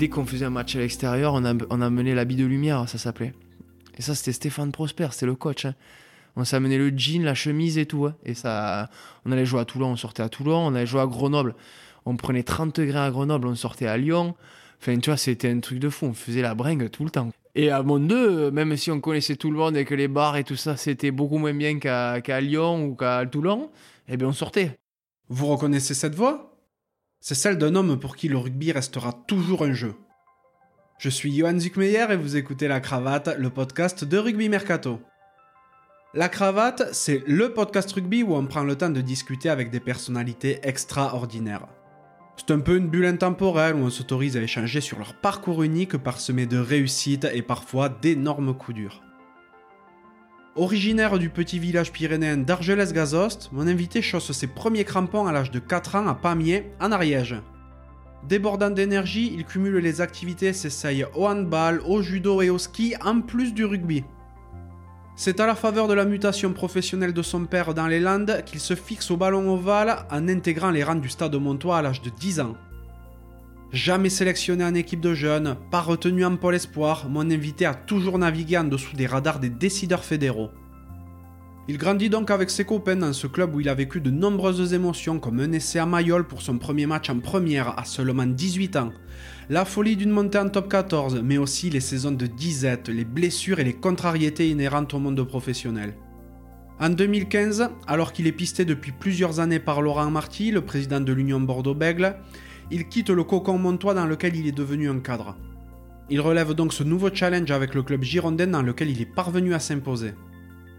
dès qu'on faisait un match à l'extérieur, on, on amenait l'habit de lumière, ça s'appelait. Et ça, c'était Stéphane Prosper, c'était le coach. hein. On s'amenait le jean, la chemise et tout. hein. Et ça, on allait jouer à Toulon, on sortait à Toulon. On allait jouer à Grenoble, on prenait 30 degrés à Grenoble, on sortait à Lyon. Enfin, tu vois, c'était un truc de fou. On faisait la bringue tout le temps. Et à Mont 2, même si on connaissait tout le monde et que les bars et tout ça, c'était beaucoup moins bien qu'à Lyon ou qu'à Toulon, eh bien, on sortait. Vous reconnaissez cette voix? C'est celle d'un homme pour qui le rugby restera toujours un jeu. Je suis Johan Zuckmeyer et vous écoutez La Cravate, le podcast de Rugby Mercato. La Cravate, c'est le podcast rugby où on prend le temps de discuter avec des personnalités extraordinaires. C'est un peu une bulle intemporelle où on s'autorise à échanger sur leur parcours unique parsemé de réussites et parfois d'énormes coups durs. Originaire du petit village pyrénéen d'Argelès-Gazost, mon invité chausse ses premiers crampons à l'âge de 4 ans à Pamiers, en Ariège. Débordant d'énergie, il cumule les activités, s'essaye au handball, au judo et au ski, en plus du rugby. C'est à la faveur de la mutation professionnelle de son père dans les Landes qu'il se fixe au ballon ovale en intégrant les rangs du stade Montois à l'âge de 10 ans. Jamais sélectionné en équipe de jeunes, pas retenu en pôle espoir, mon invité a toujours navigué en dessous des radars des décideurs fédéraux. Il grandit donc avec ses copains dans ce club où il a vécu de nombreuses émotions comme un essai à Mayol pour son premier match en première à seulement 18 ans, la folie d'une montée en top 14, mais aussi les saisons de disette, les blessures et les contrariétés inhérentes au monde professionnel. En 2015, alors qu'il est pisté depuis plusieurs années par Laurent Marty, le président de l'Union Bordeaux-Bègle, il quitte le cocon montois dans lequel il est devenu un cadre. Il relève donc ce nouveau challenge avec le club girondin dans lequel il est parvenu à s'imposer.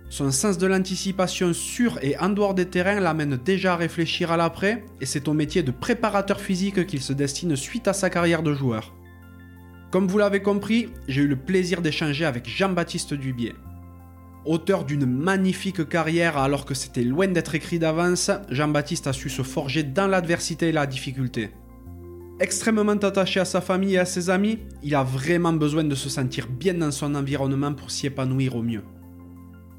Son sens de l'anticipation sur et en dehors des terrains l'amène déjà à réfléchir à l'après, et c'est au métier de préparateur physique qu'il se destine suite à sa carrière de joueur. Comme vous l'avez compris, j'ai eu le plaisir d'échanger avec Jean-Baptiste Dubier. Auteur d'une magnifique carrière alors que c'était loin d'être écrit d'avance, Jean-Baptiste a su se forger dans l'adversité et la difficulté. Extrêmement attaché à sa famille et à ses amis, il a vraiment besoin de se sentir bien dans son environnement pour s'y épanouir au mieux.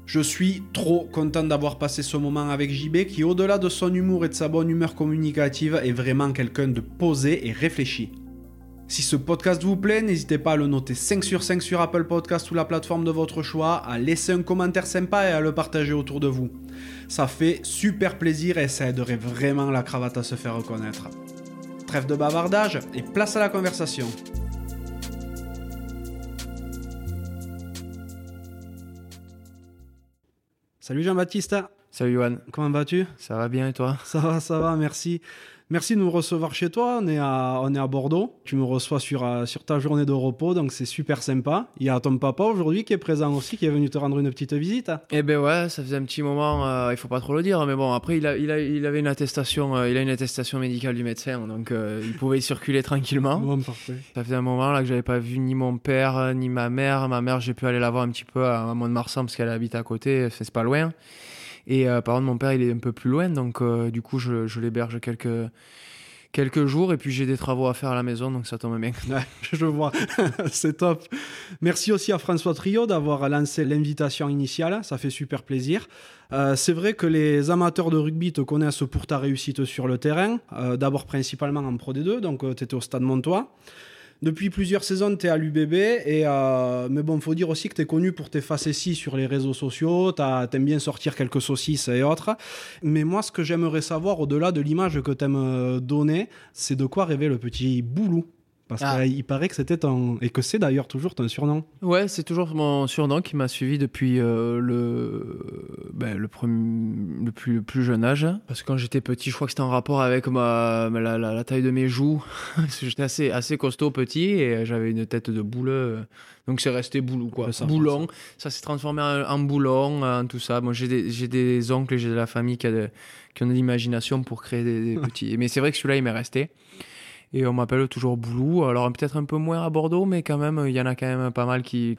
Je suis trop content d'avoir passé ce moment avec JB qui, au-delà de son humour et de sa bonne humeur communicative, est vraiment quelqu'un de posé et réfléchi. Si ce podcast vous plaît, n'hésitez pas à le noter 5 sur 5 sur Apple Podcast ou la plateforme de votre choix, à laisser un commentaire sympa et à le partager autour de vous. Ça fait super plaisir et ça aiderait vraiment la cravate à se faire reconnaître. Trêve de bavardage et place à la conversation. Salut Jean-Baptiste, Salut Johan, comment vas-tu? Ça va bien et toi? Ça va, ça va, merci. Merci de nous recevoir chez toi. On est à, on est à Bordeaux. Tu me reçois sur, euh, sur ta journée de repos, donc c'est super sympa. Il y a ton papa aujourd'hui qui est présent aussi, qui est venu te rendre une petite visite. Eh ben ouais, ça faisait un petit moment, euh, il faut pas trop le dire, mais bon, après il, a, il, a, il avait une attestation, euh, il a une attestation médicale du médecin, donc euh, il pouvait y circuler tranquillement. Bon, parfait. Ça faisait un moment là que j'avais pas vu ni mon père ni ma mère. Ma mère, j'ai pu aller la voir un petit peu à, à Mont-de-Marsan parce qu'elle habite à côté, c'est pas loin. Et euh, par contre, mon père, il est un peu plus loin, donc euh, du coup, je, l'héberge quelques quelques jours et puis j'ai des travaux à faire à la maison, donc ça tombe bien. Je vois, c'est top. Merci aussi à François Trio d'avoir lancé l'invitation initiale, ça fait super plaisir. Euh, c'est vrai que les amateurs de rugby te connaissent pour ta réussite sur le terrain, d'abord principalement en Pro D2, donc tu étais au Stade Montois. Depuis plusieurs saisons, tu es à l'UBB, et, euh, mais bon, faut dire aussi que tu es connu pour tes facéties sur les réseaux sociaux, t'aimes bien sortir quelques saucisses et autres. Mais moi, ce que j'aimerais savoir, au-delà de l'image que tu aimes donner, c'est de quoi rêvait le petit Boulou. Parce Ah. qu'il paraît que c'était ton. Et que c'est d'ailleurs toujours ton surnom. Ouais, c'est toujours mon surnom qui m'a suivi depuis euh, le ben, le, plus le plus jeune âge. Parce que quand j'étais petit, je crois que c'était en rapport avec ma, la, la- la taille de mes joues. J'étais assez assez costaud petit et j'avais une tête de bouleux. Donc c'est resté boulou quoi. Ça boulon. Ça s'est transformé en, en boulon, en tout ça. Moi j'ai des des oncles, et j'ai de la famille qui a de- qui ont de l'imagination pour créer des, des petits. Mais c'est vrai que celui-là il m'est resté. Et on m'appelle toujours Boulou. Alors peut-être un peu moins à Bordeaux, mais quand même, il y en a quand même pas mal qui,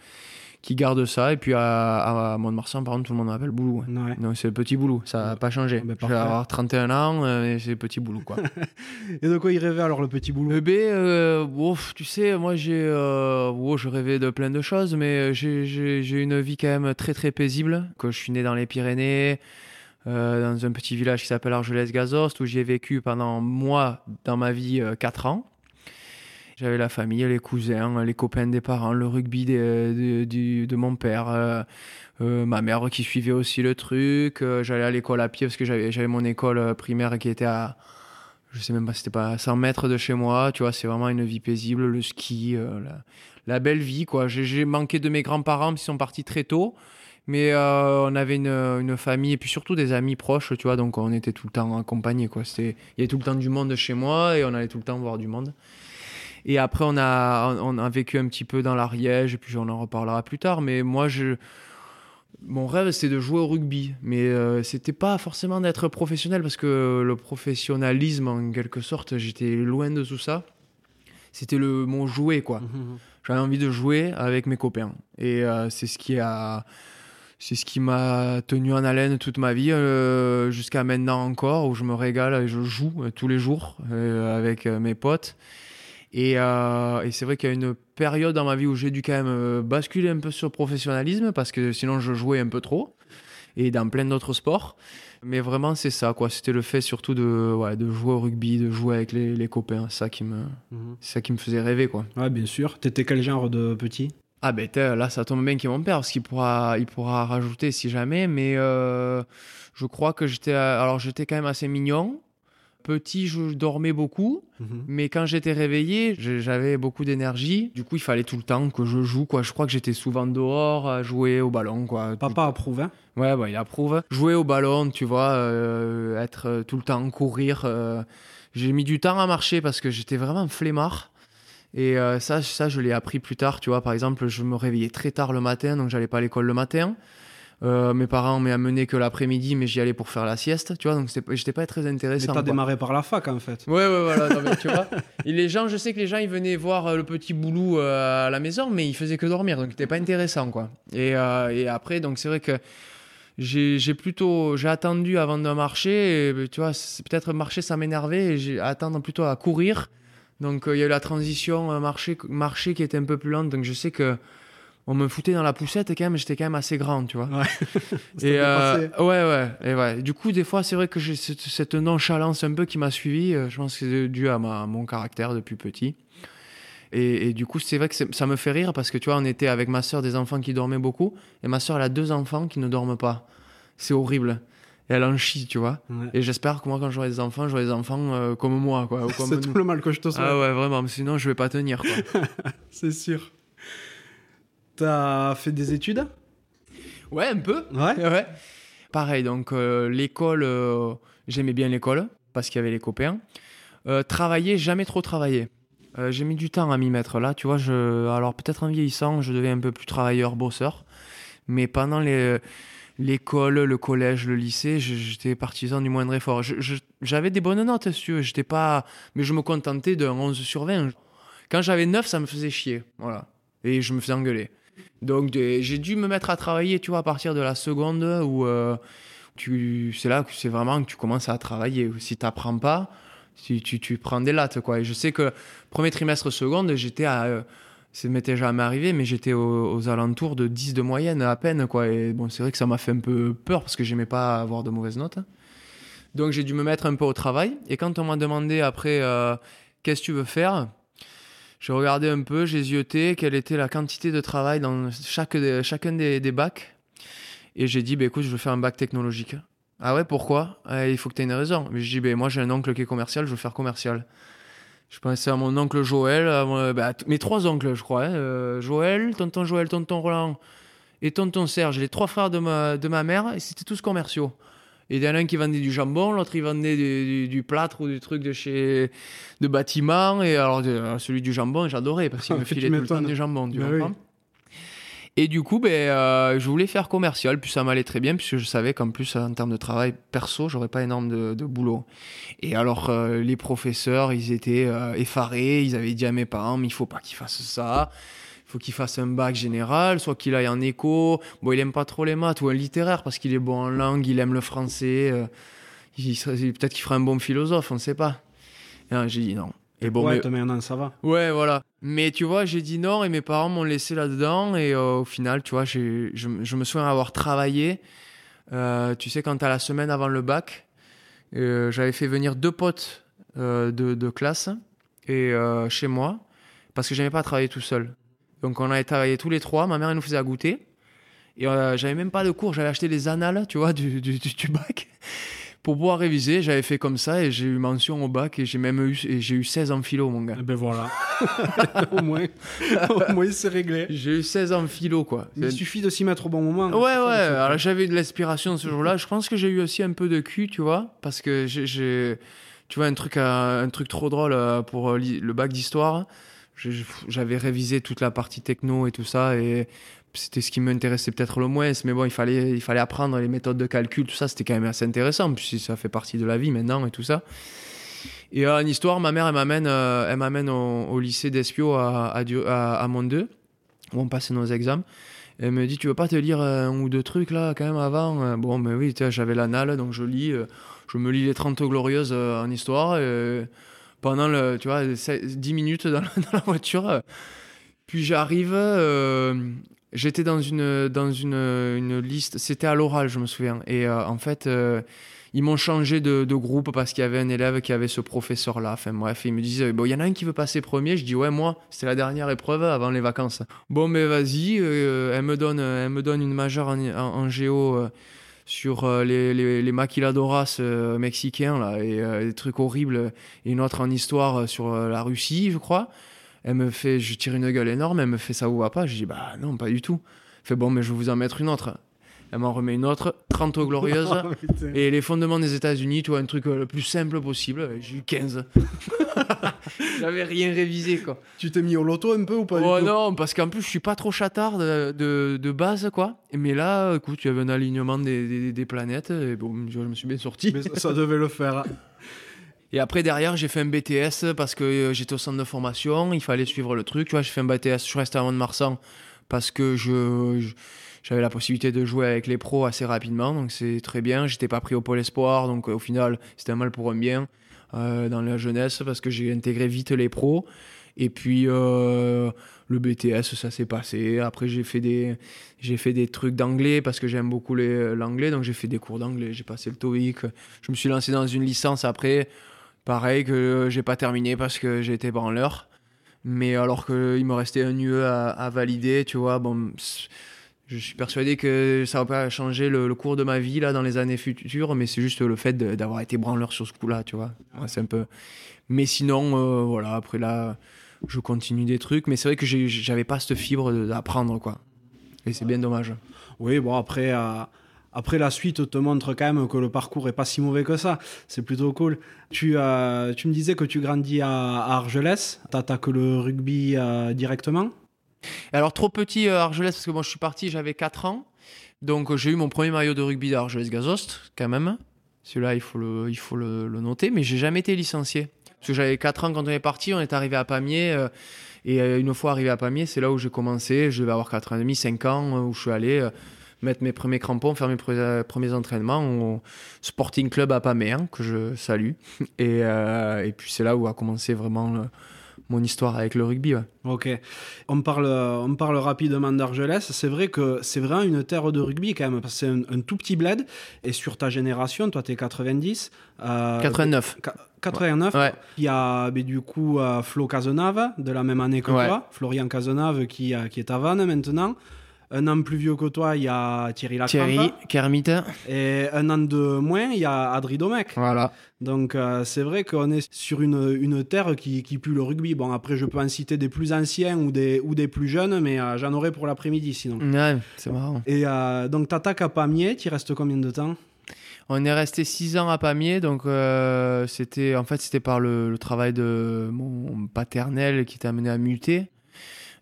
qui gardent ça. Et puis à, à Mont-de-Marsan, par contre, tout le monde m'appelle Boulou. ouais. Ouais. Donc c'est le petit Boulou, ça n'a pas changé. Ben, je vais avoir 31 ans euh, et c'est le petit Boulou, quoi. Et de quoi il rêvait alors le petit Boulou Le B, euh, ouf, tu sais, moi j'ai, euh, oh, je rêvais de plein de choses, mais j'ai, j'ai, j'ai une vie quand même très très paisible. Que je suis né dans les Pyrénées, euh, dans un petit village qui s'appelle Argelès-Gazost, où j'ai vécu pendant moi dans ma vie 4 ans. J'avais la famille, les cousins, les copains des parents, le rugby de, de, mon père, euh, euh, ma mère qui suivait aussi le truc. Euh, j'allais à l'école à pied parce que j'avais mon école primaire qui était à, je sais même pas, c'était pas à 100 mètres de chez moi. Tu vois, c'est vraiment une vie paisible, le ski, la, belle vie, quoi. J'ai manqué de mes grands-parents, ils sont partis très tôt. Mais euh, on avait une, une, famille et puis surtout des amis proches, tu vois, donc on était tout le temps accompagnés, quoi. Il y avait tout le temps du monde chez moi et on allait tout le temps voir du monde. Et après, on a, on a vécu un petit peu dans l'Ariège et puis on en reparlera plus tard. Mais moi, je, mon rêve, c'est de jouer au rugby. Mais euh, c'était pas forcément d'être professionnel parce que le professionnalisme, en quelque sorte, j'étais loin de tout ça. C'était le mon jouet, quoi. Mmh, mmh, mmh. J'avais envie de jouer avec mes copains. Et euh, c'est ce qui a c'est ce qui m'a tenu en haleine toute ma vie, euh, jusqu'à maintenant encore, où je me régale et je joue euh, tous les jours euh, avec mes potes. Et, et c'est vrai qu'il y a une période dans ma vie où j'ai dû quand même basculer un peu sur le professionnalisme, parce que sinon je jouais un peu trop, et dans plein d'autres sports. Mais vraiment, c'est ça, quoi. C'était le fait surtout de, ouais, de jouer au rugby, de jouer avec les, les copains. Ça qui me, mhm. ça qui me faisait rêver, quoi. Ouais, bien sûr. T'étais quel genre de petit? Ah ben là, ça tombe bien qu'il mon père, parce qu'il pourra, il pourra rajouter si jamais. Mais euh, je crois que j'étais, alors j'étais quand même assez mignon. Petit, je dormais beaucoup, mhm. mais quand j'étais réveillé, j'avais beaucoup d'énergie. Du coup, il fallait tout le temps que je joue. Quoi. Je crois que j'étais souvent dehors à jouer au ballon. Quoi. Papa approuve, hein Ouais, bah, il approuve. Jouer au ballon, tu vois, euh, être tout le temps, courir. Euh, j'ai mis du temps à marcher parce que j'étais vraiment flemmard. Et euh, ça, ça, je l'ai appris plus tard. Tu vois, par exemple, je me réveillais très tard le matin, donc j'allais pas à l'école le matin. Euh, mes parents m'ont amené que l'après-midi, mais j'y allais pour faire la sieste, tu vois, donc j'étais pas très intéressant. Mais t'as démarré par la fac, en fait. Ouais, ouais, voilà, tu vois. Et les gens, je sais que les gens, ils venaient voir euh, le petit boulot à la maison, mais ils faisaient que dormir, donc c'était pas intéressant, quoi. Et, et après, donc c'est vrai que j'ai plutôt j'ai attendu avant de marcher et, tu vois peut-être marcher ça m'énervait et j'ai attendre plutôt à courir donc euh, il y a eu la transition euh, marché, marché qui était un peu plus lente. Donc je sais que on me foutait dans la poussette quand même, j'étais quand même assez grand, tu vois. Ouais. et euh, ouais, ouais, et ouais. Du coup, des fois, c'est vrai que j'ai cette, nonchalance un peu qui m'a suivi. Je pense que c'est dû à, ma, mon caractère depuis petit. Et, et du coup, c'est vrai que ça me fait rire parce que tu vois, on était avec ma soeur des enfants qui dormaient beaucoup, et ma soeur elle a deux enfants qui ne dorment pas. C'est horrible et elle en chie, tu vois. Et j'espère que moi, quand j'aurai des enfants, j'aurai des enfants euh, comme moi, quoi. C'est tout le mal que je te souhaite. Ah ouais, vraiment, sinon je vais pas tenir, quoi. c'est sûr. T'as fait des études? Ouais, un peu. Ouais. ouais. Pareil, donc euh, l'école, euh, j'aimais bien l'école parce qu'il y avait les copains. travailler, jamais trop travailler. j'ai mis du temps à m'y mettre là, tu vois. Je... Alors peut-être en vieillissant, je deviens un peu plus travailleur, bosseur. Mais pendant les l'école, le collège, le lycée, j'étais partisan du moindre effort. J'avais des bonnes notes, si. J'étais pas, mais je me contentais d'un 11 sur 20. Quand j'avais 9, ça me faisait chier. Voilà. Et je me faisais engueuler. Donc j'ai dû me mettre à travailler, tu vois, à partir de la seconde où euh, c'est là que c'est vraiment que tu commences à travailler. Si tu n'apprends pas, tu, tu, prends des lattes, quoi. Et je sais que premier trimestre seconde, j'étais à euh, ça m'était jamais arrivé, mais j'étais aux, alentours de 10 de moyenne à peine, quoi. Et bon, c'est vrai que ça m'a fait un peu peur parce que j'aimais pas avoir de mauvaises notes. Donc j'ai dû me mettre un peu au travail. Et quand on m'a demandé après, euh, qu'est-ce que tu veux faire J'ai regardé un peu, j'ai zioté quelle était la quantité de travail dans chaque, chacun des, bacs. Et j'ai dit, bah, écoute, je veux faire un bac technologique. Ah ouais, pourquoi? Ah, Il faut que tu aies une raison. Mais j'ai dit, bah, moi j'ai un oncle qui est commercial, je veux faire commercial. Je pensais à mon oncle Joël, à bah, mes trois oncles, je crois. Hein. Euh, Joël, tonton Joël, tonton Roland et tonton Serge, les trois frères de ma, de ma mère, et c'était tous commerciaux. Et il y en a un qui vendait du jambon, l'autre il vendait du, plâtre ou du truc de chez de bâtiment. Et alors celui du jambon, j'adorais parce qu'il me filait tout le temps du jambon. Tu bah et du coup, ben, euh, je voulais faire commercial, puis ça m'allait très bien, puisque je savais qu'en plus, en termes de travail perso, j'aurais pas énorme de, boulot. Et alors, euh, les professeurs, ils étaient euh, effarés, ils avaient dit à mes parents, mais il faut pas qu'ils fassent ça, il faut qu'il fasse un bac général, soit qu'il aille en éco. Bon, il aime pas trop les maths, ou un littéraire, parce qu'il est bon en langue, il aime le français, peut-être qu'il fera un bon philosophe, on ne sait pas. J'ai dit non, et bon, ouais, mais... ça va. Ouais, voilà. Mais tu vois, j'ai dit non et mes parents m'ont laissé là-dedans. Et euh, au final, tu vois, je, je, me souviens avoir travaillé. Euh, tu sais, quand à la semaine avant le bac, euh, j'avais fait venir deux potes de, de, classe et chez moi. parce que j'aimais pas travailler tout seul. Donc on avait travaillé tous les trois, ma mère elle nous faisait à goûter. Et j'avais même pas de cours, j'avais acheté les annales, tu vois, du, du, du, du bac pour pouvoir réviser. J'avais fait comme ça et j'ai eu mention au bac et j'ai même eu, et j'ai eu 16 en philo, mon gars. Eh ben voilà. au moins, au moins c'est réglé. J'ai eu 16 en philo, quoi. Il suffit de s'y mettre au bon moment. Ouais, ouais. Alors j'avais de l'inspiration ce jour-là. Je pense que j'ai eu aussi un peu de cul, tu vois, parce que j'ai, j'ai- tu vois, un truc, à- un truc trop drôle euh, pour euh, le bac d'histoire. J'avais révisé toute la partie techno et tout ça et c'était ce qui m'intéressait peut-être le moins. Mais bon, il fallait, il fallait apprendre les méthodes de calcul, tout ça. C'était quand même assez intéressant, puis ça fait partie de la vie maintenant et tout ça. Et euh, en histoire, ma mère, elle m'amène, euh, elle m'amène au, lycée d'Espio à, à, Dieu- à, à Mont 2, où on passait nos examens. Elle me dit, tu veux pas te lire euh, un ou deux trucs là, quand même, avant Euh, Bon, mais oui, tu sais, j'avais l'anal, donc je lis, euh, je me lis les 30 glorieuses euh, en histoire. euh, pendant le, tu vois, 10 minutes dans, la- voiture. euh. Puis j'arrive, euh, j'étais dans une, dans une, une liste, c'était à l'oral, je me souviens. Et euh, en fait, euh, ils m'ont changé de, groupe parce qu'il y avait un élève qui avait ce professeur-là. Enfin bref, ils me euh, bon, il y en a un qui veut passer premier. Je dis, ouais, moi, c'était la dernière épreuve avant les vacances. Bon, mais vas-y, euh, elle, me donne, elle me donne une majeure en, géo. sur les, les, les maquiladoras mexicains là, et des trucs horribles et une autre en histoire sur la Russie je crois elle me fait je tire une gueule énorme elle me fait ça va pas je dis bah non pas du tout elle fait bon mais je vais vous en mettre une autre elle m'en remet une autre 30 glorieuses Oh, et les fondements des États-Unis, tu vois, un truc euh, le plus simple possible. J'ai eu 15. J'avais rien révisé, quoi. Tu t'es mis au loto un peu ou pas du Oh tout? non, parce qu'en plus, je suis pas trop chatard de, de, de base, quoi. Mais là, écoute, il y avait un alignement des, des, des planètes, et bon, je me suis bien sorti. Mais ça, ça devait le faire. Et après, derrière, j'ai fait un BTS parce que euh, j'étais au centre de formation, il fallait suivre le truc. Tu vois, j'ai fait un BTS, je suis resté à Mont-de-Marsan parce que je, j'avais la possibilité de jouer avec les pros assez rapidement, donc c'est très bien. J'étais pas pris au pôle espoir, donc euh, au final, c'était un mal pour un bien euh, dans la jeunesse parce que j'ai intégré vite les pros. Et puis le BTS, ça s'est passé. Après, j'ai fait des, j'ai fait des trucs d'anglais parce que j'aime beaucoup l'anglais, donc j'ai fait des cours d'anglais. J'ai passé le TOEIC. Je me suis lancé dans une licence après. Pareil que j'ai pas terminé parce que j'ai été branleur. Mais alors qu'il me restait un UE à, à valider, tu vois, bon, je suis persuadé que ça va pas changer le, le cours de ma vie là dans les années futures, mais c'est juste le fait d'avoir été branleur sur ce coup-là, tu vois. Ouais, c'est un peu. Mais sinon, euh, voilà, après là, je continue des trucs, mais c'est vrai que j'avais pas cette fibre d'apprendre, quoi. Et c'est bien dommage. Oui, bon, après, après la suite te montre quand même que le parcours est pas si mauvais que ça. C'est plutôt cool. Tu, euh, me disais que tu grandis à, à Argelès. T'attaques le rugby euh, directement? Alors, trop petit euh, Argelès, parce que moi je suis parti, j'avais 4 ans. Donc, j'ai eu mon premier maillot de rugby d'Argelès Gazost, quand même. Celui-là, il faut, le, noter, mais j'ai jamais été licencié. Parce que j'avais 4 ans quand on est parti, on est arrivé à Pamiers. et une fois arrivé à Pamiers, c'est là où j'ai commencé. Je devais avoir 4 ans et demi, 5 ans, où je suis allé mettre mes premiers crampons, faire mes pre- euh, premiers entraînements au Sporting Club à hein, que je salue. Et, euh, et puis, c'est là où a commencé vraiment le- mon histoire avec le rugby. ouais. Ok. On parle, on parle rapidement d'Argelès. C'est vrai que c'est vraiment une terre de rugby quand même, parce que c'est un, un tout petit bled. Et sur ta génération, toi, t'es 90. euh, 89. Qua- 89. Ouais. Il y a ben, du coup euh, Flo Cazenave, de la même année que Ouais. toi. Florian Cazenave qui, euh, qui est à Vannes maintenant. Un an plus vieux que toi, il y a Thierry Lacrampe. Thierry, Kermit. Et un an de moins, il y a Adri Domecq. Voilà. Donc euh, c'est vrai qu'on est sur une, une terre qui, qui pue le rugby. Bon, après, je peux en citer des plus anciens ou des, ou des plus jeunes, mais euh, j'en aurai pour l'après-midi sinon. Ouais, c'est marrant. Et euh, donc, t'attaques à Pamiers, tu restes combien de temps? On est resté six ans à Pamiers, donc euh, c'était en fait c'était par le, le travail de mon paternel qui t'a amené à muter.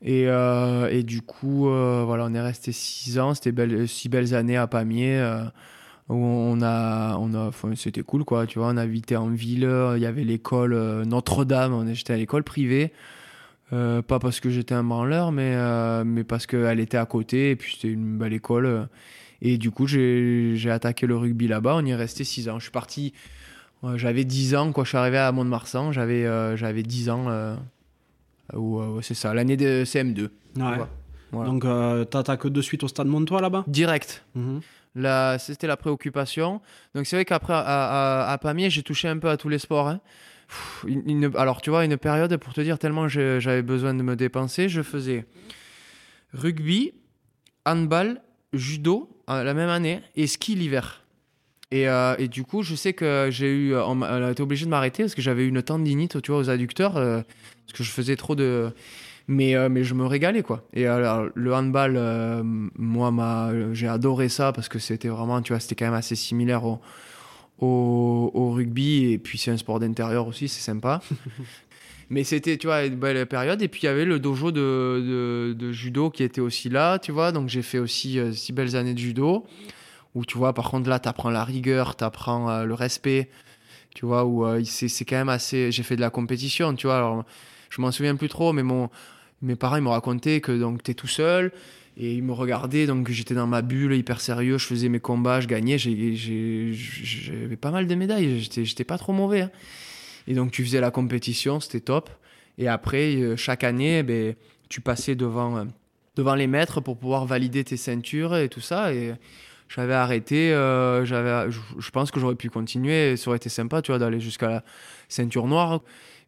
Et, euh, et du coup, euh, voilà, on est resté six ans. C'était belle, six belles années à Pamiers. euh, où on a, on a, c'était cool, quoi. Tu vois, on habitait en ville. Il y avait l'école euh, Notre-Dame. J'étais à l'école privée. Euh, pas parce que j'étais un branleur, mais, euh, mais parce qu'elle était à côté. Et puis c'était une belle école. euh, et du coup, j'ai attaqué le rugby là-bas. On y est resté 6 ans. Je suis parti, euh, j'avais 10 ans quand je suis arrivé à Mont-de-Marsan. J'avais euh, j'avais 10 ans. Euh, ou, euh, c'est ça, l'année de CM2. Ouais. Voilà. Voilà. Donc, euh, t'attaques de suite au stade Montois là-bas? Direct. Mhm. Là, c'était la préoccupation. Donc c'est vrai qu'après, à, à, à Pamiers, j'ai touché un peu à tous les sports. hein. Pff, une- une- alors, tu vois, une période, pour te dire, tellement j'avais besoin de me dépenser, je faisais rugby, handball, judo euh, la même année et ski l'hiver. Et, euh, et du coup, je sais que j'ai eu, on on a été obligé de m'arrêter parce que j'avais eu une tendinite, tu vois, aux adducteurs, euh, parce que je faisais trop de. Mais, euh, mais je me régalais, quoi. Et alors, le handball, euh, moi, m'a- j'ai adoré ça parce que c'était vraiment, tu vois, c'était quand même assez similaire au, au, au rugby. Et puis, c'est un sport d'intérieur aussi, c'est sympa. Mais c'était, tu vois, une belle période. Et puis, il y avait le dojo de, de, de judo qui était aussi là, tu vois. Donc, j'ai fait aussi euh, six belles années de judo. Où, tu vois, par contre, là, tu apprends la rigueur, tu apprends le respect. Tu vois, où euh, c'est quand même assez. J'ai fait de la compétition, tu vois. Alors, je m'en souviens plus trop, mais mon, mes parents, ils m'ont raconté que donc, tu es tout seul. Et ils me regardaient, donc j'étais dans ma bulle, hyper sérieux. Je faisais mes combats, je gagnais. J'avais pas mal de médailles. J'étais pas trop mauvais. hein. Et donc, tu faisais la compétition, c'était top. Et après, euh, chaque année, ben, tu passais devant, euh, devant les maîtres pour pouvoir valider tes ceintures et tout ça. Et j'avais arrêté. euh, je, pense que j'aurais pu continuer. Ça aurait été sympa, d'aller jusqu'à la ceinture noire.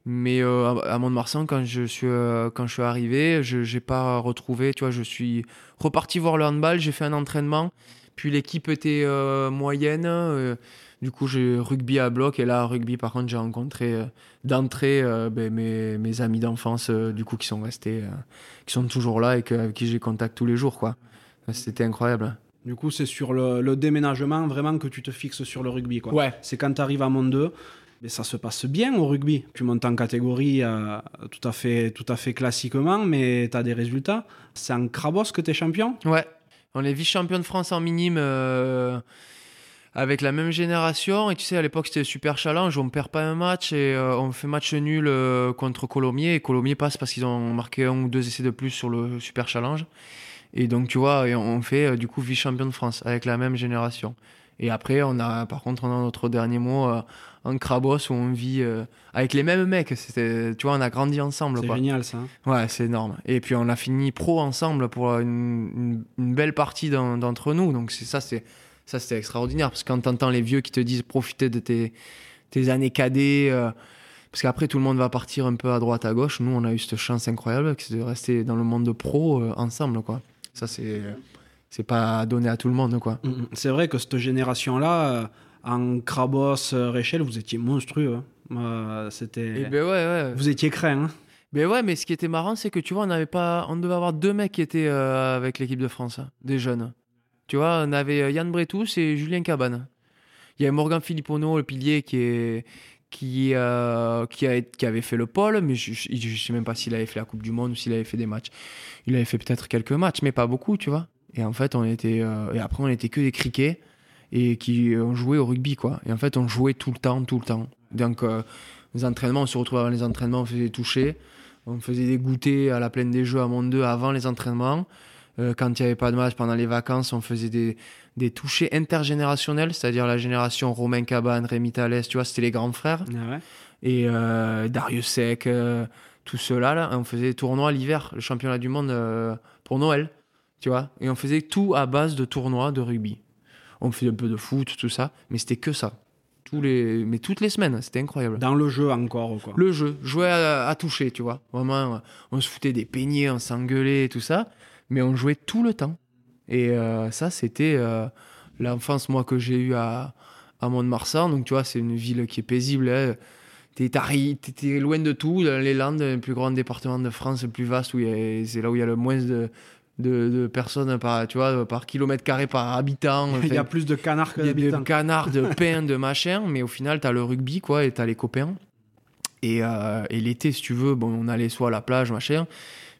Mais euh, à Mont-de-Marsan, quand je suis, euh, quand je suis arrivé, je n'ai pas retrouvé. Tu vois, je suis reparti voir le handball, j'ai fait un entraînement. Puis l'équipe était moyenne. du coup, j'ai rugby à bloc. Et là, rugby, par contre, j'ai rencontré d'entrée ben, mes, amis d'enfance, du coup, qui sont restés, qui sont toujours là et avec qui j'ai contact tous les jours, quoi. C'était incroyable. Du coup, c'est sur le, le déménagement vraiment que tu te fixes sur le rugby. Quoi. Ouais. C'est quand tu arrives à Monde 2, mais ça se passe bien au rugby. Tu montes en catégorie euh, tout, à fait, tout à fait classiquement, mais tu as des résultats. C'est en Crabos que tu es champion? Ouais. On est vice-champion de France en minime euh, avec la même génération. Et tu sais, à l'époque, c'était super challenge. On perd pas un match et euh, on fait match nul contre Colomiers. Et Colomiers passe parce qu'ils ont marqué un ou deux essais de plus sur le super challenge. Et donc, tu vois, et on fait euh, du coup vice-champion de France avec la même génération. Et après, on a, par contre, on a notre dernier mot euh, en Crabos où on vit euh, avec les mêmes mecs. C'était, tu vois, on a grandi ensemble. C'est génial ça. hein. Ouais, c'est énorme. Et puis on a fini pro ensemble pour une, une- une belle partie d'en- d'entre nous. Donc c'est ça, c'est ça, c'était extraordinaire parce que quand t'entends les vieux qui te disent profiter de tes, tes années cadets, euh, parce qu'après tout le monde va partir un peu à droite à gauche. Nous, on a eu cette chance incroyable de rester dans le monde de pro euh, ensemble, quoi. Ça, c'est c'est pas donné à tout le monde, quoi. Mhm. C'est vrai que cette génération-là, euh, en Crabos, euh, Réchel, vous étiez monstrueux. hein. Euh, C'était... Et ben ouais, ouais. Vous étiez craint. hein. Mais ouais, mais ce qui était marrant, c'est que tu vois, on avait pas, on devait avoir deux mecs qui étaient euh, avec l'équipe de France, hein, des jeunes. Tu vois, on avait Yann Bretous et Julien Cabane. Il y avait Morgan Filippono, le pilier, qui est qui, euh, qui, avait fait le pôle, mais je, je sais même pas s'il avait fait la Coupe du Monde ou s'il avait fait des matchs. Il avait fait peut-être quelques matchs, mais pas beaucoup, tu vois. Et en fait, on était, euh, et après, on était que des criquets et qui ont joué au rugby, quoi. Et en fait, on jouait tout le temps, tout le temps. Donc, euh, les entraînements, on se retrouvait avant les entraînements, on faisait des touchés. On faisait des goûters à la plaine des jeux à Monde 2 avant les entraînements. Euh, quand il n'y avait pas de match pendant les vacances, on faisait des, des touchés intergénérationnels, c'est-à-dire la génération Romain Cabane, Rémi Thalès, tu vois, c'était les grands frères. Ah ouais. Et euh, Darius Sec, euh, tout cela, là, on faisait des tournois l'hiver, le championnat du monde euh, pour Noël, tu vois. Et on faisait tout à base de tournois de rugby. On faisait un peu de foot, tout ça, mais c'était que ça. Tous les... Mais toutes les semaines, c'était incroyable. Dans le jeu encore, quoi. Le jeu, jouer à, à toucher, tu vois. Vraiment, on se foutait des peignets, on s'engueulait tout ça, mais on jouait tout le temps. Et euh, ça, c'était euh, l'enfance, moi, que j'ai eue à, à Mont-de-Marsan. Donc, tu vois, c'est une ville qui est paisible. Hein. T'es t'es loin de tout, dans les Landes, le plus grand département de France, le plus vaste, où c'est là où il y a le moins de, de, de personnes par, tu vois, par kilomètre carré par habitant. Il y a plus de canards que il y a d'habitants. canards, de pain, de machin, mais au final, t'as le rugby, quoi, et t'as les copains. Et, euh, et l'été, si tu veux, bon, on allait soit à la plage, machin,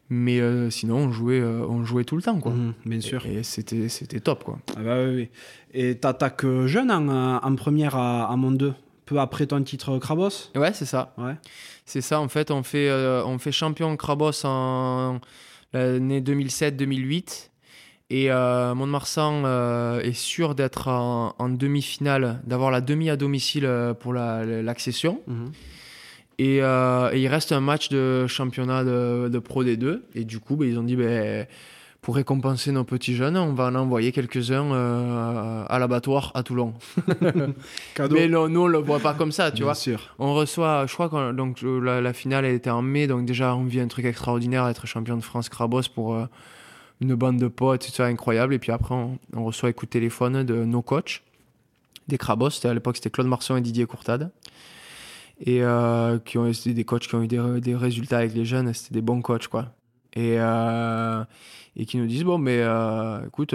mais euh, sinon, on jouait, euh, on jouait tout le temps, quoi. Mhm, bien sûr. Et, et c'était, c'était top, quoi. Ah bah oui, oui. Et t'attaques jeune en, en première à, à Monde 2, peu après ton titre Crabos Ouais, c'est ça. Ouais. C'est ça, en fait, on fait, euh, on fait champion Crabos en l'année 2007-2008. Et euh, Mont-de-Marsan euh, est sûr d'être en, en demi-finale, d'avoir la demi à domicile pour la- l'accession. Et, euh, et il reste un match de championnat de, de Pro D2. Et du coup, ben, ils ont dit, ben, pour récompenser nos petits jeunes, on va en envoyer quelques-uns euh, à l'abattoir à Toulon. Cadeau. Mais nous, on le voit pas comme ça, tu Bien vois. sûr. On reçoit, je crois que donc, euh, la, la finale elle était en mai, donc déjà on vit un truc extraordinaire, être champion de France Crabos pour euh, une bande de potes, tout ça incroyable. Et puis après, on, on reçoit un coup de téléphone de nos coachs, des Crabos. C'était- À l'époque, c'était Claude Marson et Didier Courtade. Et euh, qui ont c'était des coachs qui ont eu des, résultats avec les jeunes, c'était des bons coachs, quoi. Et, euh, et qui nous disent Bon, mais euh, écoute,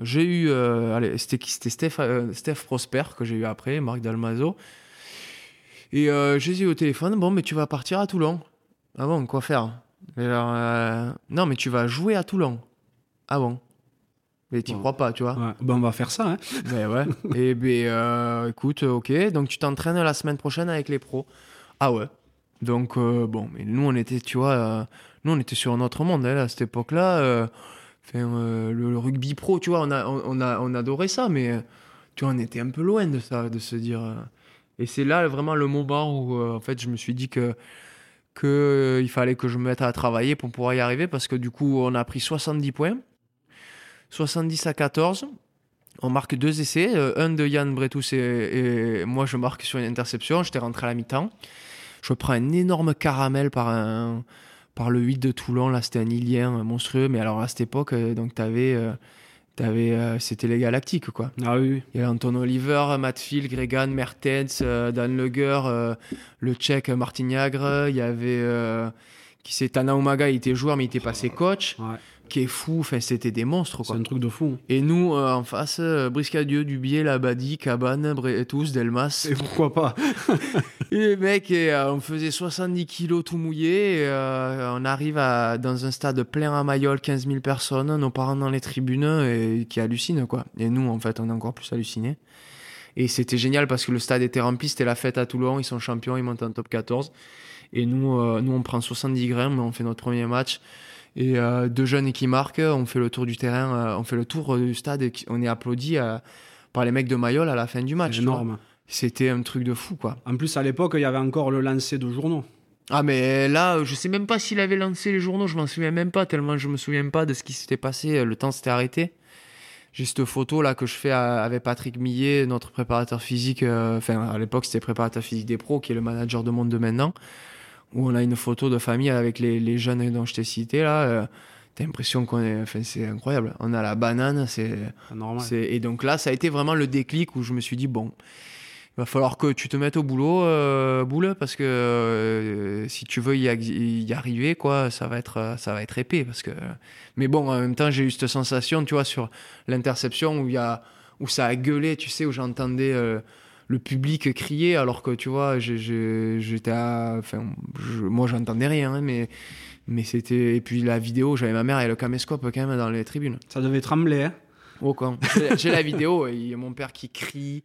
j'ai eu. allez, c'était C'était Steph, Steph Prosper que j'ai eu après, Marc Dalmazo. Et euh, je les ai eu au téléphone, bon, mais tu vas partir à Toulon. Ah bon, quoi faire? Non, mais tu vas jouer à Toulon. Ah bon? Mais t'y Bon. crois pas, tu vois Ouais. Ben, on va faire ça. Hein. Ben ouais. Et ben, euh, écoute, ok, donc tu t'entraînes la semaine prochaine avec les pros. Ah ouais. Donc, euh, bon, mais nous, on était, tu vois, euh, nous, on était sur un autre monde, hein, à cette époque-là. euh, euh, le, le rugby pro, tu vois, on, a, on, on a, on adorait ça, mais euh, tu vois, on était un peu loin de ça, de se dire. euh, et c'est là vraiment le moment où, euh, en fait, je me suis dit que, que euh, il fallait que je me mette à travailler pour pouvoir y arriver, parce que du coup, on a pris 70 points, 70 à 14. On marque deux essais, euh, un de Yann Bretous et, et moi je marque sur une interception. J'étais rentré à la mi-temps. Je prends un énorme caramel par un par le 8 de Toulon. Là, c'était un Ilien monstrueux. Mais alors à cette époque, euh, donc t'avais, euh, t'avais, euh, c'était les Galactiques quoi. Ah oui, oui. Il y avait Anton Oliver, Matt Phil, Gregan, Mertens, euh, Dan Leger, le Tchèque euh, Martignagre. Il y avait qui c'est Tana Umaga, il était joueur mais il était passé coach. Ouais. Qui est fou. Enfin, c'était des monstres C'est un truc de fou. Et nous, euh, en face, euh, Briscadieu, Dubier, Labadie, Cabane, Bretous, Delmas. Et pourquoi pas? Et les mecs, et, euh, on faisait 70 kilos tout mouillé. et, euh, on arrive à, dans un stade plein à Mayol, 15 000 personnes, nos parents dans les tribunes, et qui hallucinent, quoi. Et nous, en fait, on a encore plus halluciné. Et c'était génial parce que le stade était rempli, c'était la fête à Toulon, ils sont champions, ils montent en top 14. Et nous, euh, nous on prend 70 grammes, on fait notre premier match. Et euh, deux jeunes qui marquent, on fait le tour du terrain, euh, on fait le tour du stade, et on est applaudi euh, par les mecs de Mayol à la fin du match. Énorme. C'était un truc de fou, quoi. En plus, à l'époque, il y avait encore le lancer de journaux. Ah mais là, je sais même pas s'il avait lancé les journaux, je m'en souviens même pas, tellement je me souviens pas de ce qui s'était passé, le temps s'était arrêté. J'ai cette photo là que je fais avec Patrick Millet, notre préparateur physique, euh, enfin à l'époque c'était préparateur physique des pros, qui est le manager de monde de maintenant, où on a une photo de famille avec les, les jeunes dont je t'ai cité là. euh, T'as l'impression qu'on est, enfin c'est incroyable. On a la banane, c'est normal. c'est- Et donc là, ça a été vraiment le déclic où je me suis dit, bon, il va falloir que tu te mettes au boulot, euh, boule, parce que euh, si tu veux y, arriver, quoi, ça va être, ça va être épais. Parce que... Mais bon, en même temps, j'ai eu cette sensation, tu vois, sur l'interception où, il y a, où ça a gueulé, tu sais, où j'entendais euh, le public crier, alors que, tu vois, j'étais à... Enfin, je- moi, j'entendais rien, hein, mais... Mais c'était. Et puis la vidéo, j'avais ma mère et le caméscope quand même dans les tribunes. Ça devait trembler. Hein Oh, quand. J'ai- la vidéo, il y a mon père qui crie,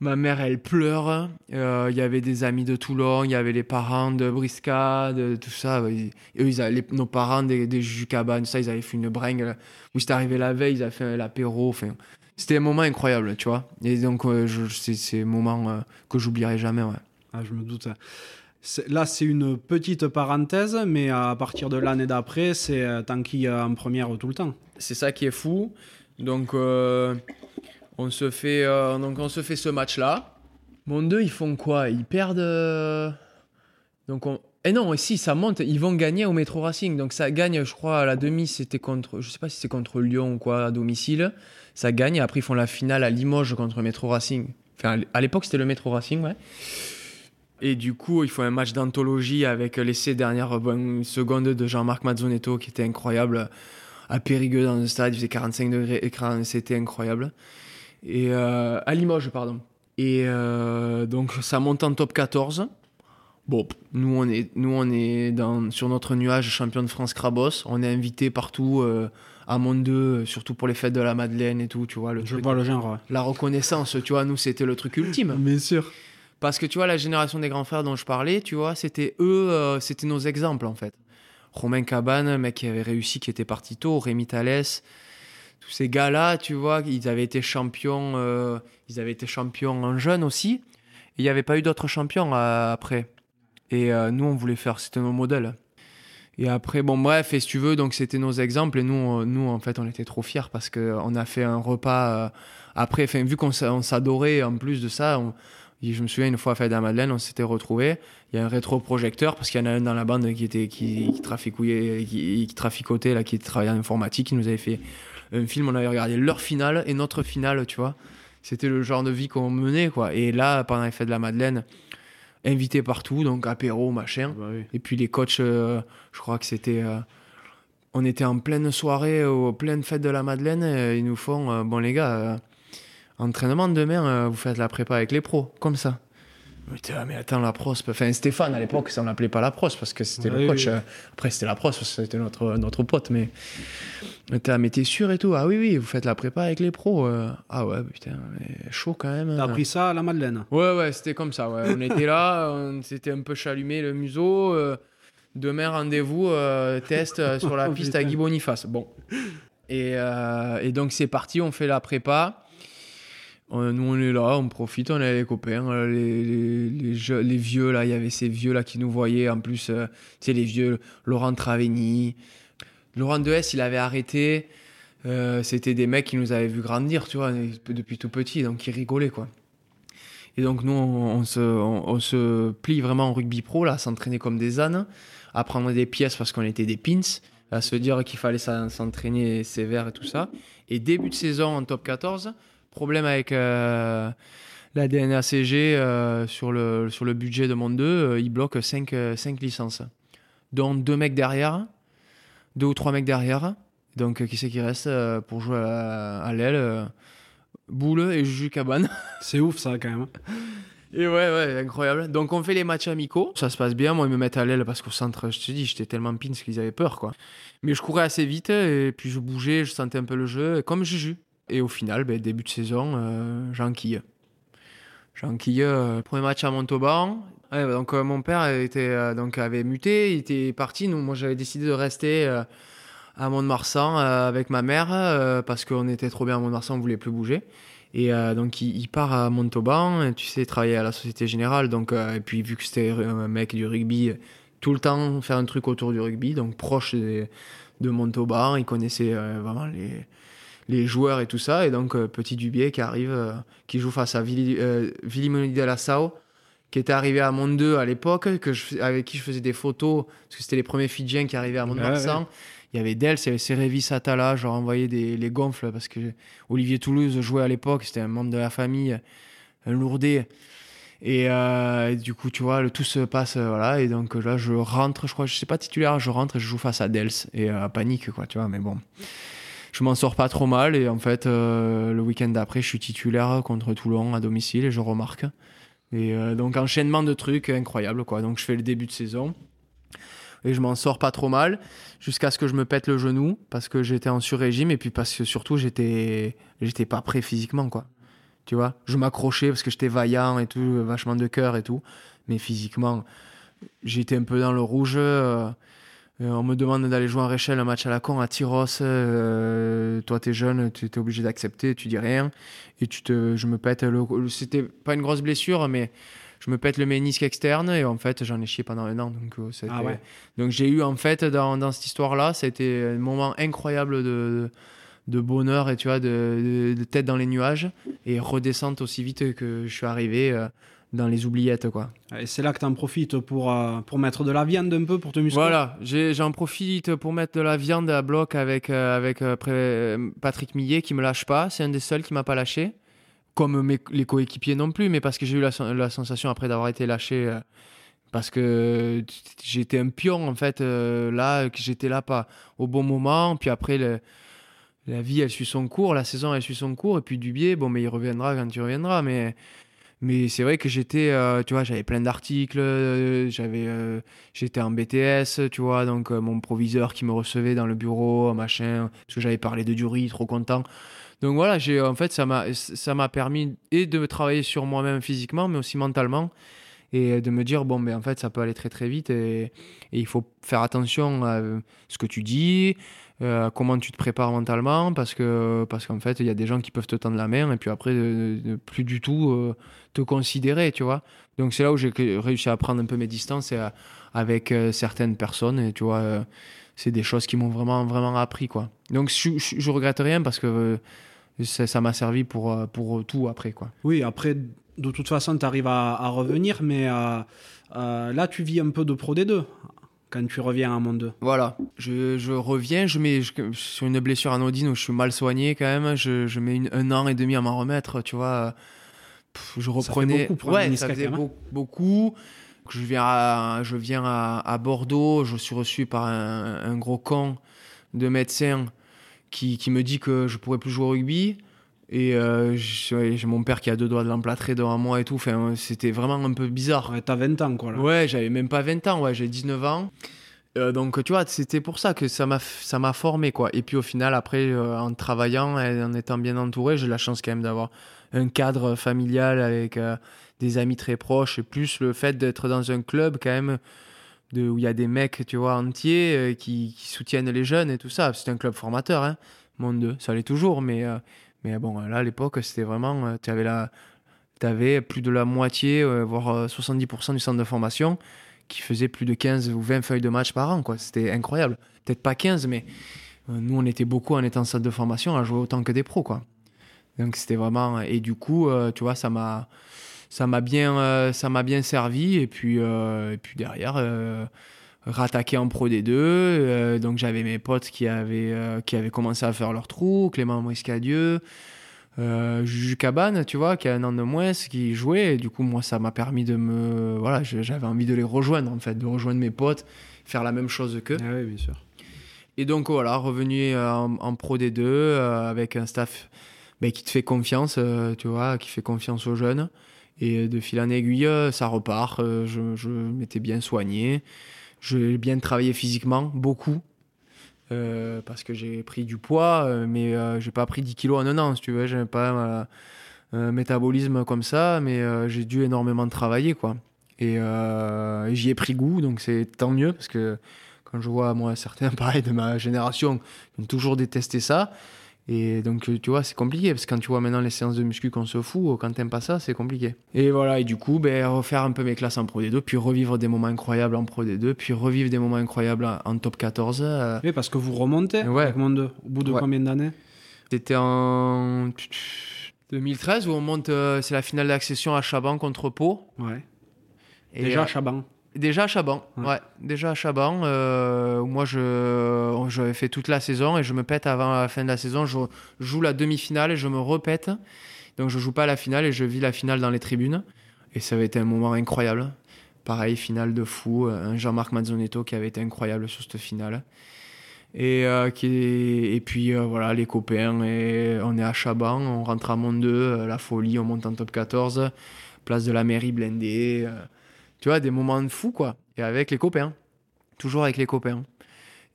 ma mère elle pleure, Euh, il y avait des amis de Toulon, il y avait les parents de Briscade, tout ça. Et eux, ils avaient, les- nos parents des, des Jucaban, ça, ils avaient fait une bringue où c'était arrivé la veille, ils avaient fait l'apéro. Enfin, c'était un moment incroyable, tu vois. Et donc, euh, c'est un moment euh, que j'oublierai jamais, ouais. Ah, je me doute. Là, c'est une petite parenthèse, mais à partir de l'année d'après, c'est euh, Tanguy euh, en première tout le temps. C'est ça qui est fou. Donc, euh, on, se fait, euh, donc on se fait ce match-là. Mon deux, ils font quoi? Ils perdent. euh, Donc on... Eh non, et si, ça monte. Ils vont gagner au Metro Racing. Donc ça gagne, je crois, à la demi, c'était contre. Je sais pas si c'est contre Lyon ou quoi, à domicile. Ça gagne. Et après, ils font la finale à Limoges contre Metro Racing. Enfin, à l'époque, c'était le Metro Racing, ouais. Et du coup, il faut un match d'anthologie avec l'essai dernière seconde de Jean-Marc Mazzonetto qui était incroyable à Périgueux dans le stade, il faisait 45 degrés c'était incroyable. Et euh, à Limoges, pardon. Et euh, donc ça monte en top 14. Bon, nous on est, nous on est dans, sur notre nuage champion de France Crabos. On est invité partout euh, à Monde 2, surtout pour les fêtes de la Madeleine et tout, tu vois. Le Je truc- vois le genre. ouais. La reconnaissance, tu vois, nous c'était le truc ultime. Bien sûr. Parce que tu vois, la génération des grands frères dont je parlais, tu vois, c'était eux, euh, c'était nos exemples en fait. Romain Cabane, mec qui avait réussi, qui était parti tôt, Rémi Thalès, tous ces gars-là, tu vois, ils avaient été champions, euh, ils avaient été champions en jeune aussi. Et il n'y avait pas eu d'autres champions euh, après. Et nous, on voulait faire, c'était nos modèles. Et après, bon, bref, et si tu veux, donc c'était nos exemples. Et nous, nous en fait, on était trop fiers parce qu'on a fait un repas euh, après. Vu qu'on s'a- on s'adorait en plus de ça, je me souviens une fois à Fête de la Madeleine, on s'était retrouvés. Il y a un rétroprojecteur parce qu'il y en a un dans la bande qui était qui, qui traficouillait, qui, qui traficotait là, qui travaillait en informatique, qui nous avait fait un film. On avait regardé leur finale et notre finale, tu vois. C'était le genre de vie qu'on menait, quoi. Et là, pendant les Fêtes de la Madeleine, invité partout, donc apéro, machin. Bah oui. Et puis les coachs, euh, je crois que c'était. euh, on était en pleine soirée, au pleine fête de la Madeleine. ils nous font euh, Bon, les gars, entraînement demain, vous faites la prépa avec les pros, comme ça. Était, Ah, mais attends, la pros. Enfin, Stéphane, à l'époque, ça, on l'appelait pas la pros parce que c'était Oui, le coach. oui. euh, après, c'était la pros parce que c'était notre, notre pote. Mais, Ah, mais t'es sûr et tout? Ah oui, oui, vous faites la prépa avec les pros. euh. Ah ouais, putain, mais chaud quand même. T'as hein. appris ça à la Madeleine? Ouais, ouais, c'était comme ça. Ouais. On était là, on s'était un peu chalumé le museau. euh, demain, rendez-vous, euh, test sur la Oh, piste à Guy Boniface. Bon. Et, euh, et donc, c'est parti, on fait la prépa. Euh, nous, on est là, on profite, on est les copains. euh, Les, les, vieux, là, il y avait ces vieux là qui nous voyaient. En plus, euh, tu sais, les vieux, Laurent Traveni. Laurent Dehes, il avait arrêté. Euh, C'était des mecs qui nous avaient vu grandir, tu vois, depuis tout petit, donc ils rigolaient, quoi. Et donc nous, on, on se, on, on se plie vraiment en rugby pro, là, à s'entraîner comme des ânes, à prendre des pièces parce qu'on était des pins, à se dire qu'il fallait s'en- s'entraîner sévère et tout ça. Et début de saison en top 14, problème avec euh, la DNACG euh, sur, le, sur le budget de Monde 2, euh, ils bloquent 5, licences, dont deux mecs derrière, deux ou trois mecs derrière. Donc euh, qui c'est qui reste pour jouer à, à l'aile Boule et Juju Cabane. C'est ouf ça quand même. Et ouais, ouais, incroyable. Donc on fait les matchs amicaux, ça se passe bien. Moi, ils me mettent à l'aile parce qu'au centre, je te dis, j'étais tellement pins qu'ils avaient peur, quoi. Mais je courais assez vite et puis je bougeais, je sentais un peu le jeu, comme Juju. Et au final, ben, début de saison, euh, j'enquille. J'enquille, euh, premier match à Montauban. Ouais, donc euh, mon père était, euh, donc, avait muté, il était parti. Nous, moi, j'avais décidé de rester euh, à Mont-de-Marsan avec ma mère parce qu'on était trop bien à Mont-de-Marsan, on voulait plus bouger. Et donc il, part à Montauban, tu sais, travailler à la Société Générale. Donc, et puis vu que c'était un mec du rugby, tout le temps faire un truc autour du rugby, donc proche de Montauban, il connaissait vraiment les, les joueurs et tout ça. Et donc euh, Petit Dubier qui arrive, euh, qui joue face à Vili, euh, Villimoni de Lassau, qui était arrivé à Mont 2 à l'époque, que je, avec qui je faisais des photos, parce que c'était les premiers Fidjiens qui arrivaient à Mont-de-Marsan. Ouais, Il y avait Dels, il y avait Serevi Satala, je leur envoyais des, les gonfles parce que Olivier Toulouse jouait à l'époque, c'était un membre de la famille, un lourdé. Et, euh, et du coup, tu vois, le tout se passe, euh, voilà. Et donc là, je rentre, je crois, je sais pas titulaire, je rentre et je joue face à Dels. Et euh, panique, quoi, tu vois, mais bon. Je m'en sors pas trop mal. Et en fait, euh, le week-end d'après, je suis titulaire contre Toulon à domicile et je remarque. Et euh, donc, enchaînement de trucs incroyable, quoi. Donc, je fais le début de saison. Et je m'en sors pas trop mal jusqu'à ce que je me pète le genou parce que j'étais en sur-régime et puis parce que surtout j'étais j'étais pas prêt physiquement quoi. Tu vois, je m'accrochais parce que j'étais vaillant et tout, vachement de cœur et tout, mais physiquement j'étais un peu dans le rouge. euh, euh, on me demande d'aller jouer en Réchelle un match à la con à Tyros. euh, toi, t'es jeune, tu es obligé d'accepter, tu dis rien. Et tu te, je me pète le. C'était pas une grosse blessure, mais je me pète le ménisque externe et en fait, j'en ai chié pendant un an. Donc, euh, Ah ouais. donc j'ai eu en fait dans, dans cette histoire-là, c'était un moment incroyable de, de bonheur et tu vois, de, de- de tête dans les nuages et redescente aussi vite que je suis arrivé euh, dans les oubliettes quoi. Et c'est là que t'en profites pour, euh, pour mettre de la viande un peu pour te muscler. Voilà, j'ai- j'en profite pour mettre de la viande à bloc avec, euh, avec euh, Patrick Millet qui me lâche pas. C'est un des seuls qui m'a pas lâché. Comme mes, les coéquipiers non plus, mais parce que j'ai eu la, la sensation après d'avoir été lâché. euh, parce que j'étais un pion en fait euh, là, que j'étais là pas au bon moment. Puis après, le- la vie elle suit son cours, la saison elle suit son cours. Et puis Dubier, bon, mais il reviendra quand il reviendra. Mais mais c'est vrai que j'étais, euh, tu vois, j'avais plein d'articles, euh, j'avais, euh, j'étais en BTS, tu vois, donc mon proviseur qui me recevait dans le bureau, machin, parce que j'avais parlé de Dury, trop content. Donc voilà, j'ai, en fait, ça m'a, ça m'a permis et de travailler sur moi-même physiquement, mais aussi mentalement. et de me dire bon ben en fait ça peut aller très très vite et il faut faire attention à ce que tu dis euh, comment tu te prépares mentalement parce que parce qu'en fait il y a des gens qui peuvent te tendre la main et puis après plus du tout euh, te considérer tu vois. Donc c'est là où j'ai réussi à prendre un peu mes distances avec euh, certaines personnes et tu vois c'est des choses qui m'ont vraiment vraiment appris quoi. Donc je, je, regrette rien parce que ça m'a servi pour pour tout après quoi. Oui, après, de toute façon, tu arrives à, revenir, mais là, tu vis un peu de Pro D2 quand tu reviens à Monde 2. Voilà, je, je reviens, je mets je- sur une blessure anodine où je suis mal soigné quand même, je, je mets une- un an et demi à m'en remettre, tu vois. Pff, je reprenais. beaucoup pour un ouais, ça faisait beaucoup. Je viens, à, je viens à, à Bordeaux, je suis reçu par un, un gros con de médecin qui, qui me dit que je pourrais plus jouer au rugby. Et euh, j'ai mon père qui a deux doigts de l'emplâtrer devant moi et tout. Enfin, c'était vraiment un peu bizarre. Ouais, t'as 20 ans, quoi. Là. Ouais, j'avais même pas 20 ans, ouais, j'ai 19 ans. Euh, donc, tu vois, c'était pour ça que ça m'a ça m'a formé, quoi. Et puis, au final, après, euh, en travaillant et en étant bien entouré, j'ai la chance quand même d'avoir un cadre familial avec des amis très proches et plus le fait d'être dans un club, quand même, de, où il y a des mecs, tu vois, entiers qui, qui soutiennent les jeunes et tout ça. C'est un club formateur, hein, Monde 2. Ça l'est toujours, mais, mais bon, là, à l'époque, c'était vraiment. tu avais la. T'avais plus de la moitié, euh, voire euh, 70% du centre de formation qui faisait plus de 15 ou 20 feuilles de match par an. C'était incroyable. Peut-être pas 15, mais euh, nous, on était beaucoup en étant en centre de formation à jouer autant que des pros. Quoi. Donc c'était vraiment... Et du coup, euh, tu vois, ça m'a... Ça m'a bien, euh, ça bien servi et puis, euh, et puis derrière rattaquer en Pro D2 euh, donc j'avais mes potes qui avaient, euh, qui avaient commencé à faire leur trou Clément Moiscadieu euh, Juju Cabane, tu vois, qui a un an de moins, qui jouait. Et du coup, moi, ça m'a permis de me. Voilà, j'avais envie de les rejoindre, en fait, de rejoindre mes potes, faire la même chose qu'eux. Ah oui, bien sûr. Et donc, voilà, revenu euh, en, en Pro D2 euh, avec un staff ben, qui te fait confiance, tu vois, qui fait confiance aux jeunes. Et de fil en aiguille, ça repart. Je je m'étais bien soigné. J'ai bien travaillé physiquement, beaucoup. Euh, parce que j'ai pris du poids, euh, mais euh, j'ai pas pris 10 kilos en un an, si tu veux. J'ai pas euh, un métabolisme comme ça, mais j'ai dû énormément travailler, quoi. Et j'y ai pris goût, donc c'est tant mieux, parce que quand je vois, moi, certains, pareil, de ma génération, qui ont toujours détesté ça. Et donc, euh, tu vois, c'est compliqué, parce que quand tu vois maintenant les séances de muscu qu'on se fout, quand t'aimes pas ça, c'est compliqué. Et voilà, et du coup, ben, refaire un peu mes classes en Pro D2, puis revivre des moments incroyables en Pro D2, puis revivre des moments incroyables en- top 14. euh, Oui, parce que vous remontez Ouais. avec Monde 2. Au bout de Ouais. combien d'années? C'était en 2013 où on monte, euh, c'est la finale d'accession à Chaban contre Pau. Ouais. Et, Déjà, euh, Chaban. Déjà à Chaban, Ouais. ouais. Déjà à Chaban, euh, moi je j'avais fait toute la saison et je me pète avant la fin de la saison. Je joue la demi-finale et je me repète. Donc je joue pas la finale et je vis la finale dans les tribunes. Et ça avait été un moment incroyable. Pareil, finale de fou. Un Jean-Marc Mazzonetto qui avait été incroyable sur cette finale. Et, euh, qui et puis euh, voilà, les copains. Et on est à Chaban, on rentre à Monde 2, euh, la folie, on monte en top 14. Place de la mairie blindée. euh, tu vois, des moments de fou, quoi. Et avec les copains. Toujours avec les copains.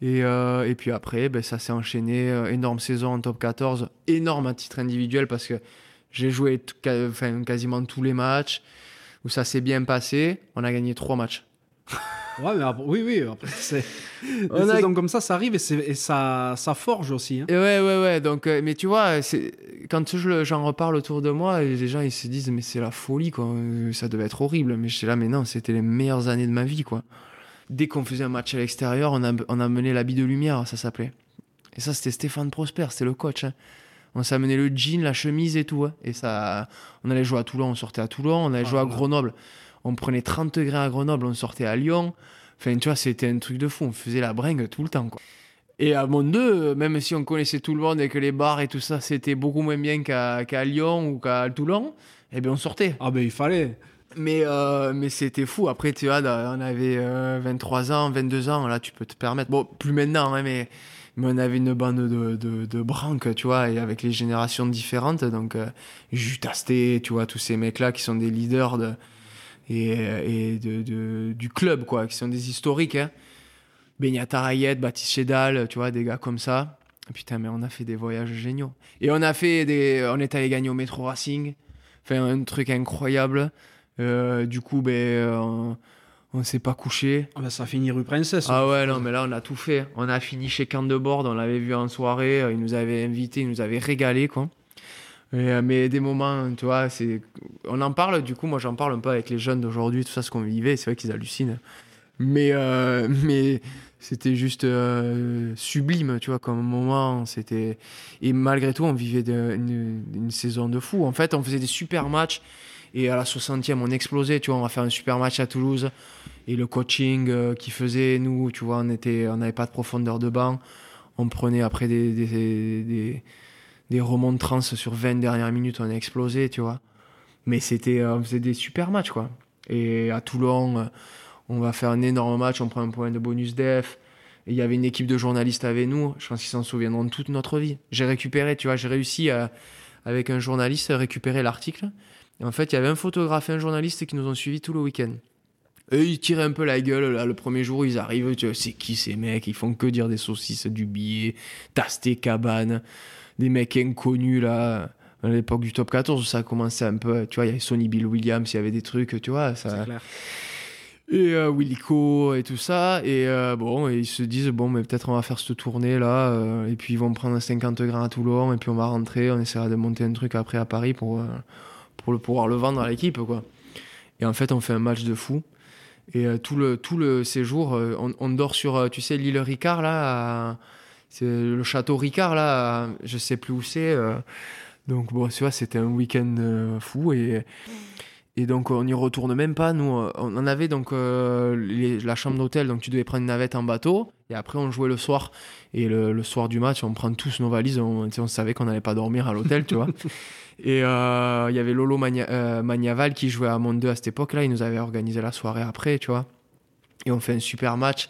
Et, euh, puis après, ben, ça s'est enchaîné. euh, énorme saison en top 14. Énorme à titre individuel parce que j'ai joué quasiment tous les matchs où ça s'est bien passé. On a gagné trois matchs. Ouais, mais après- oui, oui. Après, c'est... Des a- saisons comme ça, ça arrive et, ça, ça forge aussi. hein. Et ouais, ouais, ouais. Donc, euh, mais tu vois, quand je j'en reparle autour de moi, les gens ils se disent, mais c'est la folie, quoi. Euh, Ça devait être horrible. Mais j'étais là, mais non, c'était les meilleures années de ma vie, quoi. Dès qu'on faisait un match à l'extérieur, on a, on a mené l'habit de lumière, ça s'appelait. Et ça, c'était Stéphane Prosper, c'était le coach. hein. On s'amenait le jean, la chemise et tout. hein. Et ça, on allait jouer à Toulon, on sortait à Toulon. On allait Ah, jouer à. Grenoble. On prenait 30 degrés à Grenoble, on sortait à Lyon. Enfin, tu vois, c'était un truc de fou. On faisait la bringue tout le temps, quoi. Et à Monde 2, même si on connaissait tout le monde et que les bars et tout ça, c'était beaucoup moins bien qu'à qu'à Lyon ou qu'à Toulon, eh bien, on sortait. Ah ben, il fallait. Mais, euh, mais c'était fou. Après, tu vois, on avait euh, 23 ans, 22 ans, là, tu peux te permettre. Bon, plus maintenant, hein, mais, mais on avait une bande de, de, de branques, tu vois, et avec les générations différentes. Donc, euh, Jutasté, tu vois, tous ces mecs-là qui sont des leaders de, et, et de, de- du club, quoi, qui sont des historiques. Hein. Benyata Rayet, Baptiste Chédal, tu vois, des gars comme ça. Putain, mais on a fait des voyages géniaux. Et on a fait des. On est allé gagner au Métro Racing. Enfin, un truc incroyable. Euh, du coup, ben, euh, on, on s'est pas couché. Ah bah, ça finit rue Princesse. Ah ouais, non, mais là, on a tout fait. On a fini chez Camp de Bord, on l'avait vu en soirée, euh, il nous avait invités, il nous avait régalé, quoi. Euh, mais des moments, tu vois, on en parle, du coup, moi j'en parle un peu avec les jeunes d'aujourd'hui, tout ça, ce qu'on vivait, c'est vrai qu'ils hallucinent. Mais, euh, mais c'était juste euh, sublime, tu vois, comme moment. Et malgré tout, on vivait une, saison de fou. En fait, on faisait des super matchs. Et à la 60e, on explosait, tu vois, on va faire un super match à Toulouse. Et le coaching euh, qu'il faisait, nous, tu vois, on était, on n'avait pas de profondeur de banc. On prenait après des, des remontrances sur 20 dernières minutes, on a explosé, tu vois. Mais c'était, euh, on faisait des super matchs, quoi. Et à Toulon, euh, on va faire un énorme match, on prend un point de bonus def. Et il y avait une équipe de journalistes avec nous, je pense qu'ils s'en souviendront toute notre vie. J'ai récupéré, tu vois, j'ai réussi à, avec un journaliste à récupérer l'article. Et en fait, il y avait un photographe et un journaliste qui nous ont suivis tout le week-end. Eux, ils tiraient un peu la gueule, là, le premier jour, ils arrivent, tu vois, c'est qui ces mecs? Ils font que dire des saucisses, du billet, tasté, cabane, des mecs inconnus, là. À l'époque du top 14, ça a commencé un peu, tu vois, il y avait Sonny Bill Williams, il y avait des trucs, tu vois, ça... Clair. Et euh, Willico et tout ça. Et euh, bon, et ils se disent, bon, mais peut-être on va faire cette tournée là. euh, et puis ils vont prendre 50 grammes à Toulon. Et puis on va rentrer. On essaiera de monter un truc après à Paris pour, euh, pour le, pouvoir le vendre à l'équipe, quoi. Et en fait, on fait un match de fou. Et tout, le, tout le séjour, on, on dort sur, tu sais, l'île Ricard là. à- c'est le château Ricard là. je sais plus où c'est. euh. donc bon, tu vois, c'était un week-end euh, fou. Et. Et donc on n'y retourne même pas. Nous, euh, on en avait donc euh, les- la chambre d'hôtel, donc tu devais prendre une navette en bateau. Et après on jouait le soir. Et le, le soir du match, on prend tous nos valises. On, savait qu'on n'allait pas dormir à l'hôtel, tu vois. Et euh, il y avait Lolo Magna- euh, Magnaval qui jouait à Monde 2 à cette époque-là. Il nous avait organisé la soirée après, tu vois. Et on fait un super match.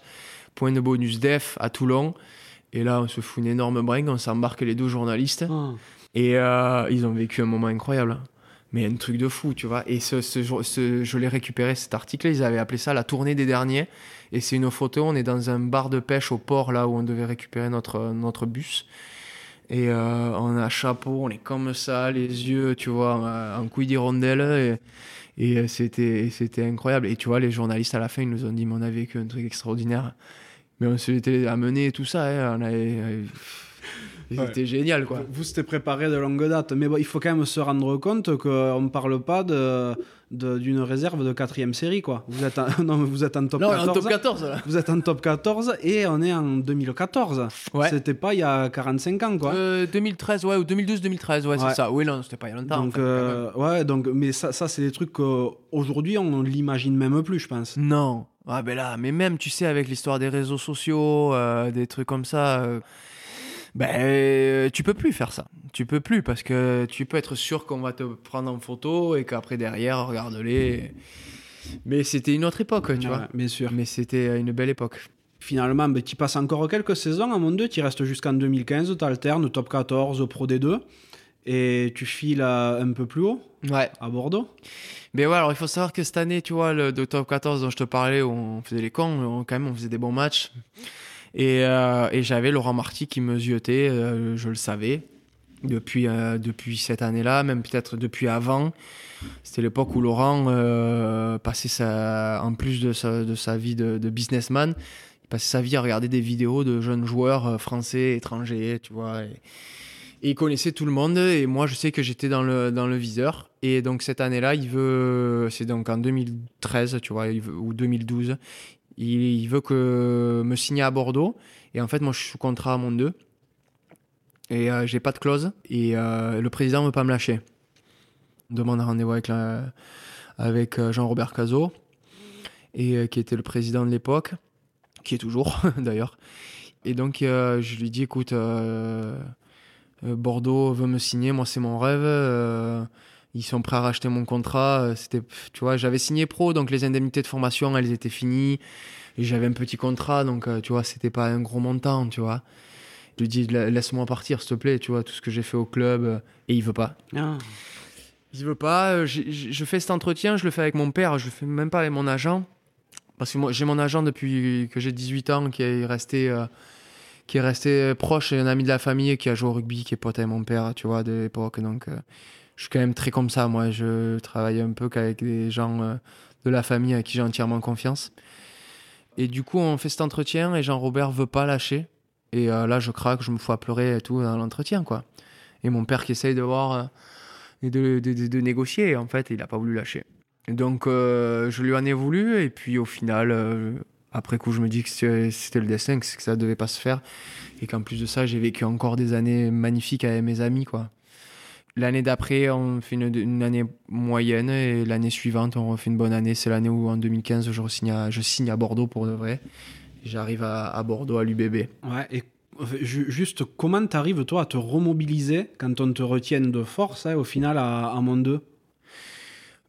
Point de bonus def à Toulon. Et là, on se fout une énorme bringue. On s'embarque les deux journalistes. Ah. Et euh, ils ont vécu un moment incroyable. Mais un truc de fou, tu vois. Et ce, ce jour- ce- je l'ai récupéré, cet article, ils avaient appelé ça la tournée des derniers. Et c'est une photo, on est dans un bar de pêche au port, là où on devait récupérer notre, notre bus. Et euh, on a chapeau, on est comme ça, les yeux, tu vois, en en couille d'hirondelle. Et, et c'était, c'était incroyable. Et tu vois, les journalistes à la fin, ils nous ont dit, mais on a vécu un truc extraordinaire. Mais on s'était amené et tout ça, hein, on avait... C'était génial, quoi. Vous, c'était préparé de longue date. Mais bon, il faut quand même se rendre compte qu'on ne parle pas de- d'une réserve de quatrième série, quoi. Vous êtes en, non, vous êtes en top Non, 14. en top 14, là. Vous êtes en top 14 et on est en 2014. Ouais. C'était pas il y a 45 ans, quoi. Euh, 2013, ouais, ou 2012-2013, ouais, Ouais. c'est ça. Oui, non, c'était pas il y a longtemps. en donc, fait, euh, ouais, donc, mais ça, ça c'est des trucs qu'aujourd'hui, on ne l'imagine même plus, je pense. Non. Ah, ben là, mais même, tu sais, avec l'histoire des réseaux sociaux, euh, des trucs comme ça, euh, ben, euh, tu peux plus faire ça. Tu peux plus parce que tu peux être sûr qu'on va te prendre en photo et qu'après, derrière, regarde-les. Mais c'était une autre époque, tu Ouais, vois. Bien sûr. Mais c'était une belle époque. Finalement, ben, tu passes encore quelques saisons en Monde 2, tu restes jusqu'en 2015, tu alternes top 14, Pro D2, et tu files à- un peu plus haut, Ouais. à Bordeaux. Mais ouais, alors il faut savoir que cette année, tu vois, le de top 14 dont je te parlais, on faisait les cons, on- quand même, on faisait des bons matchs. Et, euh, et j'avais Laurent Marty qui me ziotait, euh, je le savais, depuis, euh, depuis cette année-là, même peut-être depuis avant. C'était l'époque où Laurent euh, passait sa, en plus de sa, de sa vie de, businessman, il passait sa vie à regarder des vidéos de jeunes joueurs euh, français, étrangers, tu vois. Et, il connaissait tout le monde et moi je sais que j'étais dans le, dans le viseur. Et donc cette année-là, il veut, c'est donc en 2013, tu vois, ou 2012, il, veut que me signer à Bordeaux. Et en fait, moi je suis sous contrat à Monde 2 et euh, j'ai pas de clause et euh, le président veut pas me lâcher. Demande un rendez-vous avec, avec euh, Jean-Robert Cazot et qui était le président de l'époque, qui est toujours d'ailleurs. Et donc je lui dis écoute. Bordeaux veut me signer, moi c'est mon rêve. ils sont prêts à racheter mon contrat. C'était, tu vois, j'avais signé pro, donc les indemnités de formation, elles étaient finies. J'avais un petit contrat, donc tu vois, c'était pas un gros montant, tu vois. Je lui dis La- laisse-moi partir, s'il te plaît, tu vois, tout ce que j'ai fait au club. euh, et il veut pas. Ah. Il veut pas. euh, je fais cet entretien, je le fais avec mon père, je le fais même pas avec mon agent. Parce que moi, j'ai mon agent depuis que j'ai 18 ans qui est resté, euh, qui est resté proche et un ami de la famille qui a joué au rugby, qui est pote avec mon père, tu vois, de l'époque. Donc, euh, je suis quand même très comme ça. Moi, je travaille un peu qu'avec des gens euh, de la famille à qui j'ai entièrement confiance. Et du coup, on fait cet entretien et Jean-Robert veut pas lâcher. Et euh, là, je craque, je me fous à pleurer et tout dans l'entretien, quoi. Et mon père qui essaye de voir euh, et de, négocier, en fait, il n'a pas voulu lâcher. Donc, euh, je lui en ai voulu, et puis au final, après coup, je me dis que c'était le destin, que ça devait pas se faire, et qu'en plus de ça, j'ai vécu encore des années magnifiques avec mes amis, quoi. L'année d'après, on fait une, année moyenne, et l'année suivante, on refait une bonne année. C'est l'année où, en 2015, je signe à, je signe à Bordeaux pour de vrai. J'arrive à, à Bordeaux, à l'UBB. Ouais, et euh, ju- juste, comment t'arrives, toi, à te remobiliser quand on te retienne de force, hein, au final, à, à Monde 2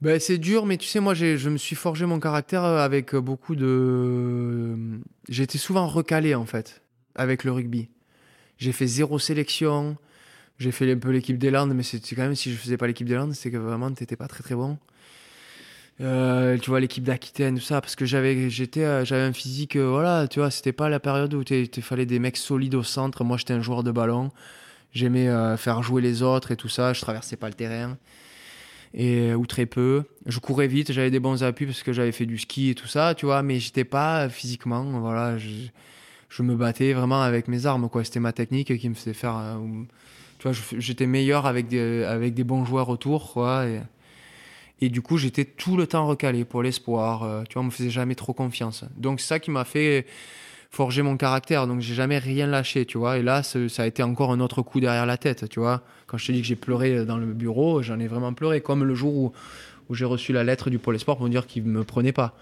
Ben, c'est dur, mais tu sais, moi, j'ai- je me suis forgé mon caractère euh, avec beaucoup de. J'ai été souvent recalé, en fait, avec le rugby. J'ai fait zéro sélection. J'ai fait un peu l'équipe des Landes, mais c'est c'est quand même, si je faisais pas l'équipe des Landes, c'est que vraiment, t'étais pas très très bon. Euh, tu vois, l'équipe d'Aquitaine, tout ça, parce que j'avais j'étais, euh, j'avais un physique, euh, voilà, tu vois, c'était pas la période où il fallait des mecs solides au centre. Moi, j'étais un joueur de ballon. J'aimais faire jouer les autres et tout ça. Je traversais pas le terrain et ou très peu. Je courais vite, j'avais des bons appuis parce que j'avais fait du ski et tout ça, tu vois, mais j'étais pas physiquement, voilà, je, je me battais vraiment avec mes armes, quoi. C'était ma technique qui me faisait faire, tu vois, j'étais meilleur avec des, avec des bons joueurs autour, quoi. Et du coup, j'étais tout le temps recalé pour l'espoir, euh, tu vois, on me faisait jamais trop confiance. Donc c'est ça qui m'a fait forger mon caractère, donc j'ai jamais rien lâché, tu vois. Et là, ça a été encore un autre coup derrière la tête, tu vois. Quand je te dis que j'ai pleuré dans le bureau, j'en ai vraiment pleuré, comme le jour où, j'ai reçu la lettre du Pôle Espoir pour me dire qu'ils me prenaient pas.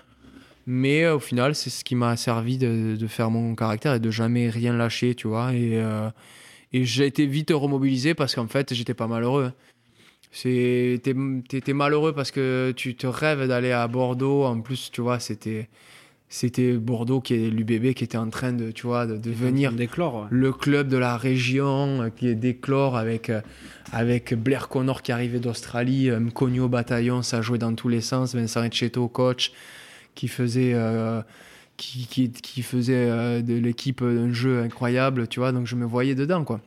Mais euh, au final, c'est ce qui m'a servi de, faire mon caractère et de jamais rien lâcher, tu vois. Et, euh, et j'ai été vite remobilisé parce qu'en fait, j'étais pas malheureux. T'es, malheureux parce que tu te rêves d'aller à Bordeaux. En plus, tu vois, c'était, c'était Bordeaux qui est l'UBB qui était en train de, tu vois, de devenir ouais. le club de la région euh, qui est d'éclore avec, euh, avec Blair Connor qui arrivait d'Australie, euh, Mkonyo au bataillon, ça jouait dans tous les sens, Vincent Etcheto coach qui faisait, euh, qui, qui, qui faisait euh, de l'équipe un jeu incroyable, tu vois, donc je me voyais dedans quoi.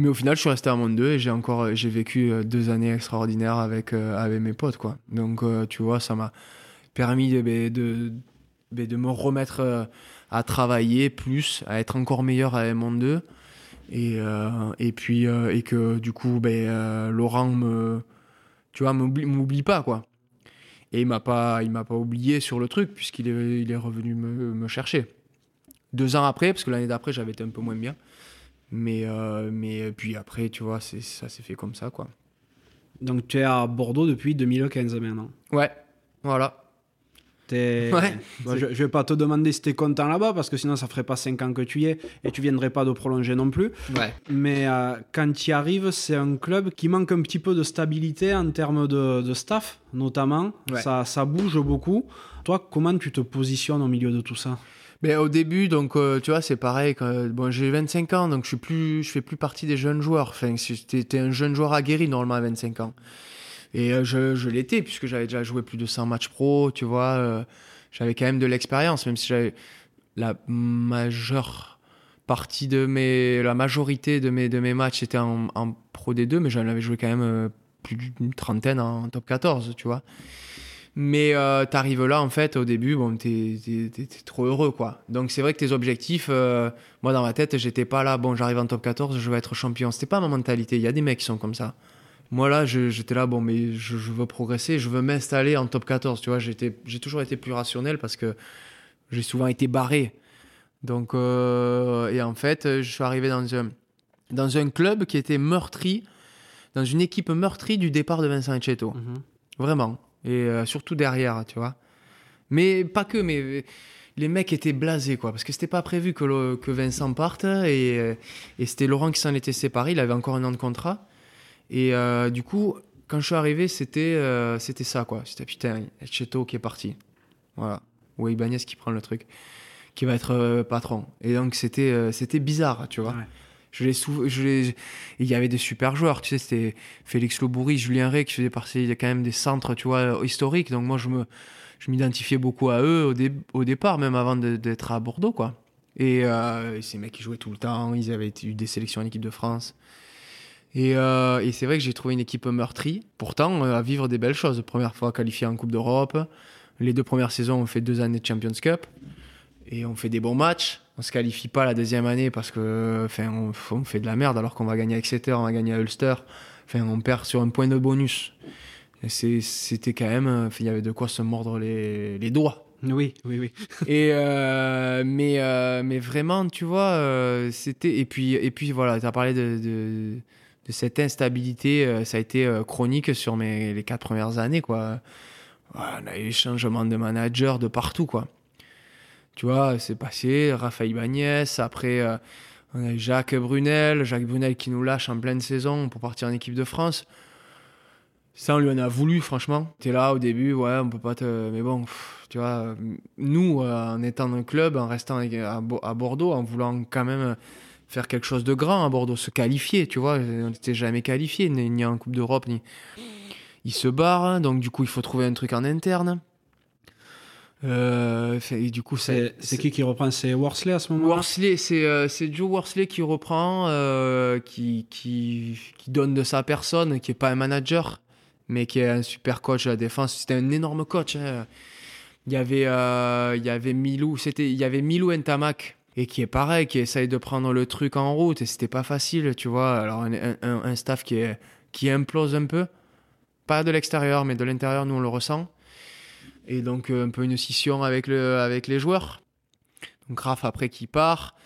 Mais au final, je suis resté à Monde 2 et j'ai encore euh, j'ai vécu euh, deux années extraordinaires avec, euh, avec mes potes quoi. Donc tu vois, ça m'a permis de, de, de, de me remettre à travailler plus, à être encore meilleur à Monde 2. Et, et puis, et que du coup, ben, Laurent me, tu vois, m'oublie pas, quoi. Et il m'a m'a pas oublié sur le truc, puisqu'il est, il est revenu me, me chercher. Deux ans après, parce que l'année d'après, j'avais été un peu moins bien. Mais, euh, mais puis après, tu vois, c'est, ça s'est fait comme ça, quoi. Donc tu es à Bordeaux depuis 2015 maintenant. Ouais, voilà. T'es- Ouais. Bon, je, je vais pas te demander si t'es content là-bas parce que sinon ça ferait pas 5 ans que tu y es et tu viendrais pas de prolonger non plus. Ouais. Mais euh, quand tu y arrives, c'est un club qui manque un petit peu de stabilité en termes de, de staff, notamment. Ouais. Ça, ça bouge beaucoup. Toi, comment tu te positionnes au milieu de tout ça? Mais au début, donc, euh, tu vois, c'est pareil. Bon, j'ai 25 ans, donc je suis plus, je fais plus partie des jeunes joueurs. Enfin, c'était un jeune joueur aguerri normalement à 25 ans. Et euh, je, l'étais puisque j'avais déjà joué plus de 100 matchs pro, tu vois. euh, j'avais quand même de l'expérience, même si la majeure partie de mes, la majorité de mes, de mes matchs étaient en, pro D2, mais j'en avais joué quand même plus d'une trentaine en top 14, tu vois. Mais euh, t'arrives là, en fait, au début, bon, t'es, trop heureux, quoi. Donc c'est vrai que tes objectifs, euh, moi dans ma tête, j'étais pas là, bon, j'arrive en top 14, je veux être champion. C'était pas ma mentalité. Il y a des mecs qui sont comme ça. Moi là, j'étais là, bon, mais je, je veux progresser, je veux m'installer en top 14, tu vois. J'étais, j'ai toujours été plus rationnel parce que j'ai souvent été barré. Donc, euh, et en fait, je suis arrivé dans un, dans un club qui était meurtri, dans une équipe meurtrie du départ de Vincent Etcheto. Vraiment. Et euh, surtout derrière, tu vois. Mais pas que, mais les mecs étaient blasés, quoi. Parce que c'était pas prévu que, que Vincent parte. Et, euh, et c'était Laurent qui s'en était séparé. Il avait encore un an de contrat. Et euh, du coup, quand je suis arrivé, c'était ça, quoi. C'était putain, Cheto qui est parti. Voilà. Ou Ibanez qui prend le truc. Qui va être patron. Et donc, c'était c'était bizarre, tu vois. Ouais. Je et il y avait des super joueurs, tu sais, c'était Félix Loboury, Julien Rey qui faisaient partie, il y a quand même des centres, tu vois, historiques. Donc moi, je me, je m'identifiais beaucoup à eux au, au départ, même avant d'être à Bordeaux, quoi. Et, euh, ces mecs qui jouaient tout le temps, ils avaient eu des sélections en équipe de France. Et, euh, et c'est vrai que j'ai trouvé une équipe meurtrie. Pourtant, euh, à vivre des belles choses. Première fois qualifié en Coupe d'Europe. Les deux premières saisons, on fait deux années de Champions Cup. Et on fait des bons matchs. On se qualifie pas la deuxième année parce que, enfin, on, on fait de la merde alors qu'on va gagner à Exeter, on va gagner à Ulster. Enfin, on perd sur un point de bonus. C'était quand même, euh, il y avait de quoi se mordre les, les doigts. Oui, oui, oui. Et euh, mais euh, mais vraiment, tu vois, euh, c'était et puis et puis voilà, tu as parlé de, de de cette instabilité, ça a été chronique sur mes les quatre premières années quoi. Voilà, on a eu des changements de manager de partout quoi. Tu vois, c'est passé Raphaël Ibanez, après euh, on a Jacques Brunel, Jacques Brunel qui nous lâche en pleine saison pour partir en équipe de France. Ça, on lui en a voulu, franchement. T'es là au début, ouais, on peut pas te. Mais bon, tu vois, nous, euh, en étant le club, en restant à, Bo- à Bordeaux, en voulant quand même faire quelque chose de grand à Bordeaux, se qualifier, tu vois, on n'était jamais qualifié, ni, en Coupe d'Europe, ni. Il se barre, donc du coup, il faut trouver un truc en interne. Euh, et du coup, C'est c'est qui qui reprend? C'est Worsley à ce moment-là? Worsley, c'est euh, Joe Worsley qui reprend, euh, qui, qui, qui donne de sa personne, qui est pas un manager, mais qui est un super coach de la défense. C'était un énorme coach. hein. Il y avait, euh, il y avait Milou, c'était, il y avait Milou Ntamak, et qui est pareil, qui essaye de prendre le truc en route, et c'était pas facile, tu vois. Alors un, un- un- un staff qui est, qui implose un peu, pas de l'extérieur, mais de l'intérieur, nous on le ressent. Et donc euh, un peu une scission avec le, avec les joueurs. Donc Raph après qui part.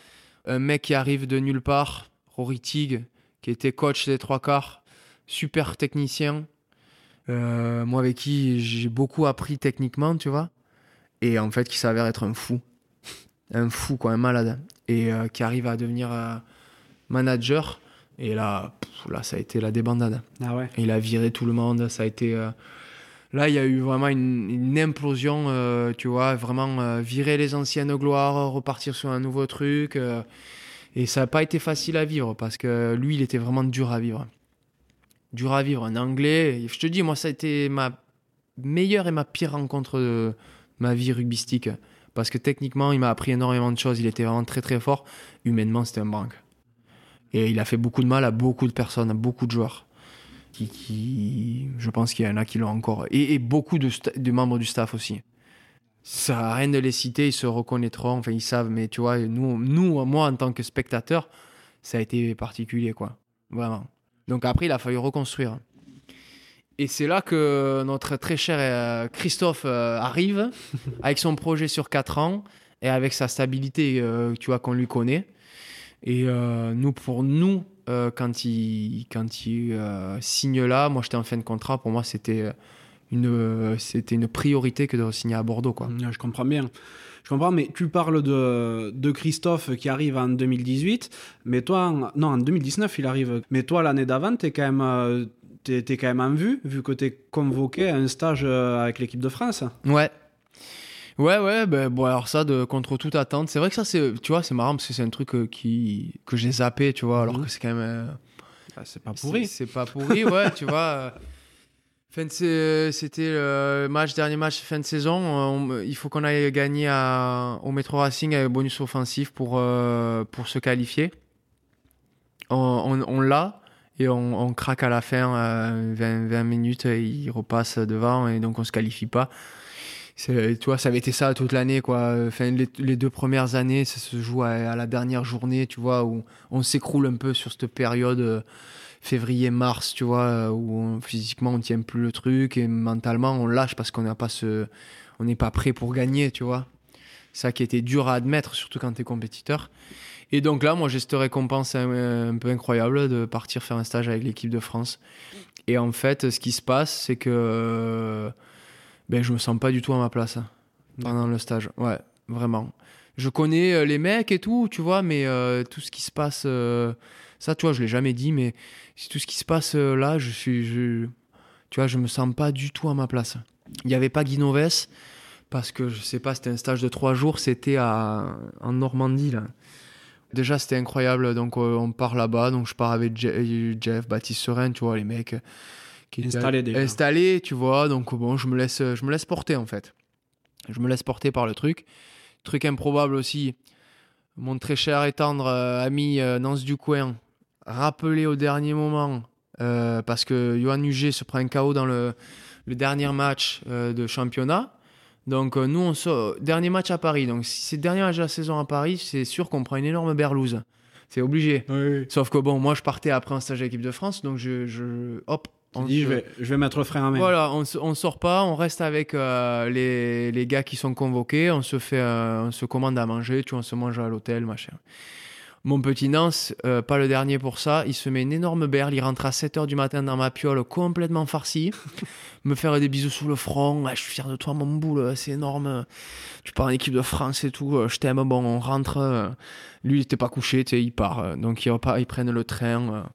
Un mec qui arrive de nulle part, Rory Tig, qui était coach des trois quarts, super technicien. Euh, moi avec qui j'ai beaucoup appris techniquement, tu vois. Et en fait qui s'avère être un fou. Un fou quoi, un malade. Et euh, qui arrive à devenir euh, manager. Et là, pff, là, ça a été la débandade. Ah ouais. Et il a viré tout le monde. Ça a été. Là, il y a eu vraiment une, implosion, euh, tu vois, vraiment euh, virer les anciennes gloires, repartir sur un nouveau truc. euh, et ça n'a pas été facile à vivre parce que lui, il était vraiment dur à vivre. Dur à vivre, en anglais. Je te dis, moi, ça a été ma meilleure et ma pire rencontre de ma vie rugbystique. Parce que techniquement, il m'a appris énormément de choses. Il était vraiment très très fort. Humainement, c'était un branque. Et il a fait beaucoup de mal à beaucoup de personnes, à beaucoup de joueurs qui, qui- je pense qu'il y en a qui l'ont encore. Et, et beaucoup de, membres du staff aussi. Ça sert à rien de les citer, ils se reconnaîtront, enfin ils savent, mais tu vois, nous, nous, moi en tant que spectateur, ça a été particulier, quoi. Vraiment. Donc après, il a fallu reconstruire. Et c'est là que notre très cher euh, Christophe euh, arrive, avec son projet sur 4 ans, et avec sa stabilité, euh, tu vois, qu'on lui connaît. Et nous, pour nous, euh, quand il, quand il euh, signe là, moi j'étais en fin de contrat, pour moi c'était une, euh, c'était une priorité que de signer à Bordeaux. Quoi. Je comprends bien. Je comprends, mais tu parles de, de Christophe qui arrive en 2018, mais toi, en- non, en 2019, il arrive. Mais toi, l'année d'avant, t'es quand même, t'es, t'es quand même en vue, vu que t'es convoqué à un stage avec l'équipe de France. Ouais. Ouais, ouais, ben, bon, alors ça, de, contre toute attente, c'est vrai que ça, c'est, tu vois, c'est marrant parce que c'est un truc euh, qui, que j'ai zappé, tu vois, alors Mhm. que c'est quand même. euh, Bah, c'est pas pourri. C'est c'est pas pourri, ouais, tu vois. euh, Fin de sa- C'était le match, dernier match fin de saison. euh, on- il faut qu'on aille gagner à, au Metro Racing avec bonus offensif pour, euh, pour se qualifier. On, on- on l'a et on, on craque à la fin, euh, 20, 20 minutes, et il repasse devant et donc on se qualifie pas. Tu vois, ça avait été ça toute l'année, quoi. Enfin, les, deux premières années, ça se joue à, la dernière journée, tu vois, où on s'écroule un peu sur cette période euh, février-mars, tu vois, euh, où physiquement on tient plus le truc et mentalement on lâche parce qu'on n'a pas ce, on n'est pas prêt pour gagner, tu vois. Ça qui était dur à admettre, surtout quand tu es compétiteur. Et donc là, moi, j'ai cette récompense un, un peu incroyable de partir faire un stage avec l'équipe de France. Et en fait, ce qui se passe, c'est que euh, ben, je me sens pas du tout à ma place hein, pendant le stage. Ouais, vraiment. Je connais euh, les mecs et tout, tu vois, mais euh, tout ce qui se passe, euh, ça, tu vois, je l'ai jamais dit, mais tout ce qui se passe là, je suis, tu vois, je me sens pas du tout à ma place. Il n'y avait pas Guinoves parce que je sais pas, c'était un stage de trois jours, c'était à, en Normandie là. Déjà, c'était incroyable. Donc, on part là-bas. Donc, je pars avec Je- Jeff, Baptiste Serein, tu vois, les mecs qui déjà. Installés, tu vois. Donc, bon, je me laisse, je me laisse porter en fait. Je me laisse porter par le truc. Truc improbable aussi. Mon très cher et tendre euh, ami euh, Nance Ducoin rappelé au dernier moment euh, parce que Johan Huget se prend un KO dans le, le dernier match de championnat. Donc nous, on sort, dernier match à Paris. Donc si c'est le dernier match de la saison à Paris, c'est sûr qu'on prend une énorme berlouse. C'est obligé. Oui, Sauf que bon, moi je partais après un stage à l'équipe de France, donc je, je hop. On se- je vais, je vais mettre frein à main. Voilà, on, sort pas, on reste avec euh, les, les gars qui sont convoqués, on se fait, euh, on se commande à manger, tu vois, on se mange à l'hôtel, machin. Mon petit Nance, euh, pas le dernier pour ça, il se met une énorme berle, il rentre à 7h du matin dans ma piole complètement farci, me faire des bisous sous le front, Ah, je suis fier de toi mon boule, c'est énorme, tu pars en équipe de France et tout, je t'aime, bon on rentre, lui il était pas couché, il part, donc il repart, ils prennent le train.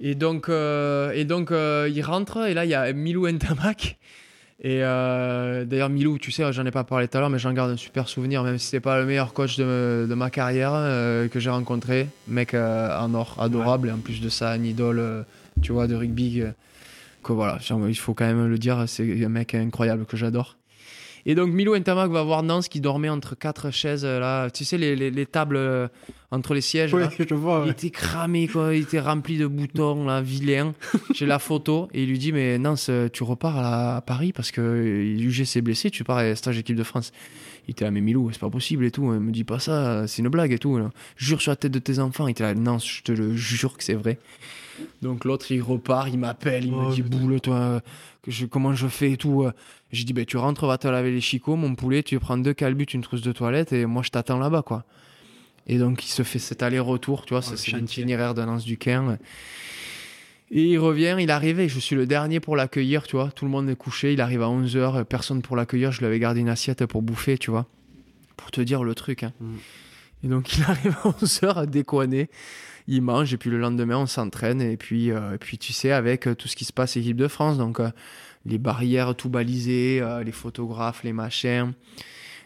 Et donc, euh, et donc euh, il rentre, et là il y a Milou Ntamak. Et euh, d'ailleurs, Milou, tu sais, j'en ai pas parlé tout à l'heure, mais j'en garde un super souvenir, même si c'était pas le meilleur coach de, ma carrière que j'ai rencontré. Mec en or, adorable, et en plus de ça, un idole, tu vois, de rugby. voilà, il faut quand même le dire, c'est un mec incroyable que j'adore. Et donc, Milou Ntamak va voir Nance qui dormait entre quatre chaises, euh, là, tu sais, les, les- les tables euh, entre les sièges. Oui, là. je vois. Il était cramé, quoi. Il était rempli de boutons, là, vilain. J'ai la photo et il lui dit Mais Nance, tu repars à, à Paris parce que UG s'est blessé, tu pars à stage équipe de France. Il était là, mais Milou, c'est pas possible et tout. Me dis pas ça, c'est une blague et tout. là. Jure sur la tête de tes enfants. Il était là, Nance, je te le jure que c'est vrai. Donc l'autre, il repart, il m'appelle, il Oh, me dit putain. Boule, toi, que je, comment je fais et tout. J'ai dit ben, Tu rentres, va te laver les chicots, mon poulet, tu prends deux calbutes, une trousse de toilette et moi je t'attends là-bas, quoi. Et donc il se fait cet aller-retour, tu vois, Oh, c'est l'itinéraire de Nance Duquin. Et il revient, il arrive et je suis le dernier pour l'accueillir, tu vois. Tout le monde est couché, il arrive à 11h, personne pour l'accueillir, je lui avais gardé une assiette pour bouffer, tu vois. Pour te dire le truc. hein. Mm. Et donc il arrive à 11h à déconner, il mange et puis le lendemain on s'entraîne et puis, euh, et puis tu sais avec euh, tout ce qui se passe équipe de France, donc euh, les barrières tout balisées, euh, les photographes, les machins,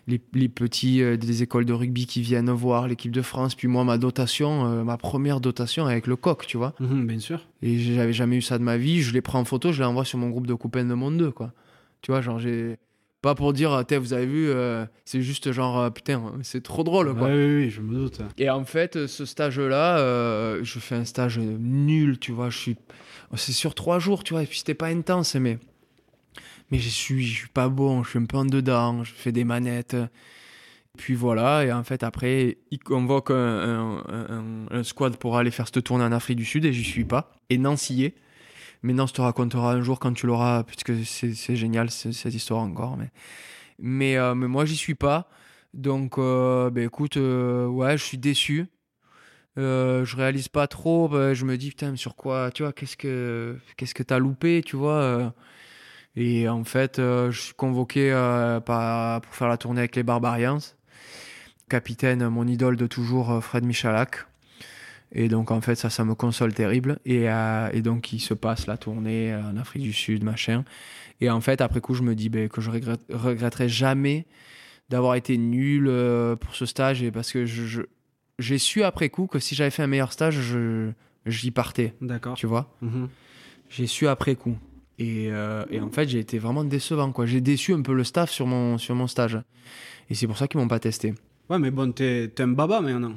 les, les petits des écoles de rugby qui viennent voir l'équipe de France, puis moi ma dotation, ma première dotation avec le coq, tu vois. Mhm, bien sûr. Et j'avais jamais eu ça de ma vie. Je les prends en photo, je les envoie sur mon groupe de copains de Monde 2, quoi. Tu vois, genre, j'ai. Pas pour dire, T'es, vous avez vu, euh, c'est juste genre, euh, putain, c'est trop drôle, quoi. Ouais, oui, oui, je me doute. Et en fait, ce stage-là, euh, je fais un stage nul, tu vois. Je suis. C'est sur trois jours, tu vois, et puis c'était pas intense, mais. Mais je suis, je suis pas bon, je suis un peu en dedans, je fais des manettes. Puis voilà, et en fait, après, il convoque un, un- un- un squad pour aller faire cette tournée en Afrique du Sud, et j'y suis pas. Et Nancy y est. Mais Nance te racontera un jour quand tu l'auras, puisque c'est génial ce- cette histoire encore. Mais, mais, euh, mais moi, j'y suis pas. Donc, euh, ben écoute, euh, ouais, je suis déçu. Euh, je réalise pas trop. ben, je me dis, putain, mais sur quoi, tu vois, qu'est-ce que qu'est-ce que t'as loupé, tu vois. euh. et en fait, je suis convoqué pour faire la tournée avec les Barbarians. Capitaine, mon idole de toujours, Fred Michalak. Et donc, en fait, ça, ça me console terrible. Et, euh, et donc, il se passe la tournée euh, en Afrique du Sud, machin. Et en fait, après coup, je me dis ben, que je regrette, regretterai jamais d'avoir été nul euh, pour ce stage. Et parce que je, j'ai su après coup que si j'avais fait un meilleur stage, je, j'y partais. D'accord. Tu vois? Mhm. J'ai su après coup. Et, euh, et en fait, j'ai été vraiment décevant. quoi. J'ai déçu un peu le staff sur mon, sur mon stage. Et c'est pour ça qu'ils m'ont pas testé. Ouais, mais bon, t'es un baba maintenant.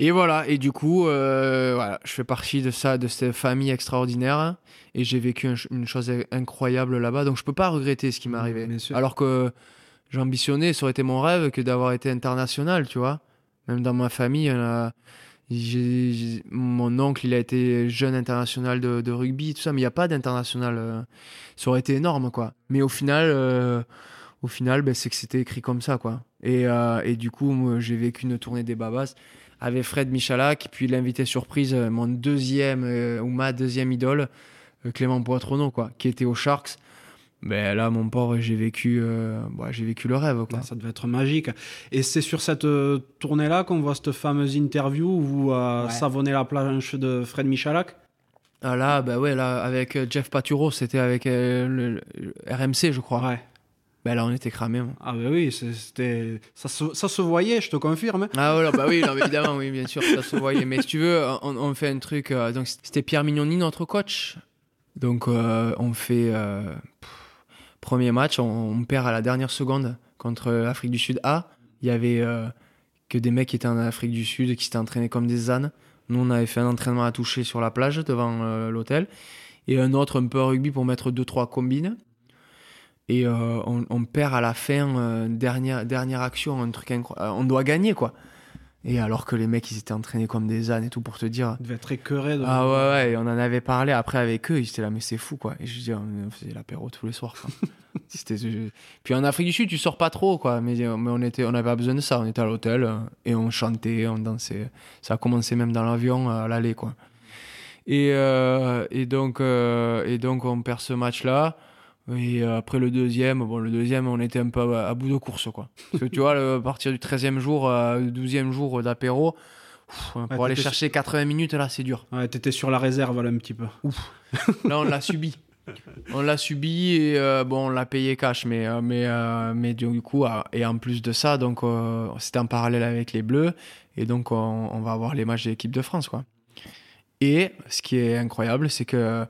Et voilà, et du coup, euh, voilà, je fais partie de ça, de cette famille extraordinaire, et j'ai vécu un- une chose incroyable là-bas, donc je peux pas regretter ce qui m'est Mhm, arrivé. bien sûr. Alors que j'ambitionnais, ça aurait été mon rêve que d'avoir été international, tu vois. Même dans ma famille, mon oncle, il a été jeune international de, de rugby, tout ça, mais il n'y a pas d'international. euh, ça aurait été énorme, quoi. Mais au final, euh, au final, ben, c'est que c'était écrit comme ça, quoi. Et, euh, et du coup, j'ai vécu une tournée des Babas avec Fred Michalak, puis l'invité surprise, euh, mon deuxième euh, ou ma deuxième idole, Clément Poitronneau, quoi, qui était aux Sharks. Ben là, mon pauvre, j'ai vécu, euh, ouais, j'ai vécu le rêve, quoi. Ça devait être magique. Et c'est sur cette euh, tournée-là qu'on voit cette fameuse interview où vous euh, Ouais. savonnez la planche de Fred Michalak? Ah là, bah ouais, là, avec Jeff Paturo, c'était avec euh, le, le RMC, je crois. Ouais. Ben là, on était cramés. moi. Ah, bah oui, c'était. Ça se, ça se voyait, je te confirme. hein. Ah voilà, bah oui, non, mais évidemment, oui, bien sûr, ça se voyait. Mais si tu veux, on, on fait un truc. euh, donc c'était Pierre Mignoni, notre coach. Donc euh, on fait euh, pff, premier match, on, on perd à la dernière seconde contre l'Afrique du Sud A. Il y avait que des mecs qui étaient en Afrique du Sud qui s'étaient entraînés comme des ânes. Nous, on avait fait un entraînement à toucher sur la plage devant l'hôtel. Et un autre un peu à rugby pour mettre deux, trois combines. Et euh, on, on perd à la fin, euh, dernière, dernière action, un truc incroyable. On doit gagner, quoi. Et alors que les mecs, ils étaient entraînés comme des ânes et tout pour te dire. Il devait être écœuré. De... Ah ouais, ouais, et on en avait parlé après avec eux. Ils étaient là, mais c'est fou, quoi. Et je dis, on faisait l'apéro tous les soirs. je- Puis en Afrique du Sud, tu sors pas trop, quoi. Mais, mais on était, on avait pas besoin de ça. On était à l'hôtel euh, et on chantait, on dansait. Ça a commencé même dans l'avion euh, à l'aller, quoi. Et, euh, et, donc, euh, et donc, on perd ce match-là. Et euh, après le deuxième, bon, le deuxième, on était un peu à, bout de course, quoi. Parce que tu vois, le- à partir du 13e jour, euh, 12e jour d'apéro, pff, pour Ouais, aller chercher 80 minutes, là, c'est dur. Ouais, t'étais sur la réserve là un petit peu. Là, on l'a subi. On l'a subi et euh, bon, on l'a payé cash, mais, euh, mais, euh, mais du coup, euh, et en plus de ça, donc euh, c'était en parallèle avec les Bleus et donc on, on va avoir les matchs de l'équipe de France, quoi. Et ce qui est incroyable, c'est que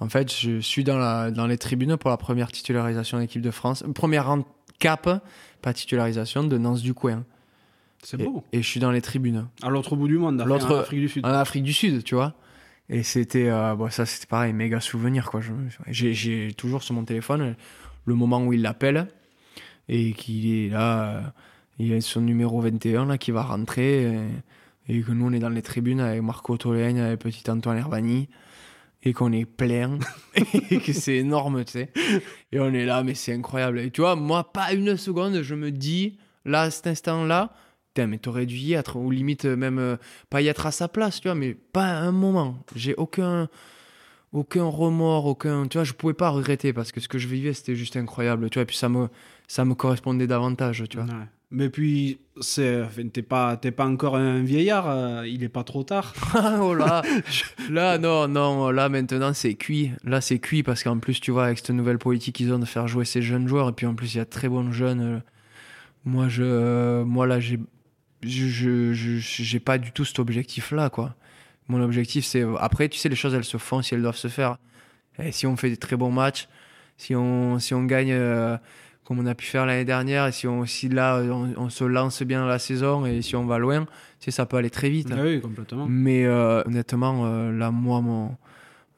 en fait, je suis dans, la, dans les tribunes pour la première titularisation de l'équipe de France, première rang cap, pas titularisation de Nance du Coin. C'est beau. et je suis dans les tribunes À l'autre bout du monde, L'autre- en Afrique du Sud. en Afrique du Sud, tu vois. Et c'était, euh, bon, ça c'était pareil, méga souvenir, quoi. J'ai toujours sur mon téléphone le moment où il l'appelle et qu'il est là, euh, il est son numéro 21 là qui va rentrer et, et que nous on est dans les tribunes avec Marco Tolègne, avec petit Antoine Herbani et qu'on est plein et que c'est énorme, tu sais. Et on est là, mais c'est incroyable. Et tu vois, moi, pas une seconde, je me dis, là, à cet instant-là, mais t'aurais dû y être, ou limite même euh, pas y être à sa place, tu vois, mais pas un moment. J'ai aucun, aucun remords, aucun, tu vois, je pouvais pas regretter parce que ce que je vivais, c'était juste incroyable, tu vois, et puis ça me, ça me correspondait davantage, tu vois. Mais puis, c'est, t'es pas, t'es pas encore un vieillard, euh, il est pas trop tard. oh là, là, non, non, là maintenant c'est cuit. Là c'est cuit parce qu'en plus, tu vois, avec cette nouvelle politique qu'ils ont de faire jouer ces jeunes joueurs, et puis en plus, il y a de très bons jeunes. Moi, je, euh, moi là, j'ai, je, je, je- j'ai pas du tout cet objectif-là, quoi. Mon objectif, c'est. Après, tu sais, les choses, elles se font si elles doivent se faire. Et si on fait des très bons matchs, si on, si on gagne euh, comme on a pu faire l'année dernière, et si, on, si là, on, on se lance bien dans la saison, et si on va loin, tu sais, ça peut aller très vite. Ah oui, complètement. Mais euh, honnêtement, euh, là, moi, mon...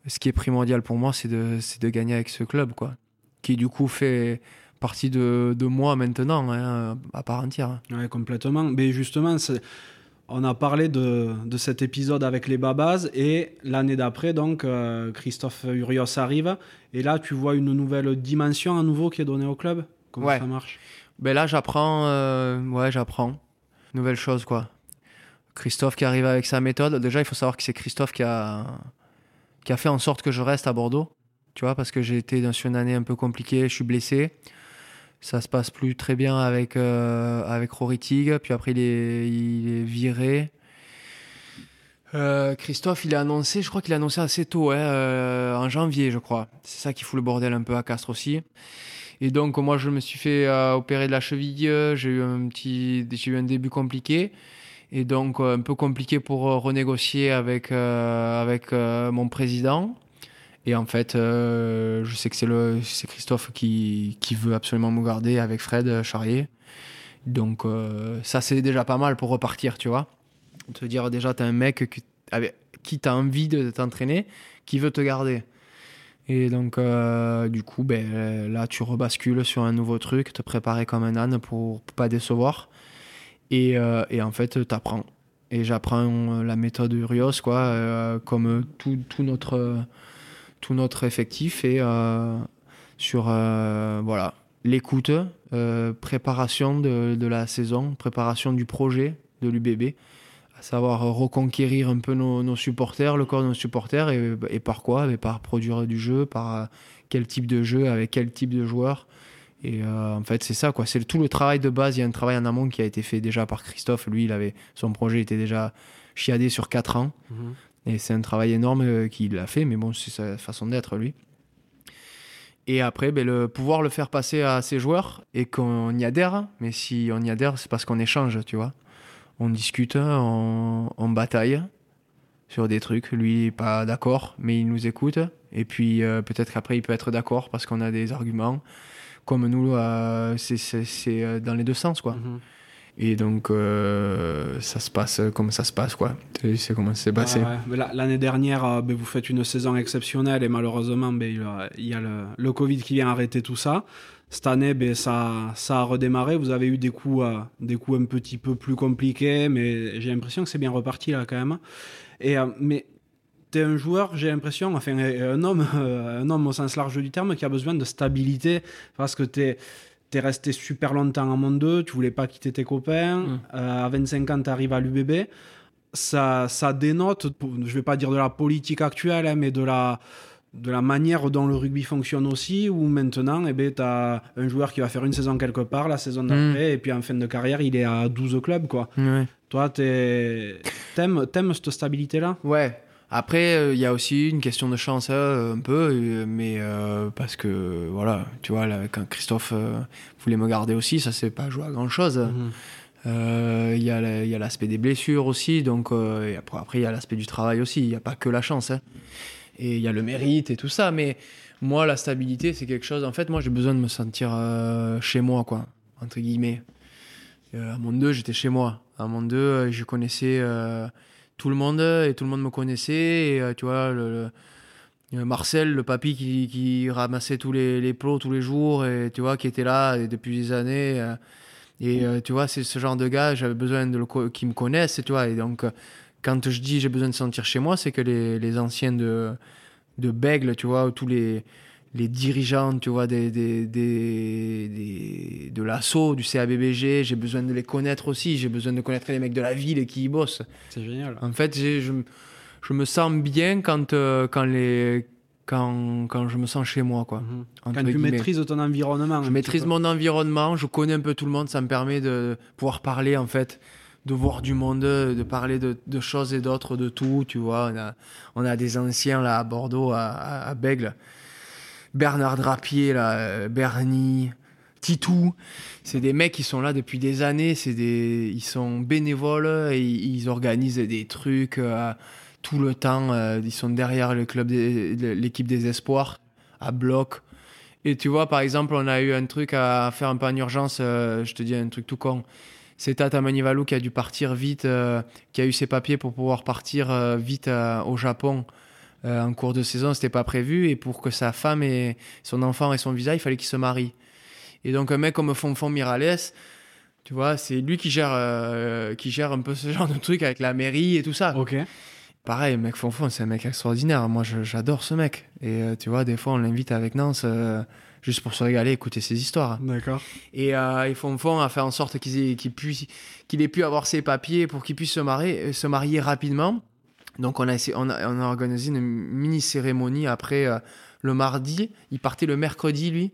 ce qui est primordial pour moi, c'est de, c'est de gagner avec ce club, quoi. Qui, du coup, fait partie de, de moi maintenant, hein, à part entière. Ouais, complètement. Mais justement, c'est- on a parlé de, de cet épisode avec les Babas et l'année d'après, donc, euh, Christophe Urios arrive. Et là, tu vois une nouvelle dimension à nouveau qui est donnée au club? Comment Ouais. ça marche? Ben là, j'apprends, euh, ouais, j'apprends. Nouvelle chose, quoi. Christophe qui arrive avec sa méthode. Déjà, il faut savoir que c'est Christophe qui a, qui a fait en sorte que je reste à Bordeaux. Tu vois, parce que j'ai été dans une année un peu compliquée, je suis blessé. Ça se passe plus très bien avec, euh, avec Rory Tig. Puis après, il est, il est viré. Euh, Christophe, il a annoncé, je crois qu'il a annoncé assez tôt, hein, en janvier, je crois. C'est ça qui fout le bordel un peu à Castres aussi. Et donc, moi, je me suis fait euh, opérer de la cheville. euh, J'ai eu un eu un début compliqué. Et donc, euh, un peu compliqué pour renégocier avec, avec mon président. Et en fait, je sais que c'est Christophe qui, qui veut absolument me garder avec Fred Charrier. Donc, ça, c'est déjà pas mal pour repartir, tu vois. Te dire déjà, t'as un mec qui t'as envie de t'entraîner, qui veut te garder. Et donc, euh, du coup, ben, là, tu rebascules sur un nouveau truc, te préparer comme un âne pour, pour pas décevoir. Et, euh, et en fait, t'apprends. Et j'apprends euh, la méthode Urios, quoi, comme tout, tout notre, tout notre effectif. Et sur, voilà, l'écoute, préparation de, de la saison, préparation du projet de l'UBB, à savoir reconquérir un peu nos, nos supporters, le corps de nos supporters, et, et par quoi? Mais Par produire du jeu, par euh, quel type de jeu, avec quel type de joueur? Et euh, en fait, c'est ça, quoi. C'est tout le travail de base. Il y a un travail en amont qui a été fait déjà par Christophe. Lui, il avait son projet était déjà chiadé sur 4 ans. Et c'est un travail énorme euh, qu'il a fait, mais bon, c'est sa façon d'être, lui. Et après, ben, le pouvoir le faire passer à ses joueurs et qu'on y adhère. Mais si on y adhère, c'est parce qu'on échange, tu vois. On discute, on, on bataille sur des trucs. Lui, il pas d'accord, mais il nous écoute. Et puis, euh, peut-être qu'après, il peut être d'accord parce qu'on a des arguments. Comme nous, euh, c'est- euh, dans les deux sens, quoi. Mhm. Et donc, euh, ça se passe comme ça se passe, quoi. Tu sais comment ça s'est passé. L'année dernière, euh, ben, vous faites une saison exceptionnelle et malheureusement, ben, il y a- le, Covid qui vient arrêter tout ça. Cette année, ben, ça, a redémarré. Vous avez eu des coups, euh, des coups un petit peu plus compliqués, mais j'ai l'impression que c'est bien reparti là quand même. Et, euh, mais tu es un joueur, j'ai l'impression, enfin un homme, euh, un homme au sens large du terme, qui a besoin de stabilité parce que tu es T'es resté super longtemps en Monde 2, tu voulais pas quitter tes copains. Mm. Euh, à 25 ans, tu arrives à l'UBB. Ça, ça dénote, je vais pas dire de la politique actuelle, hein, mais de la, de la manière dont le rugby fonctionne aussi, où maintenant, eh ben, tu as un joueur qui va faire une saison quelque part, la saison d'après, et puis en fin de carrière, il est à 12 clubs. Quoi. Toi, t'es- t'aimes t'aimes cette stabilité-là? Ouais. Après, euh, il y a aussi une question de chance, euh, un peu, euh, mais euh, parce que, voilà, tu vois, là, quand Christophe euh, voulait me garder aussi, ça s'est pas joué à grand chose. Mhm. Euh, Il y a l'aspect des blessures aussi, donc euh, et après, il y a l'aspect du travail aussi, il n'y a pas que la chance. hein. Et il y a le mérite et tout ça, mais moi, la stabilité, c'est quelque chose, en fait, moi, j'ai besoin de me sentir euh, chez moi, quoi, entre guillemets. À Monde 2, j'étais chez moi. À Monde 2, euh, je connaissais tout le monde et tout le monde me connaissait. Et euh, tu vois, le, euh, Marcel, le papy qui, qui ramassait tous les, les plots tous les jours et tu vois, qui était là depuis des années. euh, et euh, tu vois, c'est ce genre de gars, j'avais besoin de qui me connaissent, tu vois. Et donc, euh, quand je dis j'ai besoin de sentir chez moi, c'est que les, les anciens de, de Bègle, tu vois, tous les, les dirigeants, tu vois, des, des, des, des- de l'assaut, du CABBG, j'ai besoin de les connaître aussi, j'ai besoin de connaître les mecs de la ville et qui y bossent. C'est génial. En fait, je, me- je me sens bien quand, euh, quand, les, quand, quand je me sens chez moi, quoi. Mhm. Quand tu guillemets. maîtrises ton environnement. Je maîtrise mon environnement, je connais un peu tout le monde, ça me permet de pouvoir parler en fait, de voir du monde, de parler de, de choses et d'autres, de tout, tu vois. On a, on a des anciens là à Bordeaux, à, à, à Bègle, Bernard Drapier, là, euh, Bernie, Titou. C'est des mecs qui sont là depuis des années, c'est des, ils sont bénévoles et ils, organisent des trucs euh, tout le temps. euh, ils sont derrière le club, l'équipe des espoirs à bloc. Et tu vois, par exemple, on a eu un truc à faire un peu en urgence. je te dis un truc tout con. C'est Tata Manivalou qui a dû partir vite, qui a eu ses papiers pour pouvoir partir vite au Japon euh, en cours de saison. C'était pas prévu. Et pour que sa femme et son enfant et son visa, il fallait qu'il se marie. Et donc, un mec comme Fonfon Mirales, tu vois, c'est lui qui gère, euh, qui gère un peu ce genre de truc avec la mairie et tout ça. Ok. Pareil, mec Fonfon, c'est un mec extraordinaire. Moi, j'adore ce mec. Et euh, tu vois, des fois, on l'invite avec Nance juste pour se régaler, écouter ses histoires. D'accord. Et, euh, et Fonfon a fait en sorte qu'il ait, qu'il puisse- qu'il ait pu avoir ses papiers pour qu'il puisse se marier, se marier rapidement. Donc, on a, essayé- on a, on a organisé une mini cérémonie après euh, le mardi. Il partait le mercredi, lui.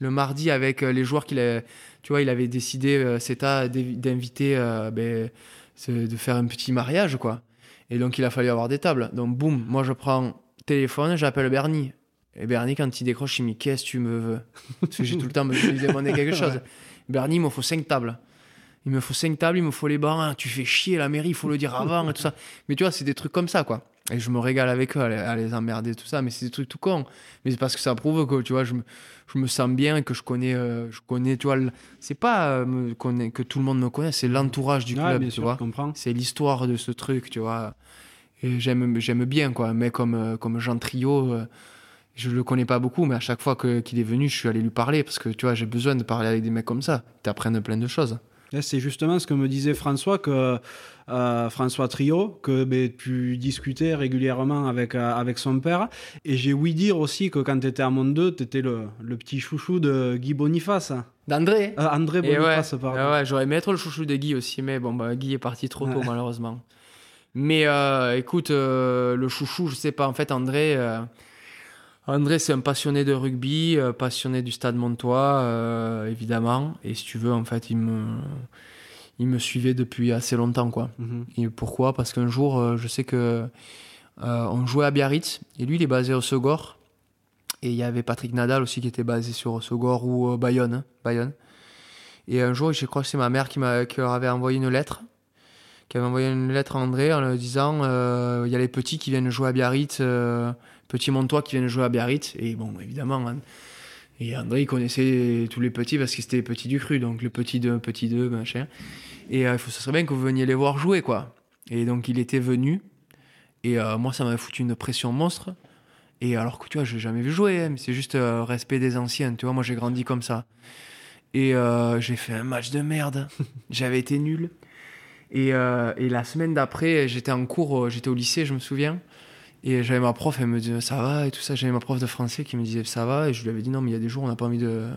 Le mardi, avec euh, les joueurs qu'il a. Tu vois, il avait décidé, euh, CETA, d'inviter, euh, ben, de faire un petit mariage, quoi. Et donc, il a fallu avoir des tables. Donc, boum, moi, je prends téléphone, j'appelle Bernie. Et Bernie, quand il décroche, il me dit Qu'est-ce que tu me veux? Parce que j'ai tout le temps besoin de lui demander quelque chose. Bernie, il me faut cinq tables. Il me faut cinq tables, il me faut les bancs. Ah, Tu fais chier la mairie, il faut le dire avant et tout ça. Mais tu vois, c'est des trucs comme ça, quoi. Et je me régale avec eux à les, à les emmerder, tout ça. Mais c'est des trucs tout cons. Mais c'est parce que ça prouve que, tu vois, je me, je me sens bien et que je connais, euh, je connais, tu vois, le- c'est pas euh, que tout le monde me connaît, c'est l'entourage du Ouais, club, bien tu sûr, vois. C'est l'histoire de ce truc, tu vois. Et j'aime, j'aime bien, quoi. Mec comme, euh, comme Jean Trio, euh, je le connais pas beaucoup, mais à chaque fois que, qu'il est venu, je suis allé lui parler parce que, tu vois, j'ai besoin de parler avec des mecs comme ça. T'apprennes plein de choses. C'est justement ce que me disait François, que, euh, François Trio, que ben, tu discutais régulièrement avec, euh, avec son père. Et j'ai ouï dire aussi que quand tu étais à Monde 2, tu étais le, le petit chouchou de Guy Boniface. D'André Euh, André ouais, Boniface, pardon. Ah ouais, j'aurais aimé être le chouchou de Guy aussi, mais bon, bah, Guy est parti trop tôt, malheureusement. Mais euh, écoute, le chouchou, je sais pas, en fait, André, André c'est un passionné de rugby, euh, passionné du stade Montois, euh, évidemment. Et si tu veux, en fait, il me, il me suivait depuis assez longtemps, quoi. Mhm. Et pourquoi? Parce qu'un jour, euh, je sais que on jouait à Biarritz, et lui, il est basé au Segor. Et il y avait Patrick Nadal aussi qui était basé sur Segor ou Bayonne, hein, Bayonne. Et un jour, je crois que c'est ma mère qui, leur avait envoyé une lettre, qui avait envoyé une lettre à André en lui disant il y a les petits qui viennent jouer à Biarritz, petits Montois qui viennent jouer à Biarritz. Et bon, évidemment, hein, et André, il connaissait tous les petits parce que c'était les petits du cru, donc le petit 2, petit 2, machin. Et euh, ça serait bien que vous veniez les voir jouer, quoi. Et donc, il était venu. Et euh, moi, ça m'avait foutu une pression monstre. Et alors que tu vois, je l'ai jamais vu jouer, hein, mais c'est juste euh, respect des anciens. Tu vois, moi, j'ai grandi comme ça. Et euh, j'ai fait un match de merde. J'avais été nul. Et, et la semaine d'après, j'étais en cours, j'étais au lycée, je me souviens. Et j'avais ma prof, elle me disait ça va et tout ça. J'avais ma prof de français qui me disait ça va. Et je lui avais dit non, mais il y a des jours, on n'a pas envie de,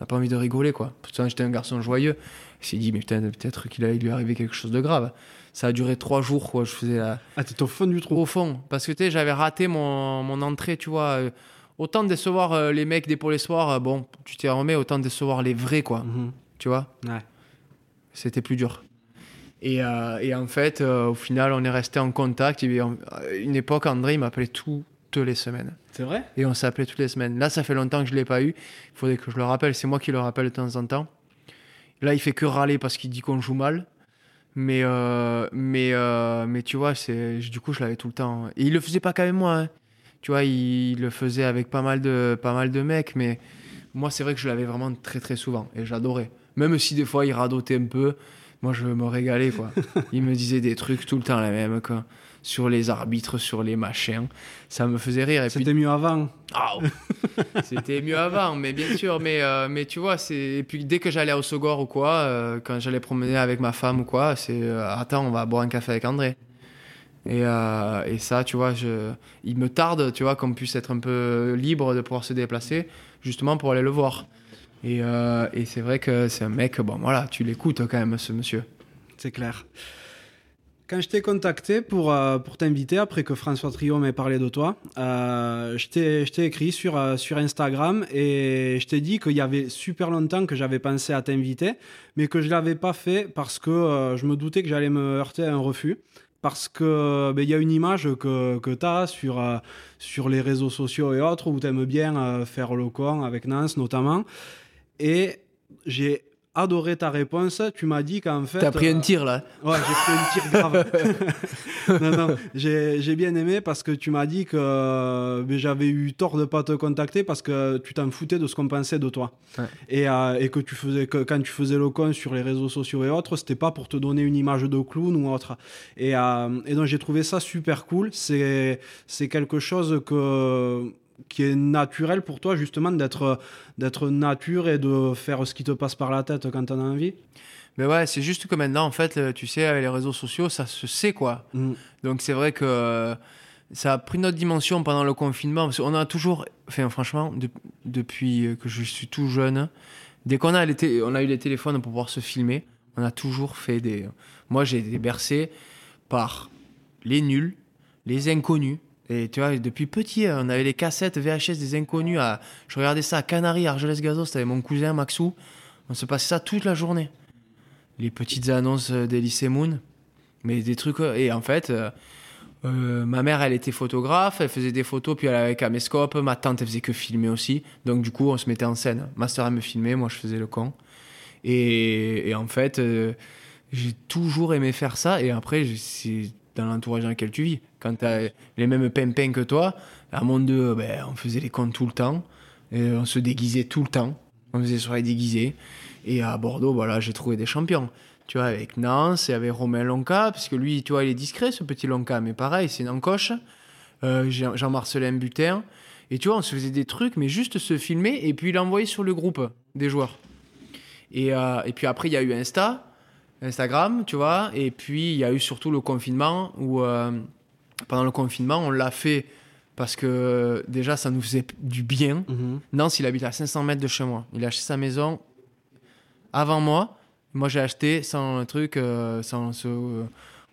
on pas envie de rigoler quoi. Pourtant, j'étais un garçon joyeux. Il s'est dit mais putain, peut-être qu'il allait lui arriver quelque chose de grave. Ça a duré trois jours quoi. Je faisais la, Ah, t'es au fond du trou. au fond. Parce que tu sais, j'avais raté mon, mon entrée, tu vois. euh, Autant décevoir euh, les mecs des les soirs, euh, bon, tu t'y remets, autant décevoir les vrais, quoi. Mhm. Tu vois? Ouais. C'était plus dur. Et, euh, et en fait, euh, au final, on est resté en contact. Et on- à une époque, André, il m'appelait toutes les semaines. C'est vrai? Et on s'appelait toutes les semaines. Là, ça fait longtemps que je ne l'ai pas eu. Il faudrait que je le rappelle. C'est moi qui le rappelle de temps en temps. Là, il fait que râler parce qu'il dit qu'on joue mal. Mais, euh, mais, mais tu vois, c'est, du coup, je l'avais tout le temps. Et il le faisait pas qu'avec moi. hein. Tu vois, il, il le faisait avec pas mal de, pas mal de mecs. Mais moi, c'est vrai que je l'avais vraiment très, très souvent. Et j'adorais. Même si des fois, il radotait un peu. Moi, je me régalais, quoi. il me disait des trucs tout le temps, les mêmes, quoi. Sur les arbitres, sur les machins. Ça me faisait rire. Puis, C'était mieux avant. ah, C'était mieux avant, mais bien sûr. Mais, euh, mais tu vois, c'est... Et puis dès que j'allais au Sogor ou quoi, euh, quand j'allais promener avec ma femme ou quoi, c'est euh, Attends, on va boire un café avec André. Et, euh, et ça, tu vois, je... il me tarde, tu vois, qu'on puisse être un peu libre de pouvoir se déplacer, justement pour aller le voir. Et, euh, et c'est vrai que c'est un mec, bon voilà, tu l'écoutes quand même, ce monsieur. C'est clair. Quand je t'ai contacté pour, euh, pour t'inviter, après que François Trio m'ait parlé de toi, euh, je t'ai écrit sur, euh, sur Instagram et je t'ai dit qu'il y avait super longtemps que j'avais pensé à t'inviter, mais que je ne l'avais pas fait parce que je me doutais que j'allais me heurter à un refus. Parce que ben, il y a une image que, que tu as sur, sur les réseaux sociaux et autres où tu aimes bien faire le con avec Nance notamment. Et j'ai adoré ta réponse. Tu m'as dit qu'en fait. T'as pris un euh, tir là Ouais, j'ai pris un tir grave. non, non, j'ai j'ai bien aimé parce que tu m'as dit que euh, j'avais eu tort de pas te contacter parce que tu t'en foutais de ce qu'on pensait de toi. Ouais. Et, euh, et que, tu faisais, que quand tu faisais le con sur les réseaux sociaux et autres, c'était pas pour te donner une image de clown ou autre. Et, euh, et donc j'ai trouvé ça super cool. C'est quelque chose que qui est naturel pour toi justement d'être d'être nature et de faire ce qui te passe par la tête quand on a envie? Mais ouais, c'est juste que maintenant, en fait, tu sais, avec les réseaux sociaux, ça se sait quoi. Mm. Donc c'est vrai que euh, ça a pris notre dimension pendant le confinement. Parce qu'on a toujours, enfin franchement, de- depuis que je suis tout jeune, dès qu'on a, les té- on a eu les téléphones pour pouvoir se filmer, on a toujours fait des... Moi j'ai été bercé par les nuls, les inconnus. Et tu vois, depuis petit, on avait les cassettes VHS des inconnus. À... Je regardais ça à Canaries, Argelès Gazos, c'était mon cousin Maxou. On se passait ça toute la journée. Les petites annonces des lycées Moon. Mais des trucs. euh, Et en fait, euh, euh, ma mère, elle était photographe, elle faisait des photos, puis elle avait caméscope. Ma tante, elle faisait que filmer aussi. Donc, du coup, on se mettait en scène. Ma soeur, elle me filmait, moi, je faisais le con. Et, en fait, euh, j'ai toujours aimé faire ça. Et après, c'est dans l'entourage dans lequel tu vis. Quand t'as les mêmes pimpins que toi, à Monde 2, ben, on faisait les cons tout le temps. On se déguisait tout le temps. On faisait des soirées déguisées. Et à Bordeaux, voilà, j'ai trouvé des champions. Tu vois, avec Nance et avec Romain Lonca, parce que lui, tu vois, il est discret, ce petit Lonca, mais pareil, c'est une encoche. Euh, Jean- Jean-Marcelin Butin. Et tu vois, on se faisait des trucs, mais juste se filmer et puis l'envoyer sur le groupe des joueurs. Et, euh, et puis après, il y a eu Insta, Instagram, tu vois. Et puis, il y a eu surtout le confinement où, euh, pendant le confinement, on l'a fait parce que déjà, ça nous faisait du bien. Mhm. Nance, il habite à 500 mètres de chez moi. Il a acheté sa maison avant moi. Moi, j'ai acheté sans un truc, euh, sans euh,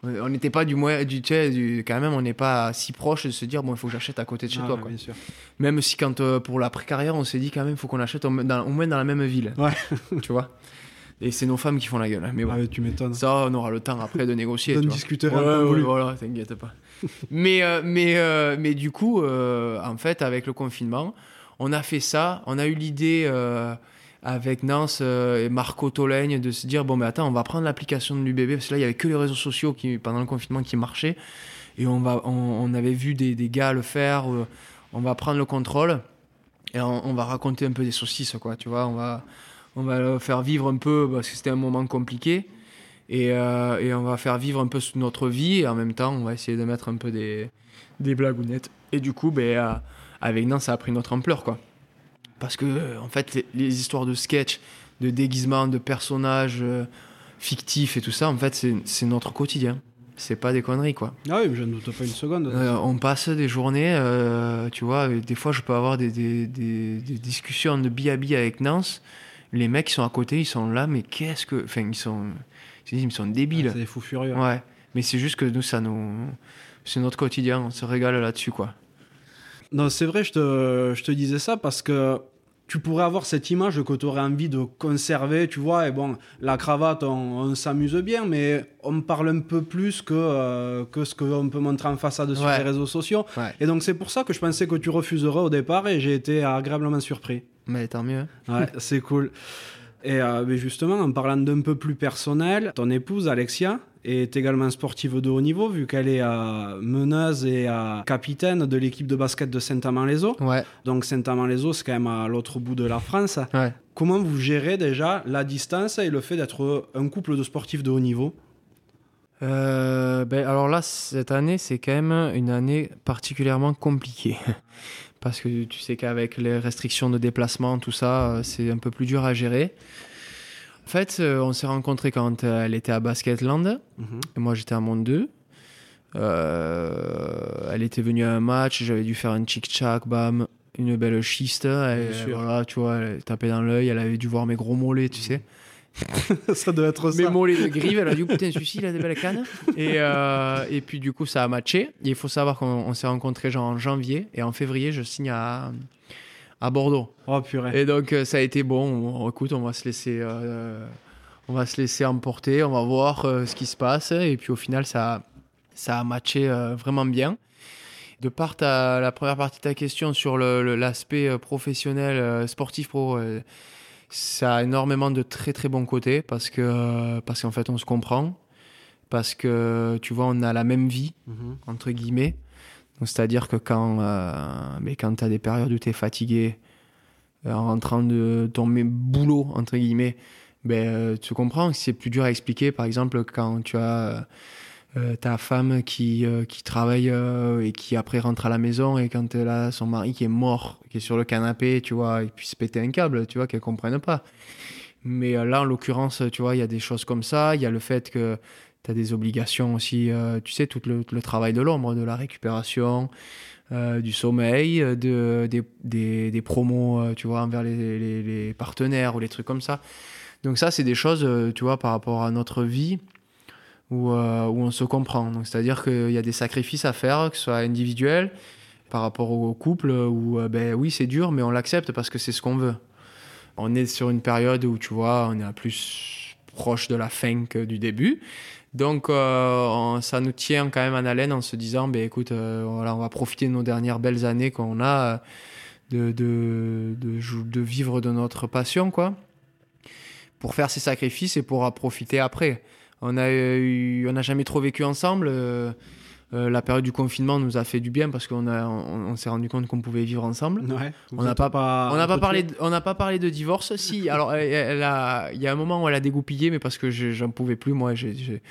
on n'était pas du moins, du, tu sais, du- quand même, on n'est pas si proche de se dire, bon, il faut que j'achète à côté de chez Ah, toi. quoi. bien sûr. Même si, quand euh, pour la précarrière, on s'est dit quand même, il faut qu'on achète au, dans- au moins dans la même ville. Ouais. tu vois? Et c'est nos femmes qui font la gueule. Mais bon. Ah ouais, tu m'étonnes. Ça, on aura le temps après de négocier. Tu vois. discuter Ouais, ouais, voilà, t'inquiète pas. mais, euh, mais, euh, mais du coup, euh, en fait, avec le confinement, on a fait ça. On a eu l'idée euh, avec Nance et Marco Tolègne de se dire bon, mais attends, on va prendre l'application de l'UBB parce que là, il y avait que les réseaux sociaux qui, pendant le confinement qui marchaient. Et on, va, on, on avait vu des, des gars le faire. on va prendre le contrôle et on, on va raconter un peu des saucisses, quoi. Tu vois, on va, on va le faire vivre un peu parce que c'était un moment compliqué. Et, euh, et on va faire vivre un peu notre vie et en même temps, on va essayer de mettre un peu des, des blagounettes. Et du coup, ben, euh, avec Nan, ça a pris notre ampleur, quoi. Parce que, euh, en fait, les, les histoires de sketch, de déguisement, de personnages euh, fictifs et tout ça, en fait, c'est- notre quotidien. C'est pas des conneries, quoi. Ah oui, mais je ne doute pas une seconde. on passe des journées, tu vois, des fois je peux avoir des, des, des- des discussions de billes à billes avec Nance. Les mecs qui sont à côté, ils sont là, mais qu'est-ce que. Enfin, ils sont. Ils sont débiles. C'est des fous furieux. Ouais. Mais c'est juste que nous, ça nous. C'est notre quotidien, on se régale là-dessus, quoi. Non, c'est vrai, je te, je te disais ça parce que tu pourrais avoir cette image que tu aurais envie de conserver, tu vois. Et bon, la cravate, on, on s'amuse bien, mais on parle un peu plus que, euh, que ce qu'on peut montrer en façade sur Ouais. les réseaux sociaux. Ouais. Et donc, c'est pour ça que je pensais que tu refuserais au départ et j'ai été agréablement surpris. Mais tant mieux. Ouais, c'est cool. Et euh, mais justement, en parlant d'un peu plus personnel, ton épouse, Alexia, est également sportive de haut niveau, vu qu'elle est euh, meneuse et euh, capitaine de l'équipe de basket de Saint-Amand-les-Eaux. Ouais. Donc Saint-Amand-les-Eaux, c'est quand même à l'autre bout de la France. Ouais. Comment vous gérez déjà la distance et le fait d'être un couple de sportifs de haut niveau? Ben, alors là, cette année, c'est quand même une année particulièrement compliquée. Parce que tu sais qu'avec les restrictions de déplacement, tout ça, euh, c'est un peu plus dur à gérer. En fait, euh, on s'est rencontrés quand elle était à Basketland. Mhm. Et moi, j'étais à Monde 2. Euh, elle était venue à un match, j'avais dû faire un chic-chac, bam, une belle schiste. Sûr. voilà, tu vois, elle tapait dans l'œil, elle avait dû voir mes gros mollets, tu sais. Ça doit être ça. Mes mollets de grive, elle a dit putain, celui-ci, il a des belles cannes. Et, euh, et puis, du coup, ça a matché. Et il faut savoir qu'on on s'est rencontrés genre en janvier. Et en février, je signe à, à Bordeaux. Oh purée. Et donc, euh, ça a été bon. On- écoute, on va se laisser. euh, on va se laisser emporter, on va voir euh, ce qui se passe. Et puis au final, ça, ça a matché vraiment bien. De part à la première partie de ta question sur l'aspect professionnel, sportif pro, ça a énormément de très très bons côtés parce que parce qu'en fait on se comprend, parce que tu vois on a la même vie Mhm. entre guillemets. Donc, C'est-à-dire que quand, euh, mais quand tu as des périodes où tu es fatigué, euh, en rentrant de ton boulot, entre guillemets, ben, euh, tu comprends que c'est plus dur à expliquer. Par exemple, quand tu as euh, ta femme qui, euh, qui travaille euh, et qui après rentre à la maison et quand elle a son mari qui est mort, qui est sur le canapé, tu vois, et puis se péter un câble, tu vois, qu'elle comprenne pas. Mais euh, là, en l'occurrence, tu vois, il y a des choses comme ça. Il y a le fait que tu as des obligations aussi, tu sais, tout le, travail de l'ombre, de la récupération, du sommeil, de, des, des, des promos, tu vois, envers les, les, partenaires ou les trucs comme ça. Donc ça, c'est des choses, tu vois, par rapport à notre vie où, euh, où on se comprend. C'est-à-dire qu'il y a des sacrifices à faire, que ce soit individuel, par rapport au couple, où, euh, ben oui, c'est dur, mais on l'accepte parce que c'est ce qu'on veut. On est sur une période où, tu vois, on est plus proche de la fin que du début. Donc, euh, ça nous tient quand même en haleine en se disant, ben écoute, on va profiter de nos dernières belles années qu'on a, de, de, de, de vivre de notre passion, quoi, pour faire ces sacrifices et pour en profiter après. On a eu, on n'a jamais trop vécu ensemble. euh, euh, la période du confinement nous a fait du bien parce qu'on a, on, on s'est rendu compte qu'on pouvait vivre ensemble. Ouais. On n'a pas- on n'a pas un peu parlé, de- on n'a pas parlé de divorce. Si, alors elle, elle a, il y a un moment où elle a dégoupillé, mais parce que j'en pouvais plus. Moi, j'ai,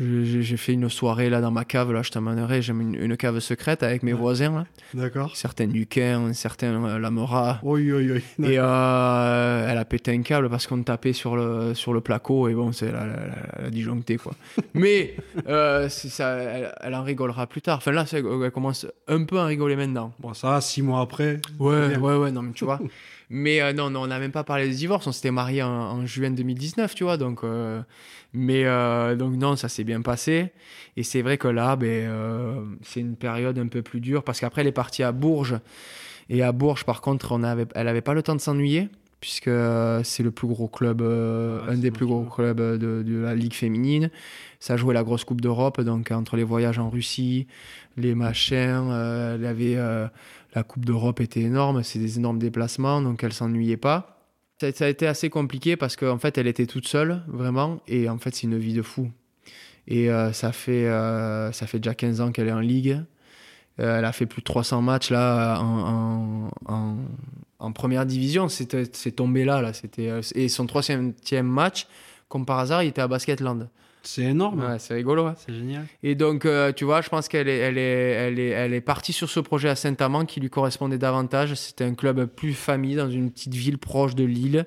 j'ai, fait une soirée là dans ma cave. Là, je t'emmènerai. J'ai une, une cave secrète avec mes Ouais. voisins. Là. D'accord. Certains du Quin, certains euh, Lamera. Oui, oui, oui. Et euh, elle a pété un câble parce qu'on tapait sur le, sur le placo et bon, c'est, elle, a- elle a- elle a disjoncté quoi. Mais euh, ça, elle, elle en rigolera plus tard. Enfin là, c'est- elle commence un peu à rigoler maintenant. Bon, ça, six mois après. Ouais, ouais, ouais, non, mais tu vois. mais euh, non, non, on n'a même pas parlé de divorce. On s'était mariés en, en juin 2019, tu vois. Donc, euh, mais euh, donc non, ça s'est bien passé. Et c'est vrai que là, ben, euh, c'est une période un peu plus dure parce qu'après, elle est partie à Bourges. Et à Bourges, par contre, on avait, elle avait pas le temps de s'ennuyer puisque euh, c'est le plus gros club, euh, Ouais, un des plus gros clubs de, de la Ligue féminine. Ça jouait la grosse Coupe d'Europe, donc entre les voyages en Russie, les machins, elle avait la Coupe d'Europe était énorme, c'est des énormes déplacements, donc elle s'ennuyait pas. Ça, a été assez compliqué parce qu'en fait, elle était toute seule, vraiment, et en fait, c'est une vie de fou. Et euh, ça, fait, euh, ça fait déjà 15 ans qu'elle est en Ligue. Euh, elle a fait plus de 300 matchs là en, première division. C'est tombé là, là. Et son troisième match comme par hasard, il était à Basketland. C'est énorme. Ouais, c'est rigolo. hein. C'est génial. Et donc, euh, tu vois, je pense qu'elle est, elle est, elle est, elle est partie sur ce projet à Saint-Amand qui lui correspondait davantage. C'était un club plus famille dans une petite ville proche de Lille.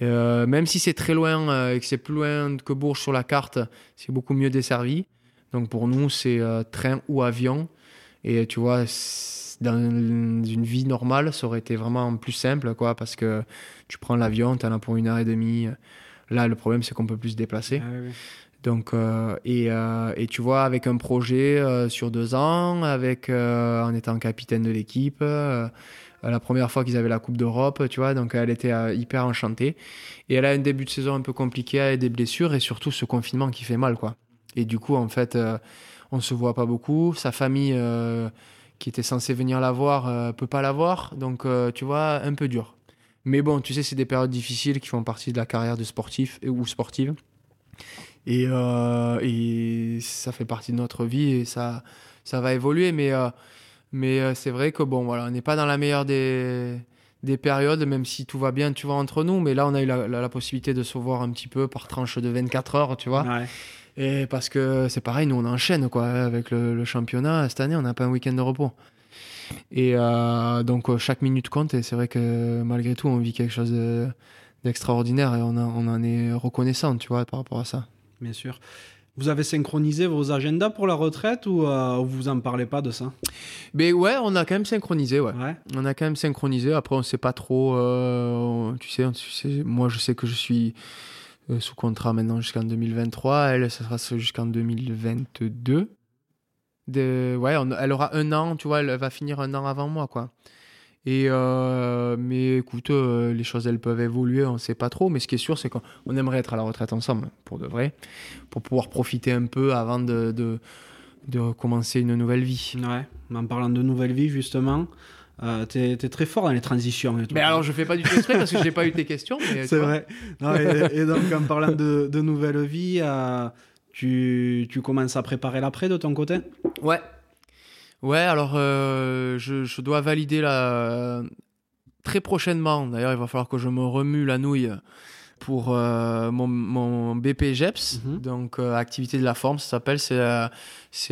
Euh, même si c'est très loin euh, et que c'est plus loin que Bourges sur la carte, c'est beaucoup mieux desservi. Donc pour nous, c'est train ou avion. Et tu vois, dans une vie normale, ça aurait été vraiment plus simple, quoi, parce que tu prends l'avion, tu en as pour une heure et demie. Là, le problème, c'est qu'on peut plus se déplacer. Ah oui. Donc, euh, et, euh, et tu vois, avec un projet euh, sur deux ans, avec, en étant capitaine de l'équipe, la première fois qu'ils avaient la Coupe d'Europe, tu vois, donc elle était hyper enchantée. Et elle a un début de saison un peu compliqué avec des blessures et surtout ce confinement qui fait mal, quoi. Et du coup, en fait, on se voit pas beaucoup. Sa famille, qui était censée venir la voir, peut pas la voir. Donc, tu vois, un peu dur. Mais bon, tu sais, c'est des périodes difficiles qui font partie de la carrière de sportif ou sportive. Et, euh, et ça fait partie de notre vie et ça, ça va évoluer. Mais, euh, mais euh, c'est vrai que bon, voilà, on n'est pas dans la meilleure des, des périodes, même si tout va bien, tu vois, entre nous. Mais là, on a eu la, la- la possibilité de se voir un petit peu par tranche de 24 heures, tu vois. Ouais. Et parce que c'est pareil, nous, on enchaîne, quoi, avec le, le championnat. Cette année, on n'a pas un week-end de repos. Et euh, donc, chaque minute compte. Et c'est vrai que malgré tout, on vit quelque chose de- d'extraordinaire et on, a- on en est reconnaissant, tu vois, par rapport à ça. Bien sûr. Vous avez synchronisé vos agendas pour la retraite ou euh, vous en parlez pas de ça? Mais ouais, on a quand même synchronisé, ouais. Ouais. On a quand même synchronisé. Après, on sait pas trop. euh, tu, sais, tu sais, moi, je sais que je suis euh, sous contrat maintenant jusqu'en 2023. Elle, ça sera jusqu'en 2022. De, ouais, on- elle aura un an, tu vois, elle va finir un an avant moi, quoi. Et euh, mais écoute, euh, les choses elles peuvent évoluer, on sait pas trop. Mais ce qui est sûr, c'est qu'on on aimerait être à la retraite ensemble, pour de vrai, pour pouvoir profiter un peu avant de, de, de commencer une nouvelle vie. Ouais. En parlant de nouvelle vie, justement, euh, t'es es très fort dans les transitions. et tout. Mais alors, je fais pas du tout exprès parce que j'ai pas eu tes questions. mais C'est vrai. Non, et, et donc, en parlant de, de nouvelle vie, euh, tu, tu commences à préparer l'après de ton côté? Ouais. Ouais, alors euh, je, je dois valider la... très prochainement. D'ailleurs, il va falloir que je me remue la nouille pour euh, mon, mon BPGEPS, Mhm. donc euh, activité de la forme, ça s'appelle. C'est un,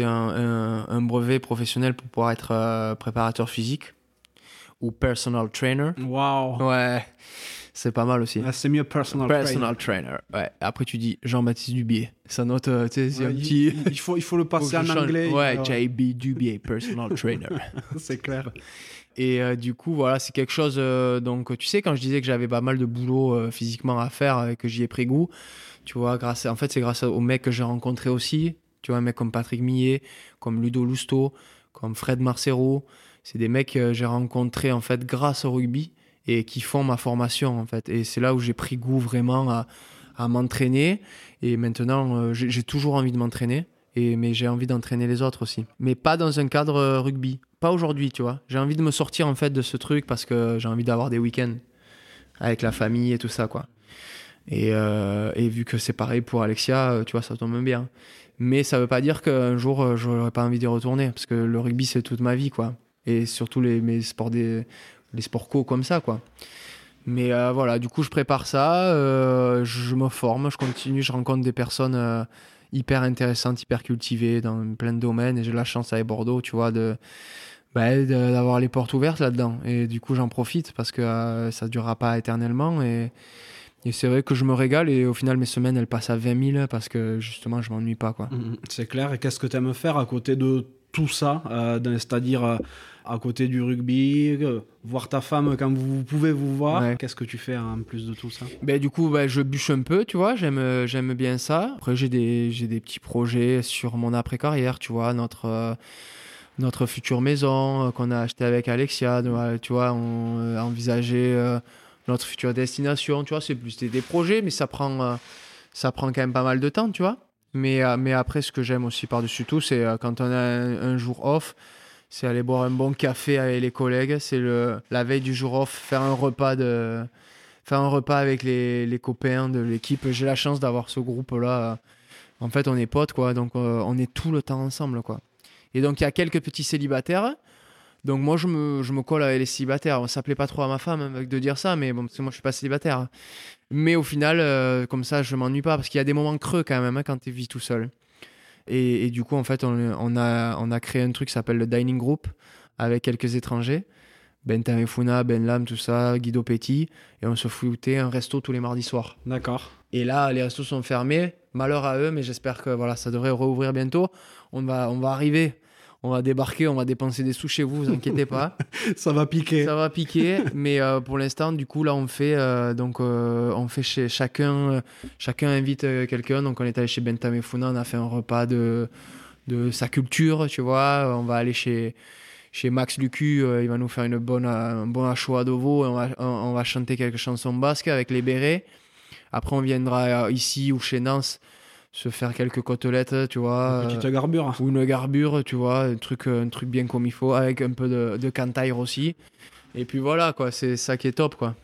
un- un brevet professionnel pour pouvoir être préparateur physique ou personal trainer. Waouh Ouais, c'est pas mal aussi. Ah, C'est mieux personal, trainer. Personal trainer. Ouais. Après, tu dis Jean-Baptiste Dubier. Ça note, euh, tu sais, c'est Ouais, un il- petit. il, il faut, il faut le passer en anglais. Ouais, JB Dubier, personal trainer. c'est clair. Et euh, du coup, voilà, c'est quelque chose. euh, donc, tu sais, quand je disais que j'avais pas mal de boulot euh, physiquement à faire et que j'y ai pris goût, tu vois, grâce à- en fait, c'est grâce aux mecs que j'ai rencontrés aussi. Tu vois, un mec comme Patrick Millet, comme Ludo Lousteau, comme Fred Marcero. C'est des mecs que j'ai rencontrés, en fait, grâce au rugby et qui font ma formation, en fait. Et c'est là où j'ai pris goût vraiment à, m'entraîner. Et maintenant, euh, j'ai toujours envie de m'entraîner. Et, mais j'ai envie d'entraîner les autres aussi. Mais pas dans un cadre euh, rugby. Pas aujourd'hui, tu vois. J'ai envie de me sortir en fait de ce truc parce que j'ai envie d'avoir des week-ends avec la famille et tout ça, quoi. Et, euh, vu que c'est pareil pour Alexia, tu vois, ça tombe bien. Mais ça veut pas dire qu'un jour, euh, j'aurais pas envie d'y retourner. Parce que le rugby, c'est toute ma vie, quoi. Et surtout les, mes sports des, les sports co comme ça, quoi. Mais euh, voilà, du coup, je prépare ça, euh, je me forme, je continue, je rencontre des personnes euh, hyper intéressantes, hyper cultivées dans plein de domaines. Et j'ai la chance avec Bordeaux, tu vois, de bah, d'avoir les portes ouvertes là-dedans. Et du coup, j'en profite parce que ça durera pas éternellement. Et, c'est vrai que je me régale. Et au final, mes semaines, elles passent à 20 000 parce que justement, je m'ennuie pas, quoi. Mhm, C'est clair. Et qu'est-ce que tu aimes faire à côté de tout ça C'est-à-dire à côté du rugby, euh, voir ta femme quand vous pouvez vous voir. Ouais. Qu'est-ce que tu fais en plus de tout ça? Ben, du coup, ben, je bûche un peu, tu vois, j'aime, euh, j'aime bien ça. Après, j'ai des, j'ai des petits projets sur mon après-carrière, tu vois, notre, euh, notre future maison euh, qu'on a acheté avec Alexia, tu vois, on envisager euh, notre future destination, tu vois, c'est plus des, des projets, mais ça prend, ça prend quand même pas mal de temps, tu vois. Mais, mais après, ce que j'aime aussi par-dessus tout, c'est quand on a un, un jour off, c'est aller boire un bon café avec les collègues, c'est le, la veille du jour off, faire un repas de faire un repas avec les, les copains de l'équipe. J'ai la chance d'avoir ce groupe-là. En fait, on est potes, quoi. Donc, euh, on est tout le temps ensemble, quoi. Et donc, il y a quelques petits célibataires Donc moi, je me, je me colle avec les célibataires. Ça plaît pas trop à ma femme hein, de dire ça, mais bon, parce que moi, je suis pas célibataire. Mais au final, euh, comme ça, je m'ennuie pas, parce qu'il y a des moments creux quand même hein, quand tu vis tout seul. Et, et du coup, en fait, on, on a, on a créé un truc qui s'appelle le Dining Group, avec quelques étrangers. Ben Tamefuna, Ben Lam, tout ça, Guido Petit. Et on se foutait un resto tous les mardis soirs. D'accord. Et là, les restos sont fermés. Malheur à eux, mais j'espère que voilà, ça devrait rouvrir bientôt. On va, on va arriver, on va débarquer, on va dépenser des sous chez vous, vous inquiétez pas. Ça va piquer. ça va piquer, mais euh, pour l'instant, du coup, là, on fait euh, donc euh, on fait chez chacun, chacun invite quelqu'un. Donc, on est allé chez Bentham et Funa, on a fait un repas de de sa culture, tu vois. On va aller chez chez Max Lucu, il va nous faire une bonne, un bon choix de veau on va, on, va chanter quelques chansons basques avec les bérets. Après, on viendra ici ou chez Nance se faire quelques côtelettes, tu vois. Une petite euh, garbure. ou une garbure, tu vois, un truc, un truc bien comme il faut, avec un peu de, de cantaire aussi. Et puis voilà, quoi, c'est ça qui est top, quoi.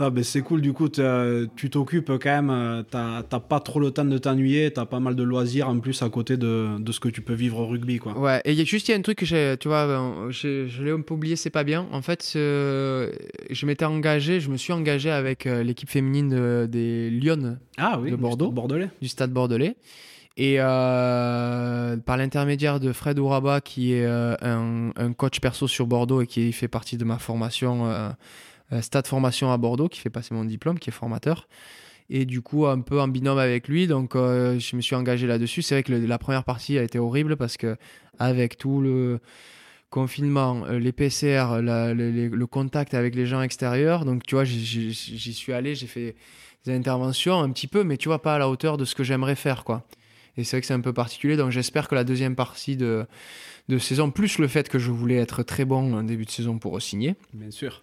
Ah, ben c'est cool, du coup, tu t'occupes quand même, euh, t'as pas trop le temps de t'ennuyer, t'as pas mal de loisirs en plus à côté de, de ce que tu peux vivre au rugby, quoi. Ouais, et il y a juste il y a un truc que j'ai, tu vois, euh, je, je l'ai un peu oublié, c'est pas bien. En fait, je m'étais engagé, je me suis engagé avec euh, l'équipe féminine de- des Lyonnes Ah oui, De Bordeaux. du Bordelais. du Stade Bordelais. Et euh, par l'intermédiaire de Fred Ouraba, qui est euh, un, un coach perso sur Bordeaux et qui fait partie de ma formation, Stade Formation à Bordeaux, qui fait passer mon diplôme, qui est formateur. Et du coup, un peu en binôme avec lui, donc euh, je me suis engagé là-dessus. C'est vrai que la première partie a été horrible parce que avec tout le confinement, euh, les PCR, le, le- contact avec les gens extérieurs, donc tu vois, j'y suis allé, j'ai fait des interventions un petit peu, mais tu vois, pas à la hauteur de ce que j'aimerais faire, quoi. Et c'est vrai que c'est un peu particulier, donc j'espère que la deuxième partie de, de saison, plus le fait que je voulais être très bon en début de saison pour signer. Bien sûr.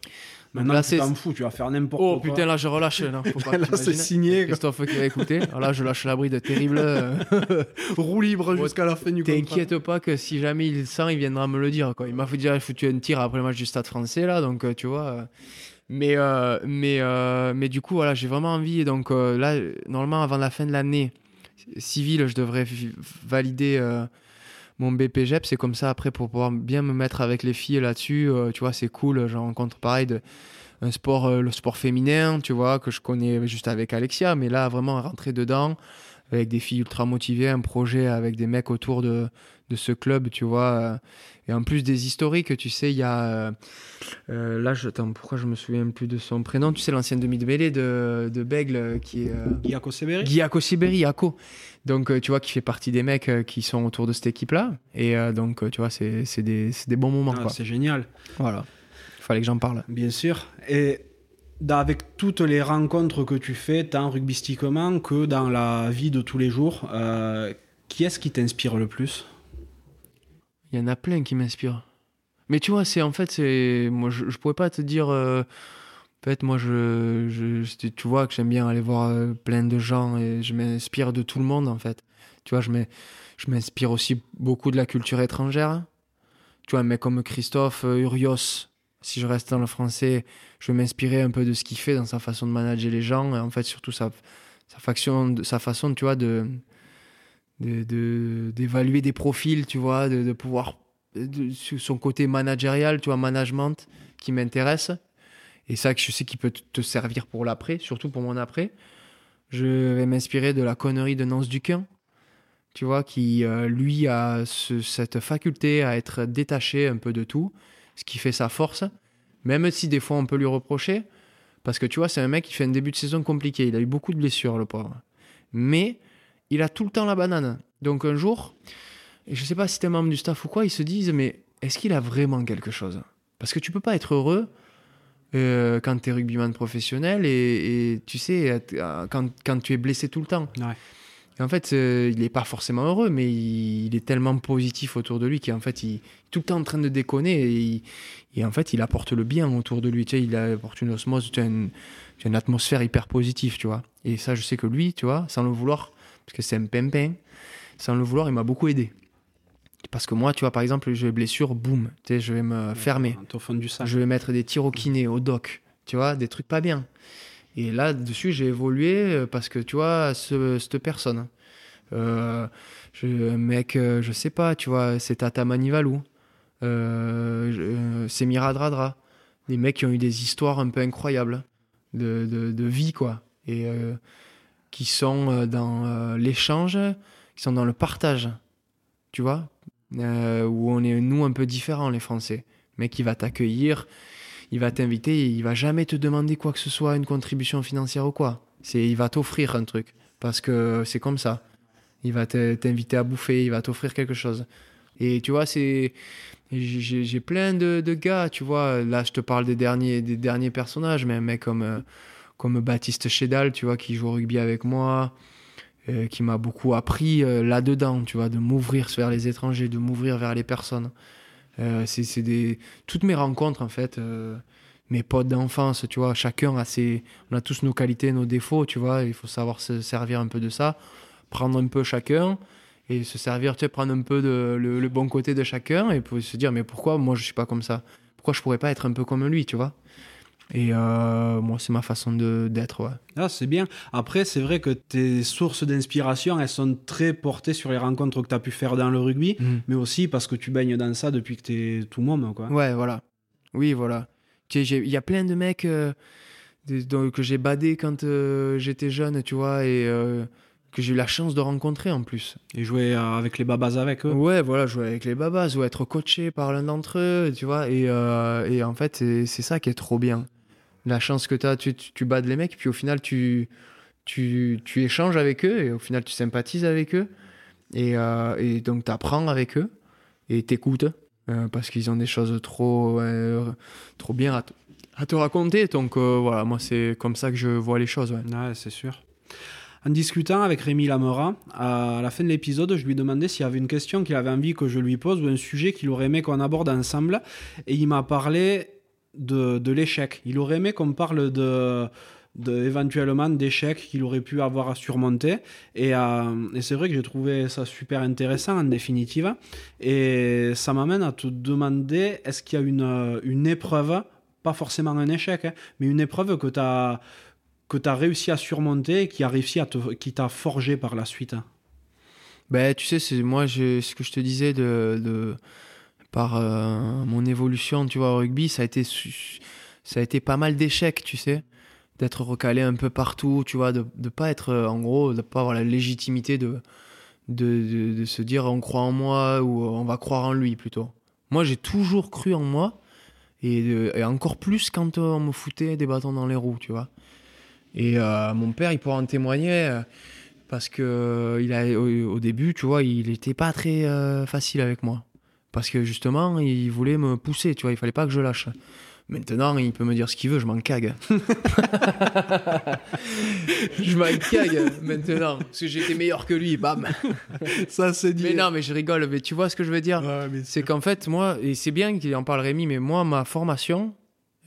Maintenant, là, tu t'en fous, tu vas faire n'importe Oh quoi. putain, là je relâche, non, faut pas Là, c'est signé. Christophe qui va écouter, Alors là je lâche la bride terrible. euh, Roue libre jusqu'à la fin du contrat. T'inquiète pas que si jamais il sent, il viendra me le dire. Quoi. Il m'a fait dire foutu un tir après le match du Stade français, là, donc euh, tu vois. euh, Mais, euh, mais, mais du coup, voilà, j'ai vraiment envie. Et donc là, normalement, avant la fin de l'année civile, je devrais valider euh, mon BPGEP. C'est comme ça après pour pouvoir bien me mettre avec les filles là-dessus. euh, tu vois, c'est cool. Je rencontre pareil de, un sport, euh, le sport féminin, tu vois, que je connais juste avec Alexia. Mais là, vraiment, rentrer dedans avec des filles ultra motivées, un projet avec des mecs autour de, de ce club, tu vois. Et en plus des historiques, tu sais, il y a. euh, euh, là, je, attends, pourquoi je me souviens plus de son prénom? Tu sais, l'ancienne demi de mêlée de, de Bègle euh, qui est. Yako Seberi Guy Akosiberi, Yako. Donc, tu vois, qui fait partie des mecs qui sont autour de cette équipe-là. Et donc, tu vois, c'est c'est des, c'est des bons moments, Ah. C'est génial, Voilà. Il fallait que j'en parle. bien sûr. Et avec toutes les rencontres que tu fais, tant rugbystiquement que dans la vie de tous les jours, euh, qui est-ce qui t'inspire le plus? Il y en a plein qui m'inspirent. Mais tu vois, c'est en fait, c'est moi, je, je pourrais pas te dire. euh, En fait, moi, je, je- tu vois que j'aime bien aller voir euh, plein de gens et je m'inspire de tout le monde en fait. Tu vois, je m'in- je m'inspire aussi beaucoup de la culture étrangère. Tu vois, mec comme Christophe euh, Urios, si je reste dans le français, je vais m'inspirer un peu de ce qu'il fait dans sa façon de manager les gens et en fait surtout sa, sa faction, sa façon, tu vois, de de- d'évaluer des profils, tu vois, de, pouvoir de- son côté managérial, tu vois, management, qui m'intéresse. Et ça, que je sais qu'il peut te- servir pour l'après, surtout pour mon après. Je vais m'inspirer de la connerie de Nance Duquin, tu vois, qui, euh, lui, a ce- cette faculté à être détaché un peu de tout, ce qui fait sa force, même si des fois on peut lui reprocher, parce que tu vois, c'est un mec qui fait un début de saison compliqué. Il a eu beaucoup de blessures, le pauvre. Mais il a tout le temps la banane. Donc un jour, je sais pas si t'es membre du staff ou quoi, ils se disent mais est-ce qu'il a vraiment quelque chose? Parce que tu peux pas être heureux euh, quand tu es rugbyman professionnel et, et tu sais quand, quand tu es blessé tout le temps. Ouais. Et en fait, euh, il n'est pas forcément heureux, mais il, il est tellement positif autour de lui qu'en fait, il est tout le temps en train de déconner et, il- et en fait, il apporte le bien autour de lui. Tu sais, il apporte une osmose, tu as une, une atmosphère hyper positive, tu vois. Et ça, je sais que lui, tu vois, sans le vouloir, parce que c'est un pimpin, sans le vouloir, il m'a beaucoup aidé. Parce que moi, tu vois, par exemple, j'ai blessure, boum, tu sais, je vais me fermer. Au fond du sac. Je vais mettre des tirs au kiné, au doc, tu vois, des trucs pas bien. Et là, dessus, j'ai évolué euh, parce que, tu vois, ce- cette personne, euh, je, un mec, euh, je sais pas, tu vois, c'est Tata Manivalou. euh, euh, Semira Dradra. Des mecs qui ont eu des histoires un peu incroyables de, de, de vie, quoi. Et euh, qui sont euh, dans euh, l'échange, qui sont dans le partage. Tu vois? Euh, Où on est, nous, un peu différents, les Français. Mec, il va t'accueillir, il va t'inviter, il va jamais te demander quoi que ce soit, une contribution financière ou quoi. C'est, il va t'offrir un truc. Parce que c'est comme ça. Il va te- t'inviter à bouffer, il va t'offrir quelque chose. Et tu vois, c'est. J'ai plein de, de gars, tu vois. Là, je te parle des derniers, des derniers personnages, mais un mec comme, comme Baptiste Chédal, tu vois, qui joue au rugby avec moi, euh, qui m'a beaucoup appris euh, là-dedans, tu vois, de m'ouvrir vers les étrangers, de m'ouvrir vers les personnes. Euh, c'est des. Toutes mes rencontres, en fait, mes potes d'enfance, tu vois, chacun a ses. On a tous nos qualités, nos défauts, tu vois, il faut savoir se servir un peu de ça, prendre un peu chacun et se servir, tu sais, prendre un peu de, le, le bon côté de chacun et se dire, mais pourquoi moi je suis pas comme ça? Pourquoi je pourrais pas être un peu comme lui, tu vois? Et euh, moi, c'est ma façon d'être, ouais. Ah, c'est bien. Après, c'est vrai que tes sources d'inspiration, elles sont très portées sur les rencontres que tu as pu faire dans le rugby, mais aussi parce que tu baignes dans ça depuis que tu es tout môme, quoi. Ouais, voilà. Oui, voilà. Il y a plein de mecs euh, que j'ai badé quand euh, j'étais jeune, tu vois, et que j'ai eu la chance de rencontrer en plus. Et jouer avec les babas avec eux. Ouais, voilà, jouer avec les babas ou être coaché par l'un d'entre eux, tu vois. Et, et en fait, c'est ça qui est trop bien. La chance que tu as, tu, bades les mecs, puis au final, tu, tu, tu échanges avec eux, et au final, tu sympathises avec eux. Et, euh, et donc, tu apprends avec eux, et t'écoutes, euh, parce qu'ils ont des choses trop, euh, trop bien à à te raconter. Donc, euh, voilà, moi, c'est comme ça que je vois les choses. Ouais. C'est sûr. En discutant avec Rémi Lamera, à la fin de l'épisode, je lui demandais s'il y avait une question qu'il avait envie que je lui pose ou un sujet qu'il aurait aimé qu'on aborde ensemble. Et il m'a parlé de, de l'échec. Il aurait aimé qu'on parle de, de éventuellement d'échecs qu'il aurait pu avoir à surmonter. Et, euh, et c'est vrai que j'ai trouvé ça super intéressant en définitive. Et ça m'amène à te demander est-ce qu'il y a une, une épreuve, pas forcément un échec, hein, mais une épreuve que tu as que tu as réussi à surmonter et qui a réussi à te, qui t'a forgé par la suite? Ben, tu sais, c'est moi, je, ce que je te disais de, de par euh, mon évolution, tu vois, au rugby, ça a été, ça a été pas mal d'échecs, tu sais, d'être recalé un peu partout, tu vois, de ne pas être, euh, en gros, de pas avoir la légitimité de, de, de, se dire on croit en moi ou on va croire en lui plutôt. Moi, j'ai toujours cru en moi et, encore plus quand euh, on me foutait des bâtons dans les roues, tu vois. Et mon père, il pourra en témoigner. parce que il a, au, au début, tu vois, il était pas très facile avec moi. Parce que justement, il voulait me pousser, tu vois, il fallait pas que je lâche. Maintenant, il peut me dire ce qu'il veut, je m'en cague. je m'en cague maintenant, parce que j'étais meilleur que lui, bam. Ça c'est dit. Mais non, mais je rigole, mais tu vois ce que je veux dire? C'est qu'en fait, moi, et c'est bien qu'il en parle Rémi, mais moi, ma formation,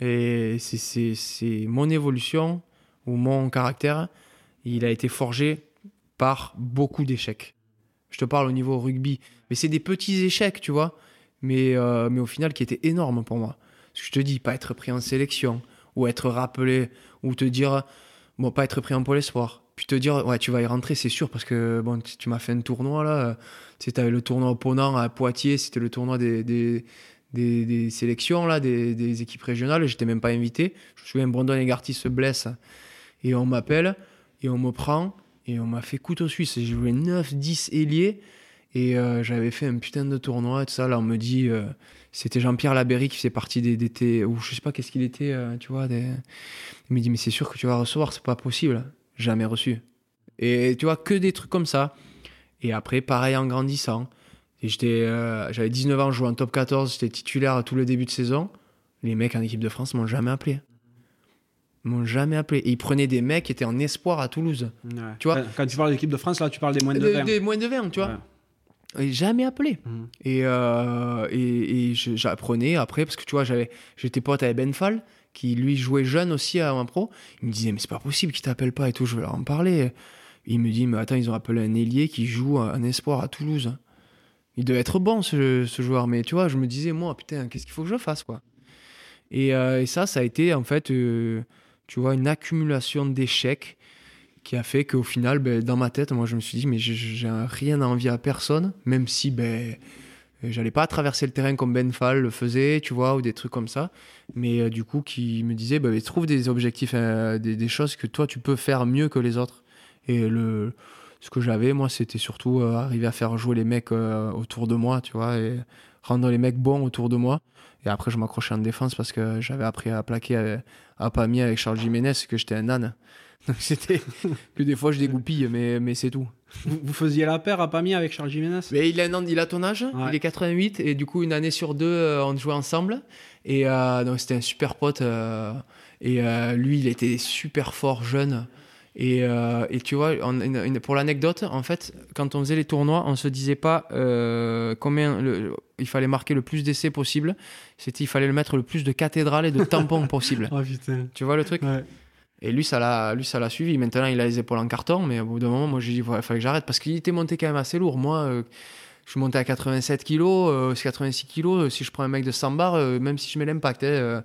et c'est- c'est c'est mon évolution ou mon caractère, il a été forgé par beaucoup d'échecs. Je te parle au niveau rugby, mais c'est des petits échecs, tu vois, mais, euh, mais au final qui étaient énormes pour moi. Parce que je te dis, pas être pris en sélection, ou être rappelé, ou te dire, bon, pas être pris en pôle espoir. Puis te dire, ouais, tu vas y rentrer, c'est sûr, parce que bon, tu, m'as fait un tournoi là. Tu sais, le tournoi opponent à Poitiers, c'était le tournoi des, des, des, sélections, là, des, des équipes régionales. J'étais même pas invité. Je me souviens, Brandon Egarty se blesse et on m'appelle et on me prend et on m'a fait couteau suisse. J'ai joué 9-10 ailiers et euh, j'avais fait un putain de tournoi et tout ça. Là, on me dit, euh, c'était Jean-Pierre Labéry qui faisait partie des, des ou je sais pas qu'est-ce qu'il était, euh, tu vois. Des... Il me dit, mais c'est sûr que tu vas recevoir, c'est pas possible. Jamais reçu. Et tu vois, que des trucs comme ça. Et après, pareil en grandissant. J'étais, j'avais 19 ans, je jouais en top 14, j'étais titulaire à tout le début de saison. Les mecs en équipe de France m'ont jamais appelé. Ils m'ont jamais appelé. Et ils prenaient des mecs qui étaient en espoir à Toulouse. Ouais. Tu vois quand, tu parles d'équipe de France, là, tu parles des moins de Des- 20. des moins de 20, tu vois. Ouais. Et jamais appelé. Et, euh, et, et j'apprenais après, parce que tu vois, j'étais pote avec Ben Fall, qui lui jouait jeune aussi à un pro. Il me disait, mais c'est pas possible qu'ils t'appellent pas et tout, je vais leur en parler. Il me dit, mais attends, ils ont appelé un ailier qui joue un espoir à Toulouse. Il devait être bon ce, ce joueur, mais tu vois, je me disais, moi, putain, qu'est-ce qu'il faut que je fasse, quoi? Et, euh, et ça, ça a été en fait, euh, tu vois, une accumulation d'échecs qui a fait qu'au final, ben, dans ma tête, moi, je me suis dit, mais j'ai- rien à envier à personne, même si, ben, J'allais pas traverser le terrain comme Ben Fall le faisait, tu vois, ou des trucs comme ça. Mais euh, du coup, qui me disait, bah, trouve des objectifs, euh, des, choses que toi, tu peux faire mieux que les autres. Et le, ce que j'avais, moi, c'était surtout euh, arriver à faire jouer les mecs autour de moi, tu vois, et rendre les mecs bons autour de moi. Et après, je m'accrochais en défense parce que j'avais appris à plaquer à, à avec Charles Jiménez, que j'étais un âne. Donc c'était que des fois je dégoupille, mais, mais c'est tout. Vous, vous faisiez la paire à Pamiers avec Charles Jiménez? Mais il a, un an- il a ton âge, Ouais. il est 88, et du coup, une année sur deux, euh, on jouait ensemble. Et euh, donc, c'était un super pote. euh, et euh, lui, il était super fort, jeune. Et, euh, et tu vois, on- une- une- pour l'anecdote, en fait, quand on faisait les tournois, on se disait pas euh, combien le- il fallait marquer le plus d'essais possible. C'était il fallait le mettre le plus de cathédrales et de tampons possible. Oh putain. Tu vois le truc? Ouais. Et lui, ça l'a, lui, ça l'a suivi. Maintenant, il a les épaules en carton, mais au bout d'un moment, moi, j'ai dit, il fallait que j'arrête parce qu'il était monté quand même assez lourd. Moi, euh, je suis monté à 87 kilos, euh, 86 kilos. euh, Si je prends un mec de 100 bars, euh, même si je mets l'impact, hein, euh,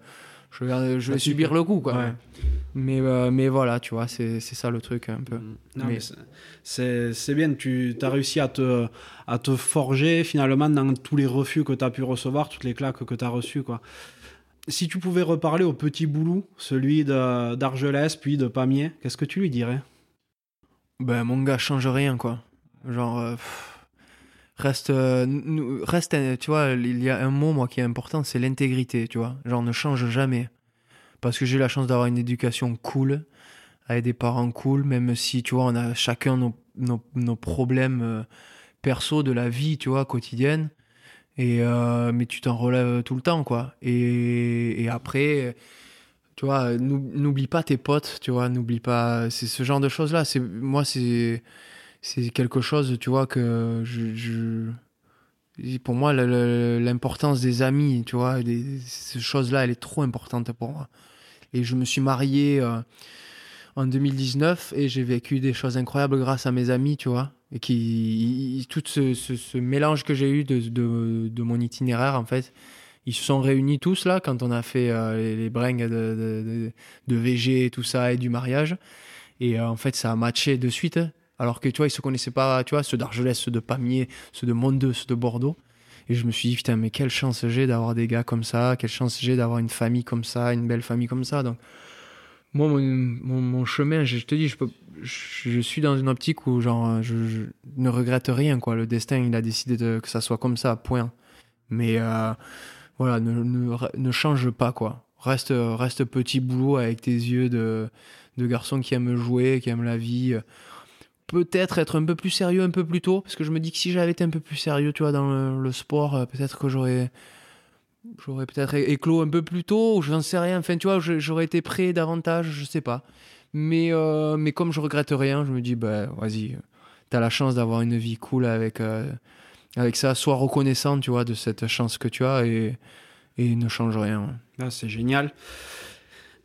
je vais, je vais Ah, subir le coup, quoi. Ouais. Mais, mais voilà, tu vois, c'est, ça le truc un peu. Mm. Non, Mais- mais c'est- c'est c'est bien, tu as réussi à te, à te forger finalement dans tous les refus que tu as pu recevoir, toutes les claques que tu as reçues. Quoi. Si tu pouvais reparler au petit boulot, celui d'Argelès puis de Pamiers, qu'est-ce que tu lui dirais? Ben, mon gars, change rien, quoi. Genre, euh, reste, euh, reste, euh, tu vois, il y a un mot, moi, qui est important, c'est l'intégrité, tu vois. Genre, ne change jamais. Parce que j'ai la chance d'avoir une éducation cool, avec des parents cool, même si, tu vois, on a chacun nos, nos, nos problèmes euh, perso de la vie, tu vois, quotidienne. Et, euh, mais tu t'en relèves tout le temps, quoi. Et, et après, tu vois, nou- n'oublie pas tes potes, tu vois, n'oublie pas. C'est ce genre de choses-là. Moi, c'est quelque chose, tu vois, que je, pour moi, l'importance des amis, tu vois, des, ces choses-là, elle est trop importante pour moi. Et je me suis marié euh, en 2019 et j'ai vécu des choses incroyables grâce à mes amis, tu vois. Et qui, tout ce, mélange que j'ai eu de, mon itinéraire, en fait, ils se sont réunis tous là quand on a fait euh, les, les de VG et tout ça et du mariage. Et euh, en fait, ça a matché de suite. Alors que tu vois, ils se connaissaient pas, tu vois, ceux d'Argelès, ceux de Pamiers, ceux de Mondeux, ceux de Bordeaux. Et je me suis dit, putain, mais quelle chance j'ai d'avoir des gars comme ça, quelle chance j'ai d'avoir une famille comme ça, une belle famille comme ça. Donc, moi, mon, chemin, je, te dis, je, suis dans une optique où, genre, je, ne regrette rien, quoi. Le destin, il a décidé que ça soit comme ça, point. Mais euh, voilà, ne, change pas, quoi. Reste, reste petit boulot avec tes yeux de, garçon qui aime jouer, qui aime la vie. Peut-être être un peu plus sérieux un peu plus tôt, parce que je me dis que si j'avais été un peu plus sérieux, tu vois, dans le, le sport, euh, peut-être que j'aurais j'aurais peut-être éclos un peu plus tôt, ou j'en sais rien. Enfin, tu vois, j'aurais été prêt davantage, je sais pas. Mais, euh, mais comme je regrette rien, je me dis, bah, vas-y, t'as la chance d'avoir une vie cool avec, euh, avec ça. Sois reconnaissant, tu vois, de cette chance que tu as et, et ne change rien. Ah, C'est génial.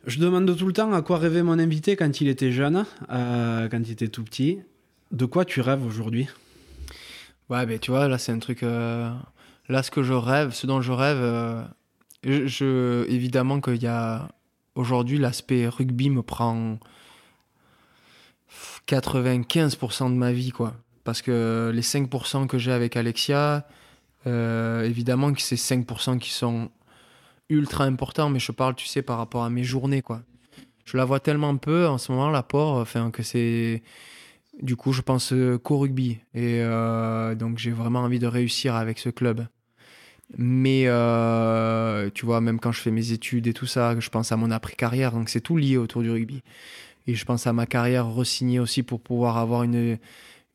Je demande tout le temps à quoi rêvait mon invité quand il était jeune, euh, quand il était tout petit. De quoi tu rêves aujourd'hui? Ouais, ben tu vois, là, c'est un truc. Là, ce que je rêve, ce dont je rêve, euh, je, évidemment qu'il y a. Aujourd'hui, l'aspect rugby me prend 95% de ma vie, quoi. Parce que les 5% que j'ai avec Alexia, euh, évidemment que c'est 5% qui sont ultra importants, mais je parle, tu sais, par rapport à mes journées, quoi. Je la vois tellement peu en ce moment, l'apport, enfin, que c'est. Du coup, je pense euh, qu'au rugby. Et donc, j'ai vraiment envie de réussir avec ce club. Mais, euh, tu vois, même quand je fais mes études et tout ça, je pense à mon après-carrière. Donc, c'est tout lié autour du rugby. Et je pense à ma carrière re-signée aussi pour pouvoir avoir une,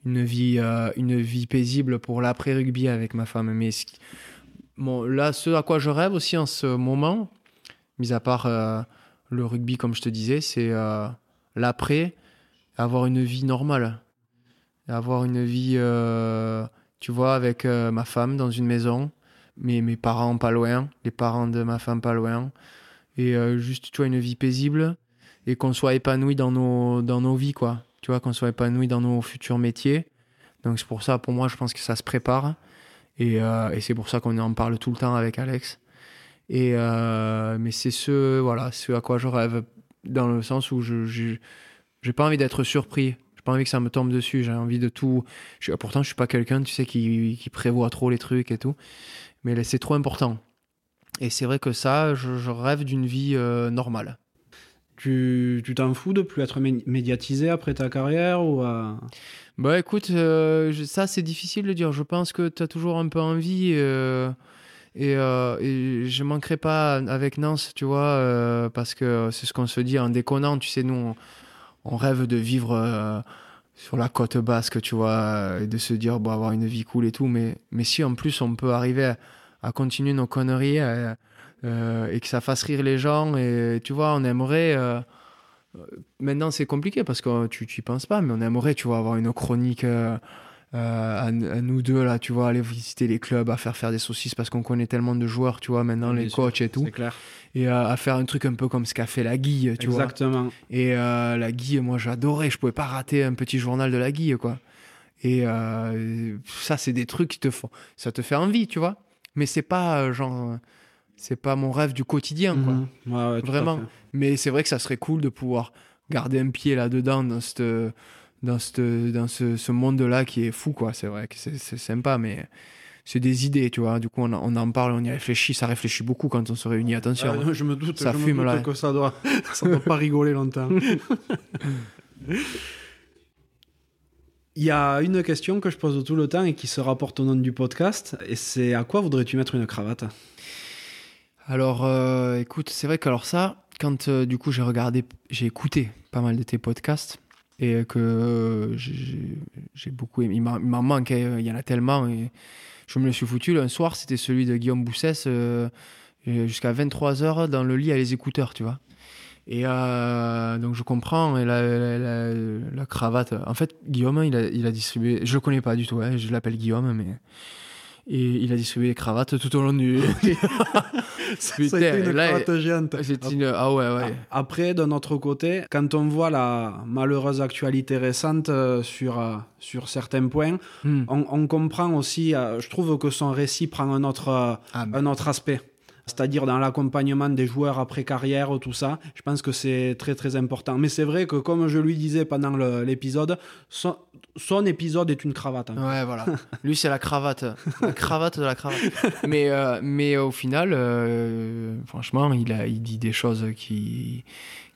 une, vie, euh, une vie paisible pour l'après-rugby avec ma femme. Mais bon, là, ce à quoi je rêve aussi en ce moment, mis à part euh, le rugby, comme je te disais, c'est l'après avoir une vie normale. Avoir une vie, tu vois, avec ma femme dans une maison, mes, mes parents pas loin, les parents de ma femme pas loin, et euh, juste, tu vois, une vie paisible, et qu'on soit épanoui dans nos, dans nos vies, quoi. Tu vois, qu'on soit épanoui dans nos futurs métiers. Donc c'est pour ça, pour moi, je pense que ça se prépare. Et, euh, et c'est pour ça qu'on en parle tout le temps avec Alex. Et euh, mais c'est ce, voilà, ce à quoi je rêve, dans le sens où je, je j'ai pas envie d'être surpris. J'ai pas envie que ça me tombe dessus. J'ai envie de tout. Pourtant, je suis pas quelqu'un, tu sais, qui, qui prévoit trop les trucs et tout. Mais c'est trop important. Et c'est vrai que ça, je, rêve d'une vie euh, normale. Tu t'en fous de plus être médiatisé après ta carrière ou Bah écoute, euh, ça c'est difficile de dire. Je pense que tu as toujours un peu envie. Euh, et, et, je manquerai pas avec Nance, tu vois, parce que c'est ce qu'on se dit en déconnant. Tu sais, nous, on, rêve de vivre sur la côte basque, tu vois, et de se dire, bon, avoir une vie cool et tout. Mais, mais si en plus on peut arriver à continuer nos conneries euh, euh, et que ça fasse rire les gens. Et tu vois, on aimerait. Euh, maintenant, c'est compliqué parce que tu n'y penses pas, mais on aimerait, tu vois, avoir une chronique. À, nous deux là tu vois aller visiter les clubs à faire faire des saucisses parce qu'on connaît tellement de joueurs tu vois maintenant les coachs et tout. clair. et à faire un truc un peu comme ce qu'a fait la Guille tu vois. Exactement. Et la Guille moi j'adorais je pouvais pas rater un petit journal de la Guille quoi. Et ça c'est des trucs qui te font ça te fait envie tu vois. Mais c'est pas euh, genre c'est pas mon rêve du quotidien quoi. Mhm. vraiment. mais c'est vrai que ça serait cool de pouvoir garder un pied là dedans dans cette dans cette, dans ce, ce monde là qui est fou quoi c'est vrai que c'est sympa mais c'est des idées, tu vois. Du coup, on, on, en parle, on y réfléchit. Ça réfléchit beaucoup quand on se réunit. Attention. Ah, je me doute, ça fume là. que ça doit, ça doit pas rigoler longtemps. Il y a une question que je pose tout le temps et qui se rapporte au nom du podcast, et c'est à quoi voudrais-tu mettre une cravate? Alors, euh, écoute, c'est vrai que alors ça, quand euh, du coup j'ai regardé, j'ai écouté pas mal de tes podcasts et que euh, j'ai beaucoup aimé, il m'en manque, hein, il y en a tellement et je me le suis foutu. Un soir, c'était celui de Guillaume Boussès jusqu'à 23h dans le lit à les écouteurs, tu vois. Et euh, donc je comprends et la, la, cravate. En fait, Guillaume, il a, il a distribué. Je le connais pas du tout. Hein, je l'appelle Guillaume, mais et il a distribué les cravates tout au long du. C'était une cravate géante. Ah ouais, ouais. Après, d'un autre côté, quand on voit la malheureuse actualité récente euh, sur, euh, sur certains points, hmm. on, on, comprend aussi. Je trouve que son récit prend un autre, ah, un autre aspect c'est-à-dire dans l'accompagnement des joueurs après carrière, tout ça. Je pense que c'est très très important. Mais c'est vrai que comme je lui disais pendant l'épisode, son, épisode est une cravate. Hein. Ouais, voilà. lui, c'est la cravate. La cravate de la cravate. Mais, euh, mais au final, euh, franchement, il, a, il dit des choses qui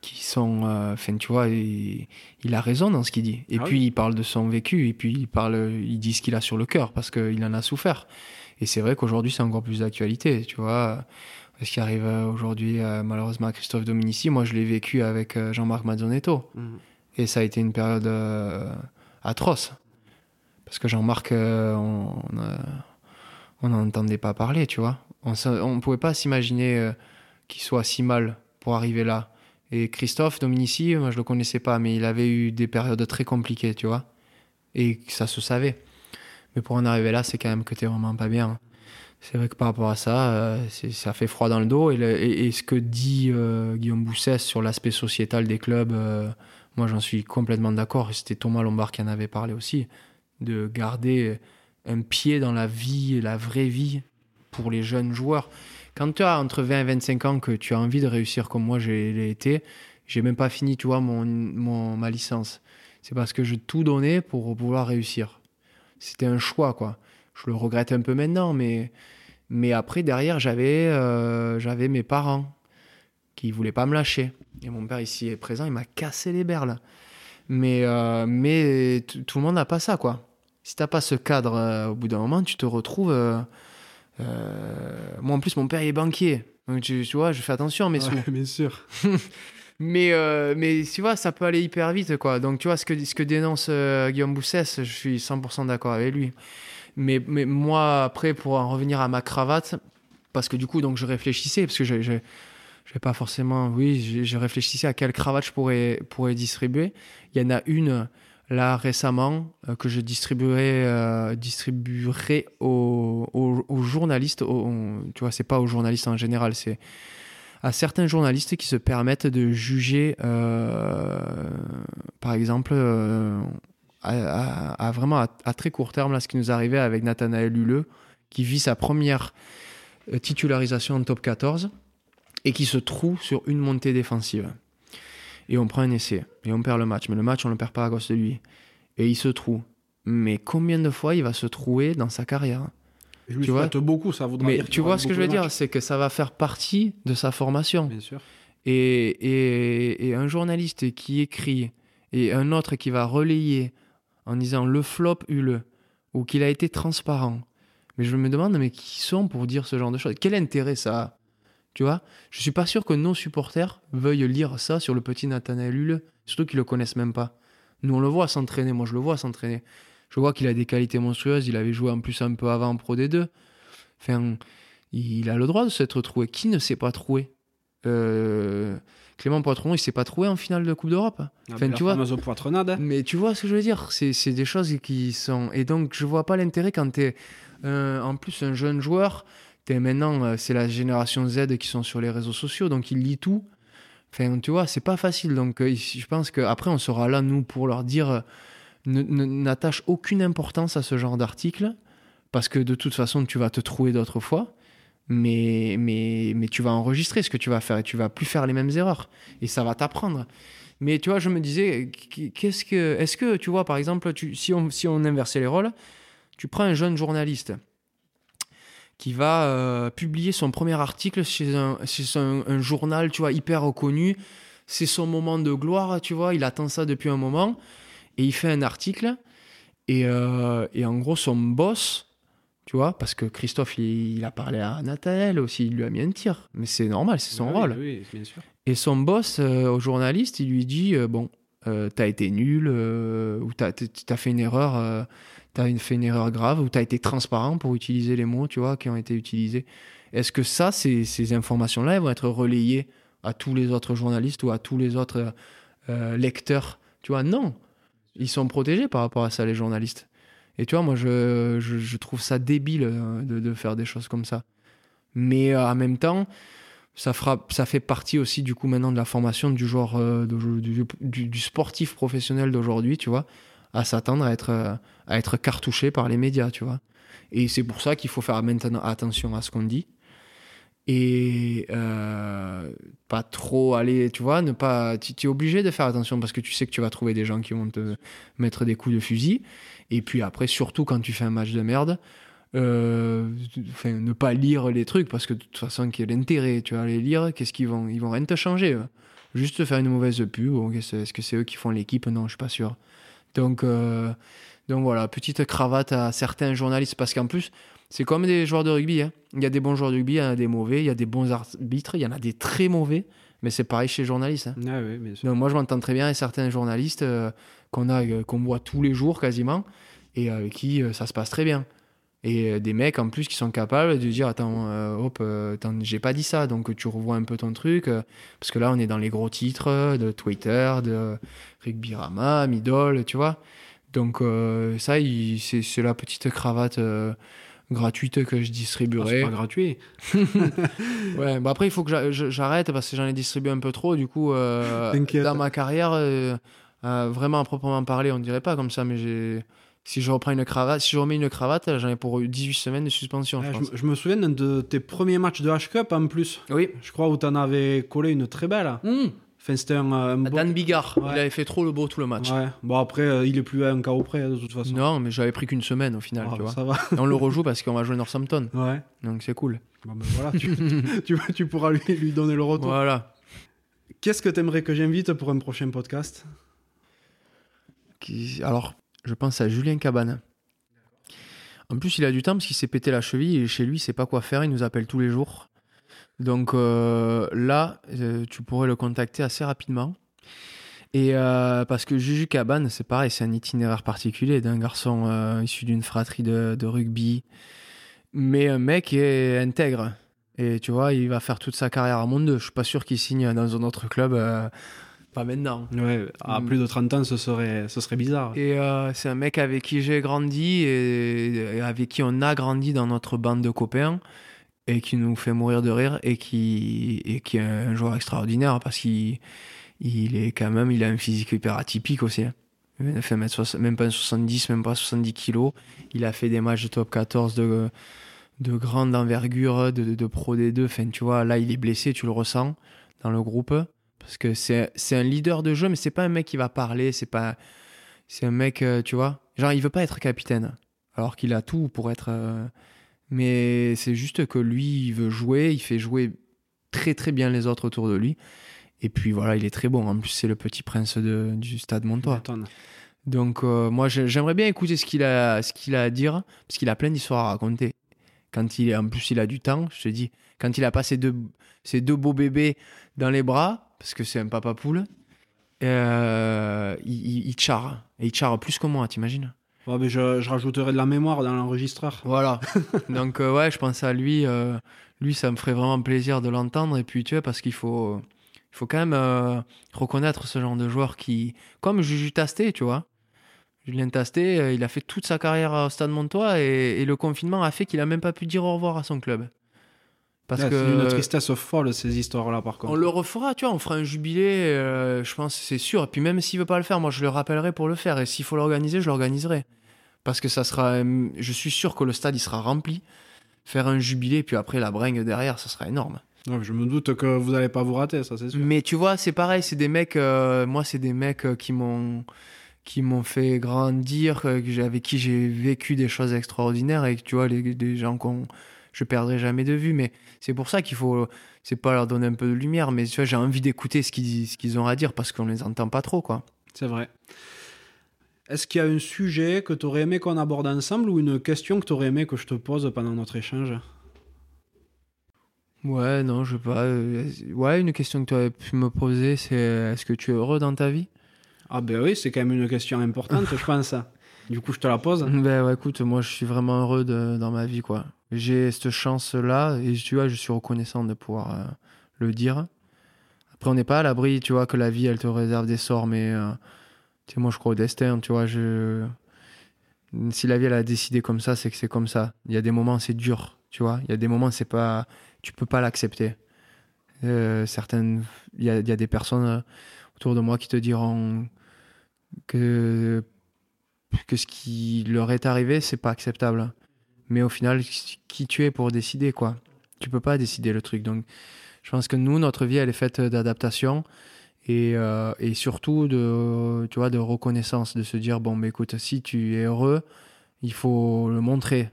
qui sont euh, enfin tu vois il, il, a raison dans ce qu'il dit et ah puis il parle de son vécu et puis il parle il dit ce qu'il a sur le cœur parce qu'il en a souffert et c'est vrai qu'aujourd'hui, c'est encore plus d'actualité, tu vois. Ce qui arrive euh, aujourd'hui, euh, malheureusement, à Christophe Dominici, moi, je l'ai vécu avec euh, Jean-Marc Mazzonetto. Mhm. Et ça a été une période atroce. Parce que Jean-Marc, on n'en entendait pas parler, tu vois. On ne pouvait pas s'imaginer qu'il soit si mal pour arriver là. Et Christophe Dominici, moi, je le connaissais pas, mais il avait eu des périodes très compliquées, tu vois. Et ça se savait. Mais pour en arriver là, c'est quand même que tu vraiment pas bien. C'est vrai que par rapport à ça, euh, ça fait froid dans le dos. Et, ce que dit euh, Guillaume Boussès sur l'aspect sociétal des clubs, euh, moi j'en suis complètement d'accord. C'était Thomas Lombard qui en avait parlé aussi, de garder un pied dans la vie, la vraie vie pour les jeunes joueurs. Quand tu as entre 20 et 25 ans que tu as envie de réussir comme moi j'ai été, j'ai même pas fini, tu vois, mon, mon ma licence. C'est parce que je tout donné pour pouvoir réussir c'était un choix, quoi. Je le regrette un peu maintenant, mais, mais après, derrière, j'avais euh, j'avais mes parents qui voulaient pas me lâcher. Et mon père, ici est présent, il m'a cassé les berles. Mais, euh, mais tout le monde n'a pas ça, quoi. Si t'as pas ce cadre, euh, au bout d'un moment, tu te retrouves. moi, en plus, mon père, il est banquier. Donc, tu, vois, je fais attention à mes ouais, bien sûr. Mais, euh, mais tu vois, ça peut aller hyper vite, quoi. Donc, tu vois, ce que, ce que dénonce euh, Guillaume Boussès, je suis 100% d'accord avec lui. Mais, mais moi, après, pour en revenir à ma cravate, parce que du coup, donc, je réfléchissais, parce que je n'ai pas forcément, oui, je réfléchissais à quelle cravate je pourrais, pourrais distribuer. Il y en a une, là, récemment, euh, que je distribuerai, distribuerai aux, aux, journalistes. tu vois, c'est pas aux journalistes en général, c'est à certains journalistes qui se permettent de juger, euh, par exemple, euh, à, très court terme, là, ce qui nous arrivait avec Nathanaël Huleux, qui vit sa première euh, titularisation en top 14 et qui se trouve sur une montée défensive. et on prend un essai, et on perd le match. Mais le match, on le perd pas à cause de lui. Et il se trouve. Mais combien de fois il va se trouver dans sa carrière? Je lui Tu vois beaucoup, ça voudra Mais tu vois ce que je veux dire, c'est que ça va faire partie de sa formation. Bien sûr. Et, et, et un journaliste qui écrit et un autre qui va relayer en disant le flop eut-le ou qu'il a été transparent. Mais je me demande, mais qui sont pour dire ce genre de choses? Quel intérêt ça a? Tu vois? Je suis pas sûr que nos supporters veuillent lire ça sur le petit Nathanaël Huleux, surtout qu'ils le connaissent même pas. Nous, on le voit s'entraîner, moi je le vois s'entraîner. Je vois qu'il a des qualités monstrueuses, il avait joué en plus un peu avant en Pro D2. Enfin, il a le droit de s'être troué. Qui ne s'est pas troué? Euh, Clément Poitron, il s'est pas trouvé en finale de Coupe d'Europe. Enfin, la tu vois, fameuse poitrenade. hein. mais tu vois ce que je veux dire? C'est des choses qui sont. Et donc, je vois pas l'intérêt quand tu es en plus un jeune joueur. Es maintenant, euh, c'est la génération Z qui sont sur les réseaux sociaux, donc ils lisent tout. Enfin, tu vois, c'est pas facile. Donc, euh, je pense qu'après, on sera là, nous, pour leur dire euh, n'attache aucune importance à ce genre d'article, parce que de toute façon, tu vas te trouver d'autres fois. Mais, mais, mais tu vas enregistrer ce que tu vas faire et tu vas plus faire les mêmes erreurs. Et ça va t'apprendre. Mais tu vois, je me disais, qu'est-ce que, est-ce que, tu vois, par exemple, si, on, si on inversait les rôles, tu prends un jeune journaliste qui va euh, publier son premier article chez un, chez un, un journal, tu vois, hyper reconnu. C'est son moment de gloire, tu vois, il attend ça depuis un moment. Et il fait un article. Et, euh, et en gros, son boss, tu vois, parce que Christophe, il, il a parlé à Nathanaël aussi, il lui a mis un tir. Mais c'est normal, c'est son Oui, rôle. Oui, bien sûr. Et son boss, euh, au journaliste, il lui dit euh, Bon, euh, t'as été nul, ou t'as as fait une erreur, t'as fait une erreur grave, ou t'as été transparent pour utiliser les mots, tu vois, qui ont été utilisés. Est-ce que ça, ces, ces informations-là, elles vont être relayées à tous les autres journalistes ou à tous les autres euh, lecteurs Tu vois, non. Ils sont protégés par rapport à ça, les journalistes. Et tu vois, moi, je, je, trouve ça débile euh, de, de faire des choses comme ça. Mais euh, en même temps, ça, fera, ça fait partie aussi du coup maintenant de la formation du joueur, euh, du, du- du sportif professionnel d'aujourd'hui, tu vois, à s'attendre à être, euh, à être cartouché par les médias, tu vois. Et c'est pour ça qu'il faut faire maintenant attention à ce qu'on dit. Et euh, pas trop aller, tu vois, ne pas. Tu es obligé de faire attention parce que tu sais que tu vas trouver des gens qui vont te mettre des coups de fusil. Et puis après, surtout quand tu fais un match de merde, euh, ne pas lire les trucs parce que de toute façon, quel intérêt Tu vas les lire, qu'est-ce qu'ils vont Ils vont rien te changer. Juste te faire une mauvaise pub. Bon, Est-ce que c'est eux qui font l'équipe? Non, je suis pas sûr. Donc, euh, donc voilà, petite cravate à certains journalistes parce qu'en plus, c'est comme des joueurs de rugby. hein. Il y a des bons joueurs de rugby, il y en a des mauvais, il y a des bons arbitres, il y en a des très mauvais. Mais c'est pareil chez les journalistes. hein. Ah oui, bien sûr. Donc moi, je m'entends très bien avec certains journalistes euh, qu'on a, euh, qu'on voit tous les jours quasiment, et avec qui euh, ça se passe très bien. Et des mecs en plus qui sont capables de dire attends, euh, hop, euh, j'ai pas dit ça, donc tu revois un peu ton truc, euh, parce que là on est dans les gros titres de Twitter, de Rugbyrama, Midol, tu vois. Donc ça, c'est la petite cravate gratuite que je Ah, distribuerai. c'est pas gratuit. Ouais, bah après, il faut que j'arrête parce que j'en ai distribué un peu trop. Du coup, euh, dans ma carrière, euh, euh, vraiment à proprement parler, on dirait pas comme ça, mais j'ai. Si je reprends une cravate, si je remets une cravate, j'en ai pour 18 semaines de suspension, Ah, je pense. me- je me souviens d'un de tes premiers matchs de H-Cup en plus. Oui. Je crois où t'en avais collé une très belle. Enfin, c'était un, un beau- Dan Bigard, Ouais. il avait fait trop le beau tout le match. Ouais. Bon, après, euh, il est plus à un carreau près, de toute façon. Non, mais j'avais pris qu'une semaine au final, Ah, tu vois. ça va. Et on le rejoue parce qu'on va jouer Northampton, Ouais. donc c'est cool. Bon, ben voilà, tu, tu, tu pourras lui, lui donner le retour. Voilà. Qu'est-ce que t'aimerais que j'invite pour un prochain podcast? Qui- Alors, je pense à Julien Cabane. En plus, il a du temps parce qu'il s'est pété la cheville et chez lui, il sait pas quoi faire. Il nous appelle tous les jours. Donc euh, là, euh, tu pourrais le contacter assez rapidement. Et euh, parce que Juju Cabane, c'est pareil, c'est un itinéraire particulier d'un garçon issu d'une fratrie de, de rugby, mais un mec est intègre. Et tu vois, il va faire toute sa carrière à Monde 2. Je suis pas sûr qu'il signe dans un autre club. pas maintenant. Ouais, à Mm. plus de 30 ans, ce serait, ce serait bizarre. Et c'est un mec avec qui j'ai grandi et, et avec qui on a grandi dans notre bande de copains et qui nous fait mourir de rire et qui, est un joueur extraordinaire parce qu'il il est quand même, il a un physique hyper atypique aussi. hein. Il a fait 1m60 même pas un 70, même pas 70 kilos. Il a fait des matchs de top 14 de, de grande envergure, de, Pro D2. Enfin, tu vois, là, il est blessé, tu le ressens dans le groupe. Parce que c'est c'est un leader de jeu, mais c'est pas un mec qui va parler, c'est pas. C'est un mec, euh, tu vois. Genre, il veut pas être capitaine. Alors qu'il a tout pour être. euh, Mais c'est juste que lui, il veut jouer, il fait jouer très très bien les autres autour de lui. Et puis voilà, il est très bon. En plus, c'est le petit prince de, du stade Montois. Donc euh, moi j'ai- j'aimerais bien écouter ce qu'il a ce qu'il a à dire parce qu'il a plein d'histoires à raconter. Quand il en plus il a du temps, je te dis, quand il a pas ses deux ses deux beaux bébés dans les bras parce que c'est un papa poule, euh, il, il, il charre et il charre plus que moi, t'imagines? Ouais, mais je, je rajouterai de la mémoire dans l'enregistreur. Voilà. Donc euh, ouais, je pense à lui. euh, lui, ça me ferait vraiment plaisir de l'entendre. Et puis tu vois, parce qu'il faut, il faut quand même euh, reconnaître ce genre de joueur qui, comme Juju Tasté, tu vois. Julien Tasté, euh, il a fait toute sa carrière au Stade Montois et, et le confinement a fait qu'il a même pas pu dire au revoir à son club. Parce que C'est une tristesse folle, ces histoires-là, par contre. on le refera, tu vois, on fera un jubilé, euh, je pense, c'est sûr. Et puis même s'il veut pas le faire, moi je le rappellerai pour le faire. Et s'il faut l'organiser, je l'organiserai. Parce que ça sera, je suis sûr que le stade il sera rempli. Faire un jubilé, puis après la bringue derrière, ça sera énorme. Je me doute que vous n'allez pas vous rater, ça, c'est sûr. Mais tu vois, c'est pareil, c'est des mecs, euh, moi c'est des mecs euh, qui m'ont qui m'ont fait grandir, avec qui j'ai vécu des choses extraordinaires et tu vois, les, des gens qu'on je perdrai jamais de vue. Mais c'est pour ça qu'il faut, c'est pas leur donner un peu de lumière, mais tu vois, j'ai envie d'écouter ce qu'ils ce qu'ils ont à dire parce qu'on les entend pas trop, quoi. C'est vrai. Est-ce qu'il y a un sujet que tu aurais aimé qu'on aborde ensemble ou une question que tu aurais aimé que je te pose pendant notre échange? Ouais, non, je sais pas. euh, ouais, une question que tu aurais pu me poser, c'est est-ce que tu es heureux dans ta vie? Ah ben oui, c'est quand même une question importante, je pense. Du coup, je te la pose? Ben ouais, écoute, moi je suis vraiment heureux dans ma vie, quoi. J'ai cette chance-là et tu vois, je suis reconnaissant de pouvoir euh, le dire. Après, on n'est pas à l'abri, tu vois, que la vie elle te réserve des sorts, mais euh, tu sais, moi je crois au destin, tu vois. Je... Si la vie elle a décidé comme ça, c'est que c'est comme ça. Il y a des moments, c'est dur, tu vois. Il y a des moments, c'est pas. Tu peux pas l'accepter. Euh, certaines. Il y a, il y a des personnes euh, autour de moi qui te diront que que ce qui leur est arrivé, c'est pas acceptable. Mais au final, qui tu es pour décider, quoi Tu peux pas décider le truc. Donc, je pense que nous, notre vie, elle est faite d'adaptation et, euh, et surtout de, tu vois, de reconnaissance, de se dire, bon, mais écoute, si tu es heureux, il faut le montrer.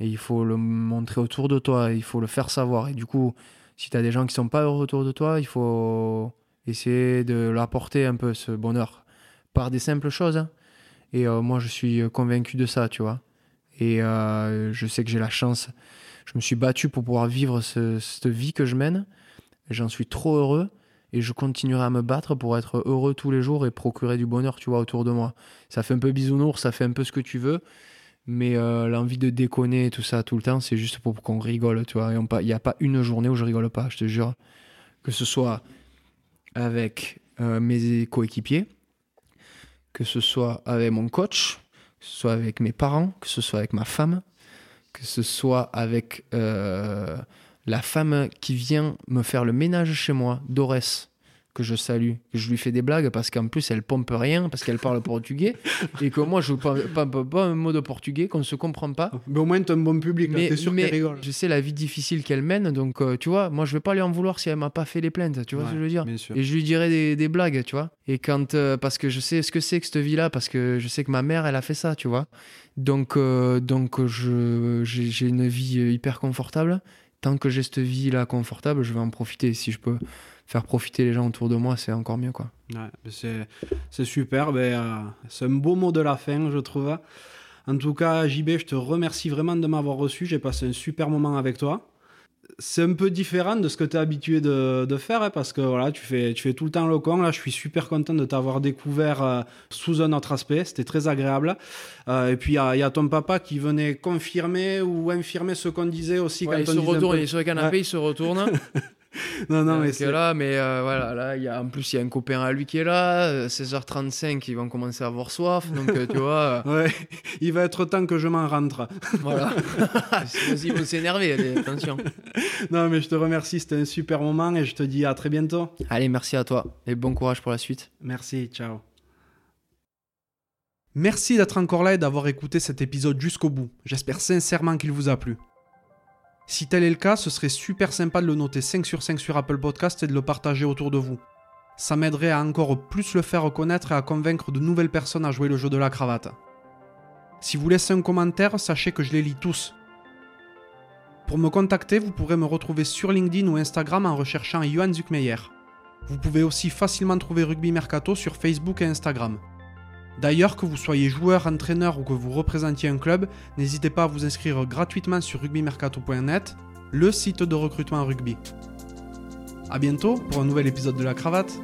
Et il faut le montrer autour de toi, il faut le faire savoir. Et du coup, si tu as des gens qui sont pas heureux autour de toi, il faut essayer de leur apporter un peu ce bonheur par des simples choses. hein. Et euh, moi, je suis convaincu de ça, tu vois. Et euh, je sais que j'ai la chance. Je me suis battu pour pouvoir vivre ce- cette vie que je mène. J'en suis trop heureux. Et je continuerai à me battre pour être heureux tous les jours et procurer du bonheur, tu vois, autour de moi. Ça fait un peu bisounours, ça fait un peu ce que tu veux. Mais euh, l'envie de déconner et tout ça tout le temps, c'est juste pour qu'on rigole, tu vois. Il n'y a pas une journée où je rigole pas, je te jure. Que ce soit avec euh, mes coéquipiers, que ce soit avec mon coach, que ce soit avec mes parents, que ce soit avec ma femme, que ce soit avec euh, la femme qui vient me faire le ménage chez moi, Dorès, que je salue, que je lui fais des blagues parce qu'en plus elle pompe rien, parce qu'elle parle portugais, et que moi je ne parle pas, un mot de portugais, qu'on ne se comprend pas. Mais au moins, t'es un bon public, Mais, sûr rigole. je sais la vie difficile qu'elle mène, donc euh, tu vois, moi je vais pas lui en vouloir si elle m'a pas fait les plaintes, tu vois ce que je veux dire et je lui dirais des, des blagues, tu vois. Et quand. euh, parce que je sais ce que c'est que cette vie-là, parce que je sais que ma mère, elle a fait ça, tu vois. Donc, euh, donc je, j'ai, une vie hyper confortable. Tant que j'ai cette vie-là confortable, je vais en profiter. Si je peux faire profiter les gens autour de moi, c'est encore mieux, quoi. Ouais, c'est, c'est super. ben, euh, c'est un beau mot de la fin, je trouve. En tout cas, JB, je te remercie vraiment de m'avoir reçu. J'ai passé un super moment avec toi. C'est un peu différent de ce que tu es habitué de, de faire, hein, parce que voilà, tu fais, tu fais tout le temps le con. Là, je suis super content de t'avoir découvert euh, sous un autre aspect. C'était très agréable. Euh, et puis, il y, a- il y a ton papa qui venait confirmer ou infirmer ce qu'on disait aussi Ouais, il quand se on un retourne, peu- il est sur le canapé, il se retourne. Non, non, mais Donc, c'est... là, mais euh, voilà, là, y a, en plus, il y a un copain à lui qui est là. euh, 16h35, ils vont commencer à avoir soif. Donc, euh, tu vois, euh, Ouais, il va être temps que je m'en rentre. voilà. Ils vont s'énerver, attention. Non, mais je te remercie, c'était un super moment et je te dis à très bientôt. Allez, merci à toi et bon courage pour la suite. Merci, ciao. Merci d'être encore là et d'avoir écouté cet épisode jusqu'au bout. J'espère sincèrement qu'il vous a plu. Si tel est le cas, ce serait super sympa de le noter 5 sur 5 sur Apple Podcast et de le partager autour de vous. Ça m'aiderait à encore plus le faire connaître et à convaincre de nouvelles personnes à jouer le jeu de la cravate. Si vous laissez un commentaire, sachez que je les lis tous. Pour me contacter, vous pourrez me retrouver sur LinkedIn ou Instagram en recherchant Johan Zuckmeyer. Vous pouvez aussi facilement trouver Rugby Mercato sur Facebook et Instagram. D'ailleurs, que vous soyez joueur, entraîneur ou que vous représentiez un club, n'hésitez pas à vous inscrire gratuitement sur rugbymercato.net, le site de recrutement rugby. A bientôt pour un nouvel épisode de la cravate.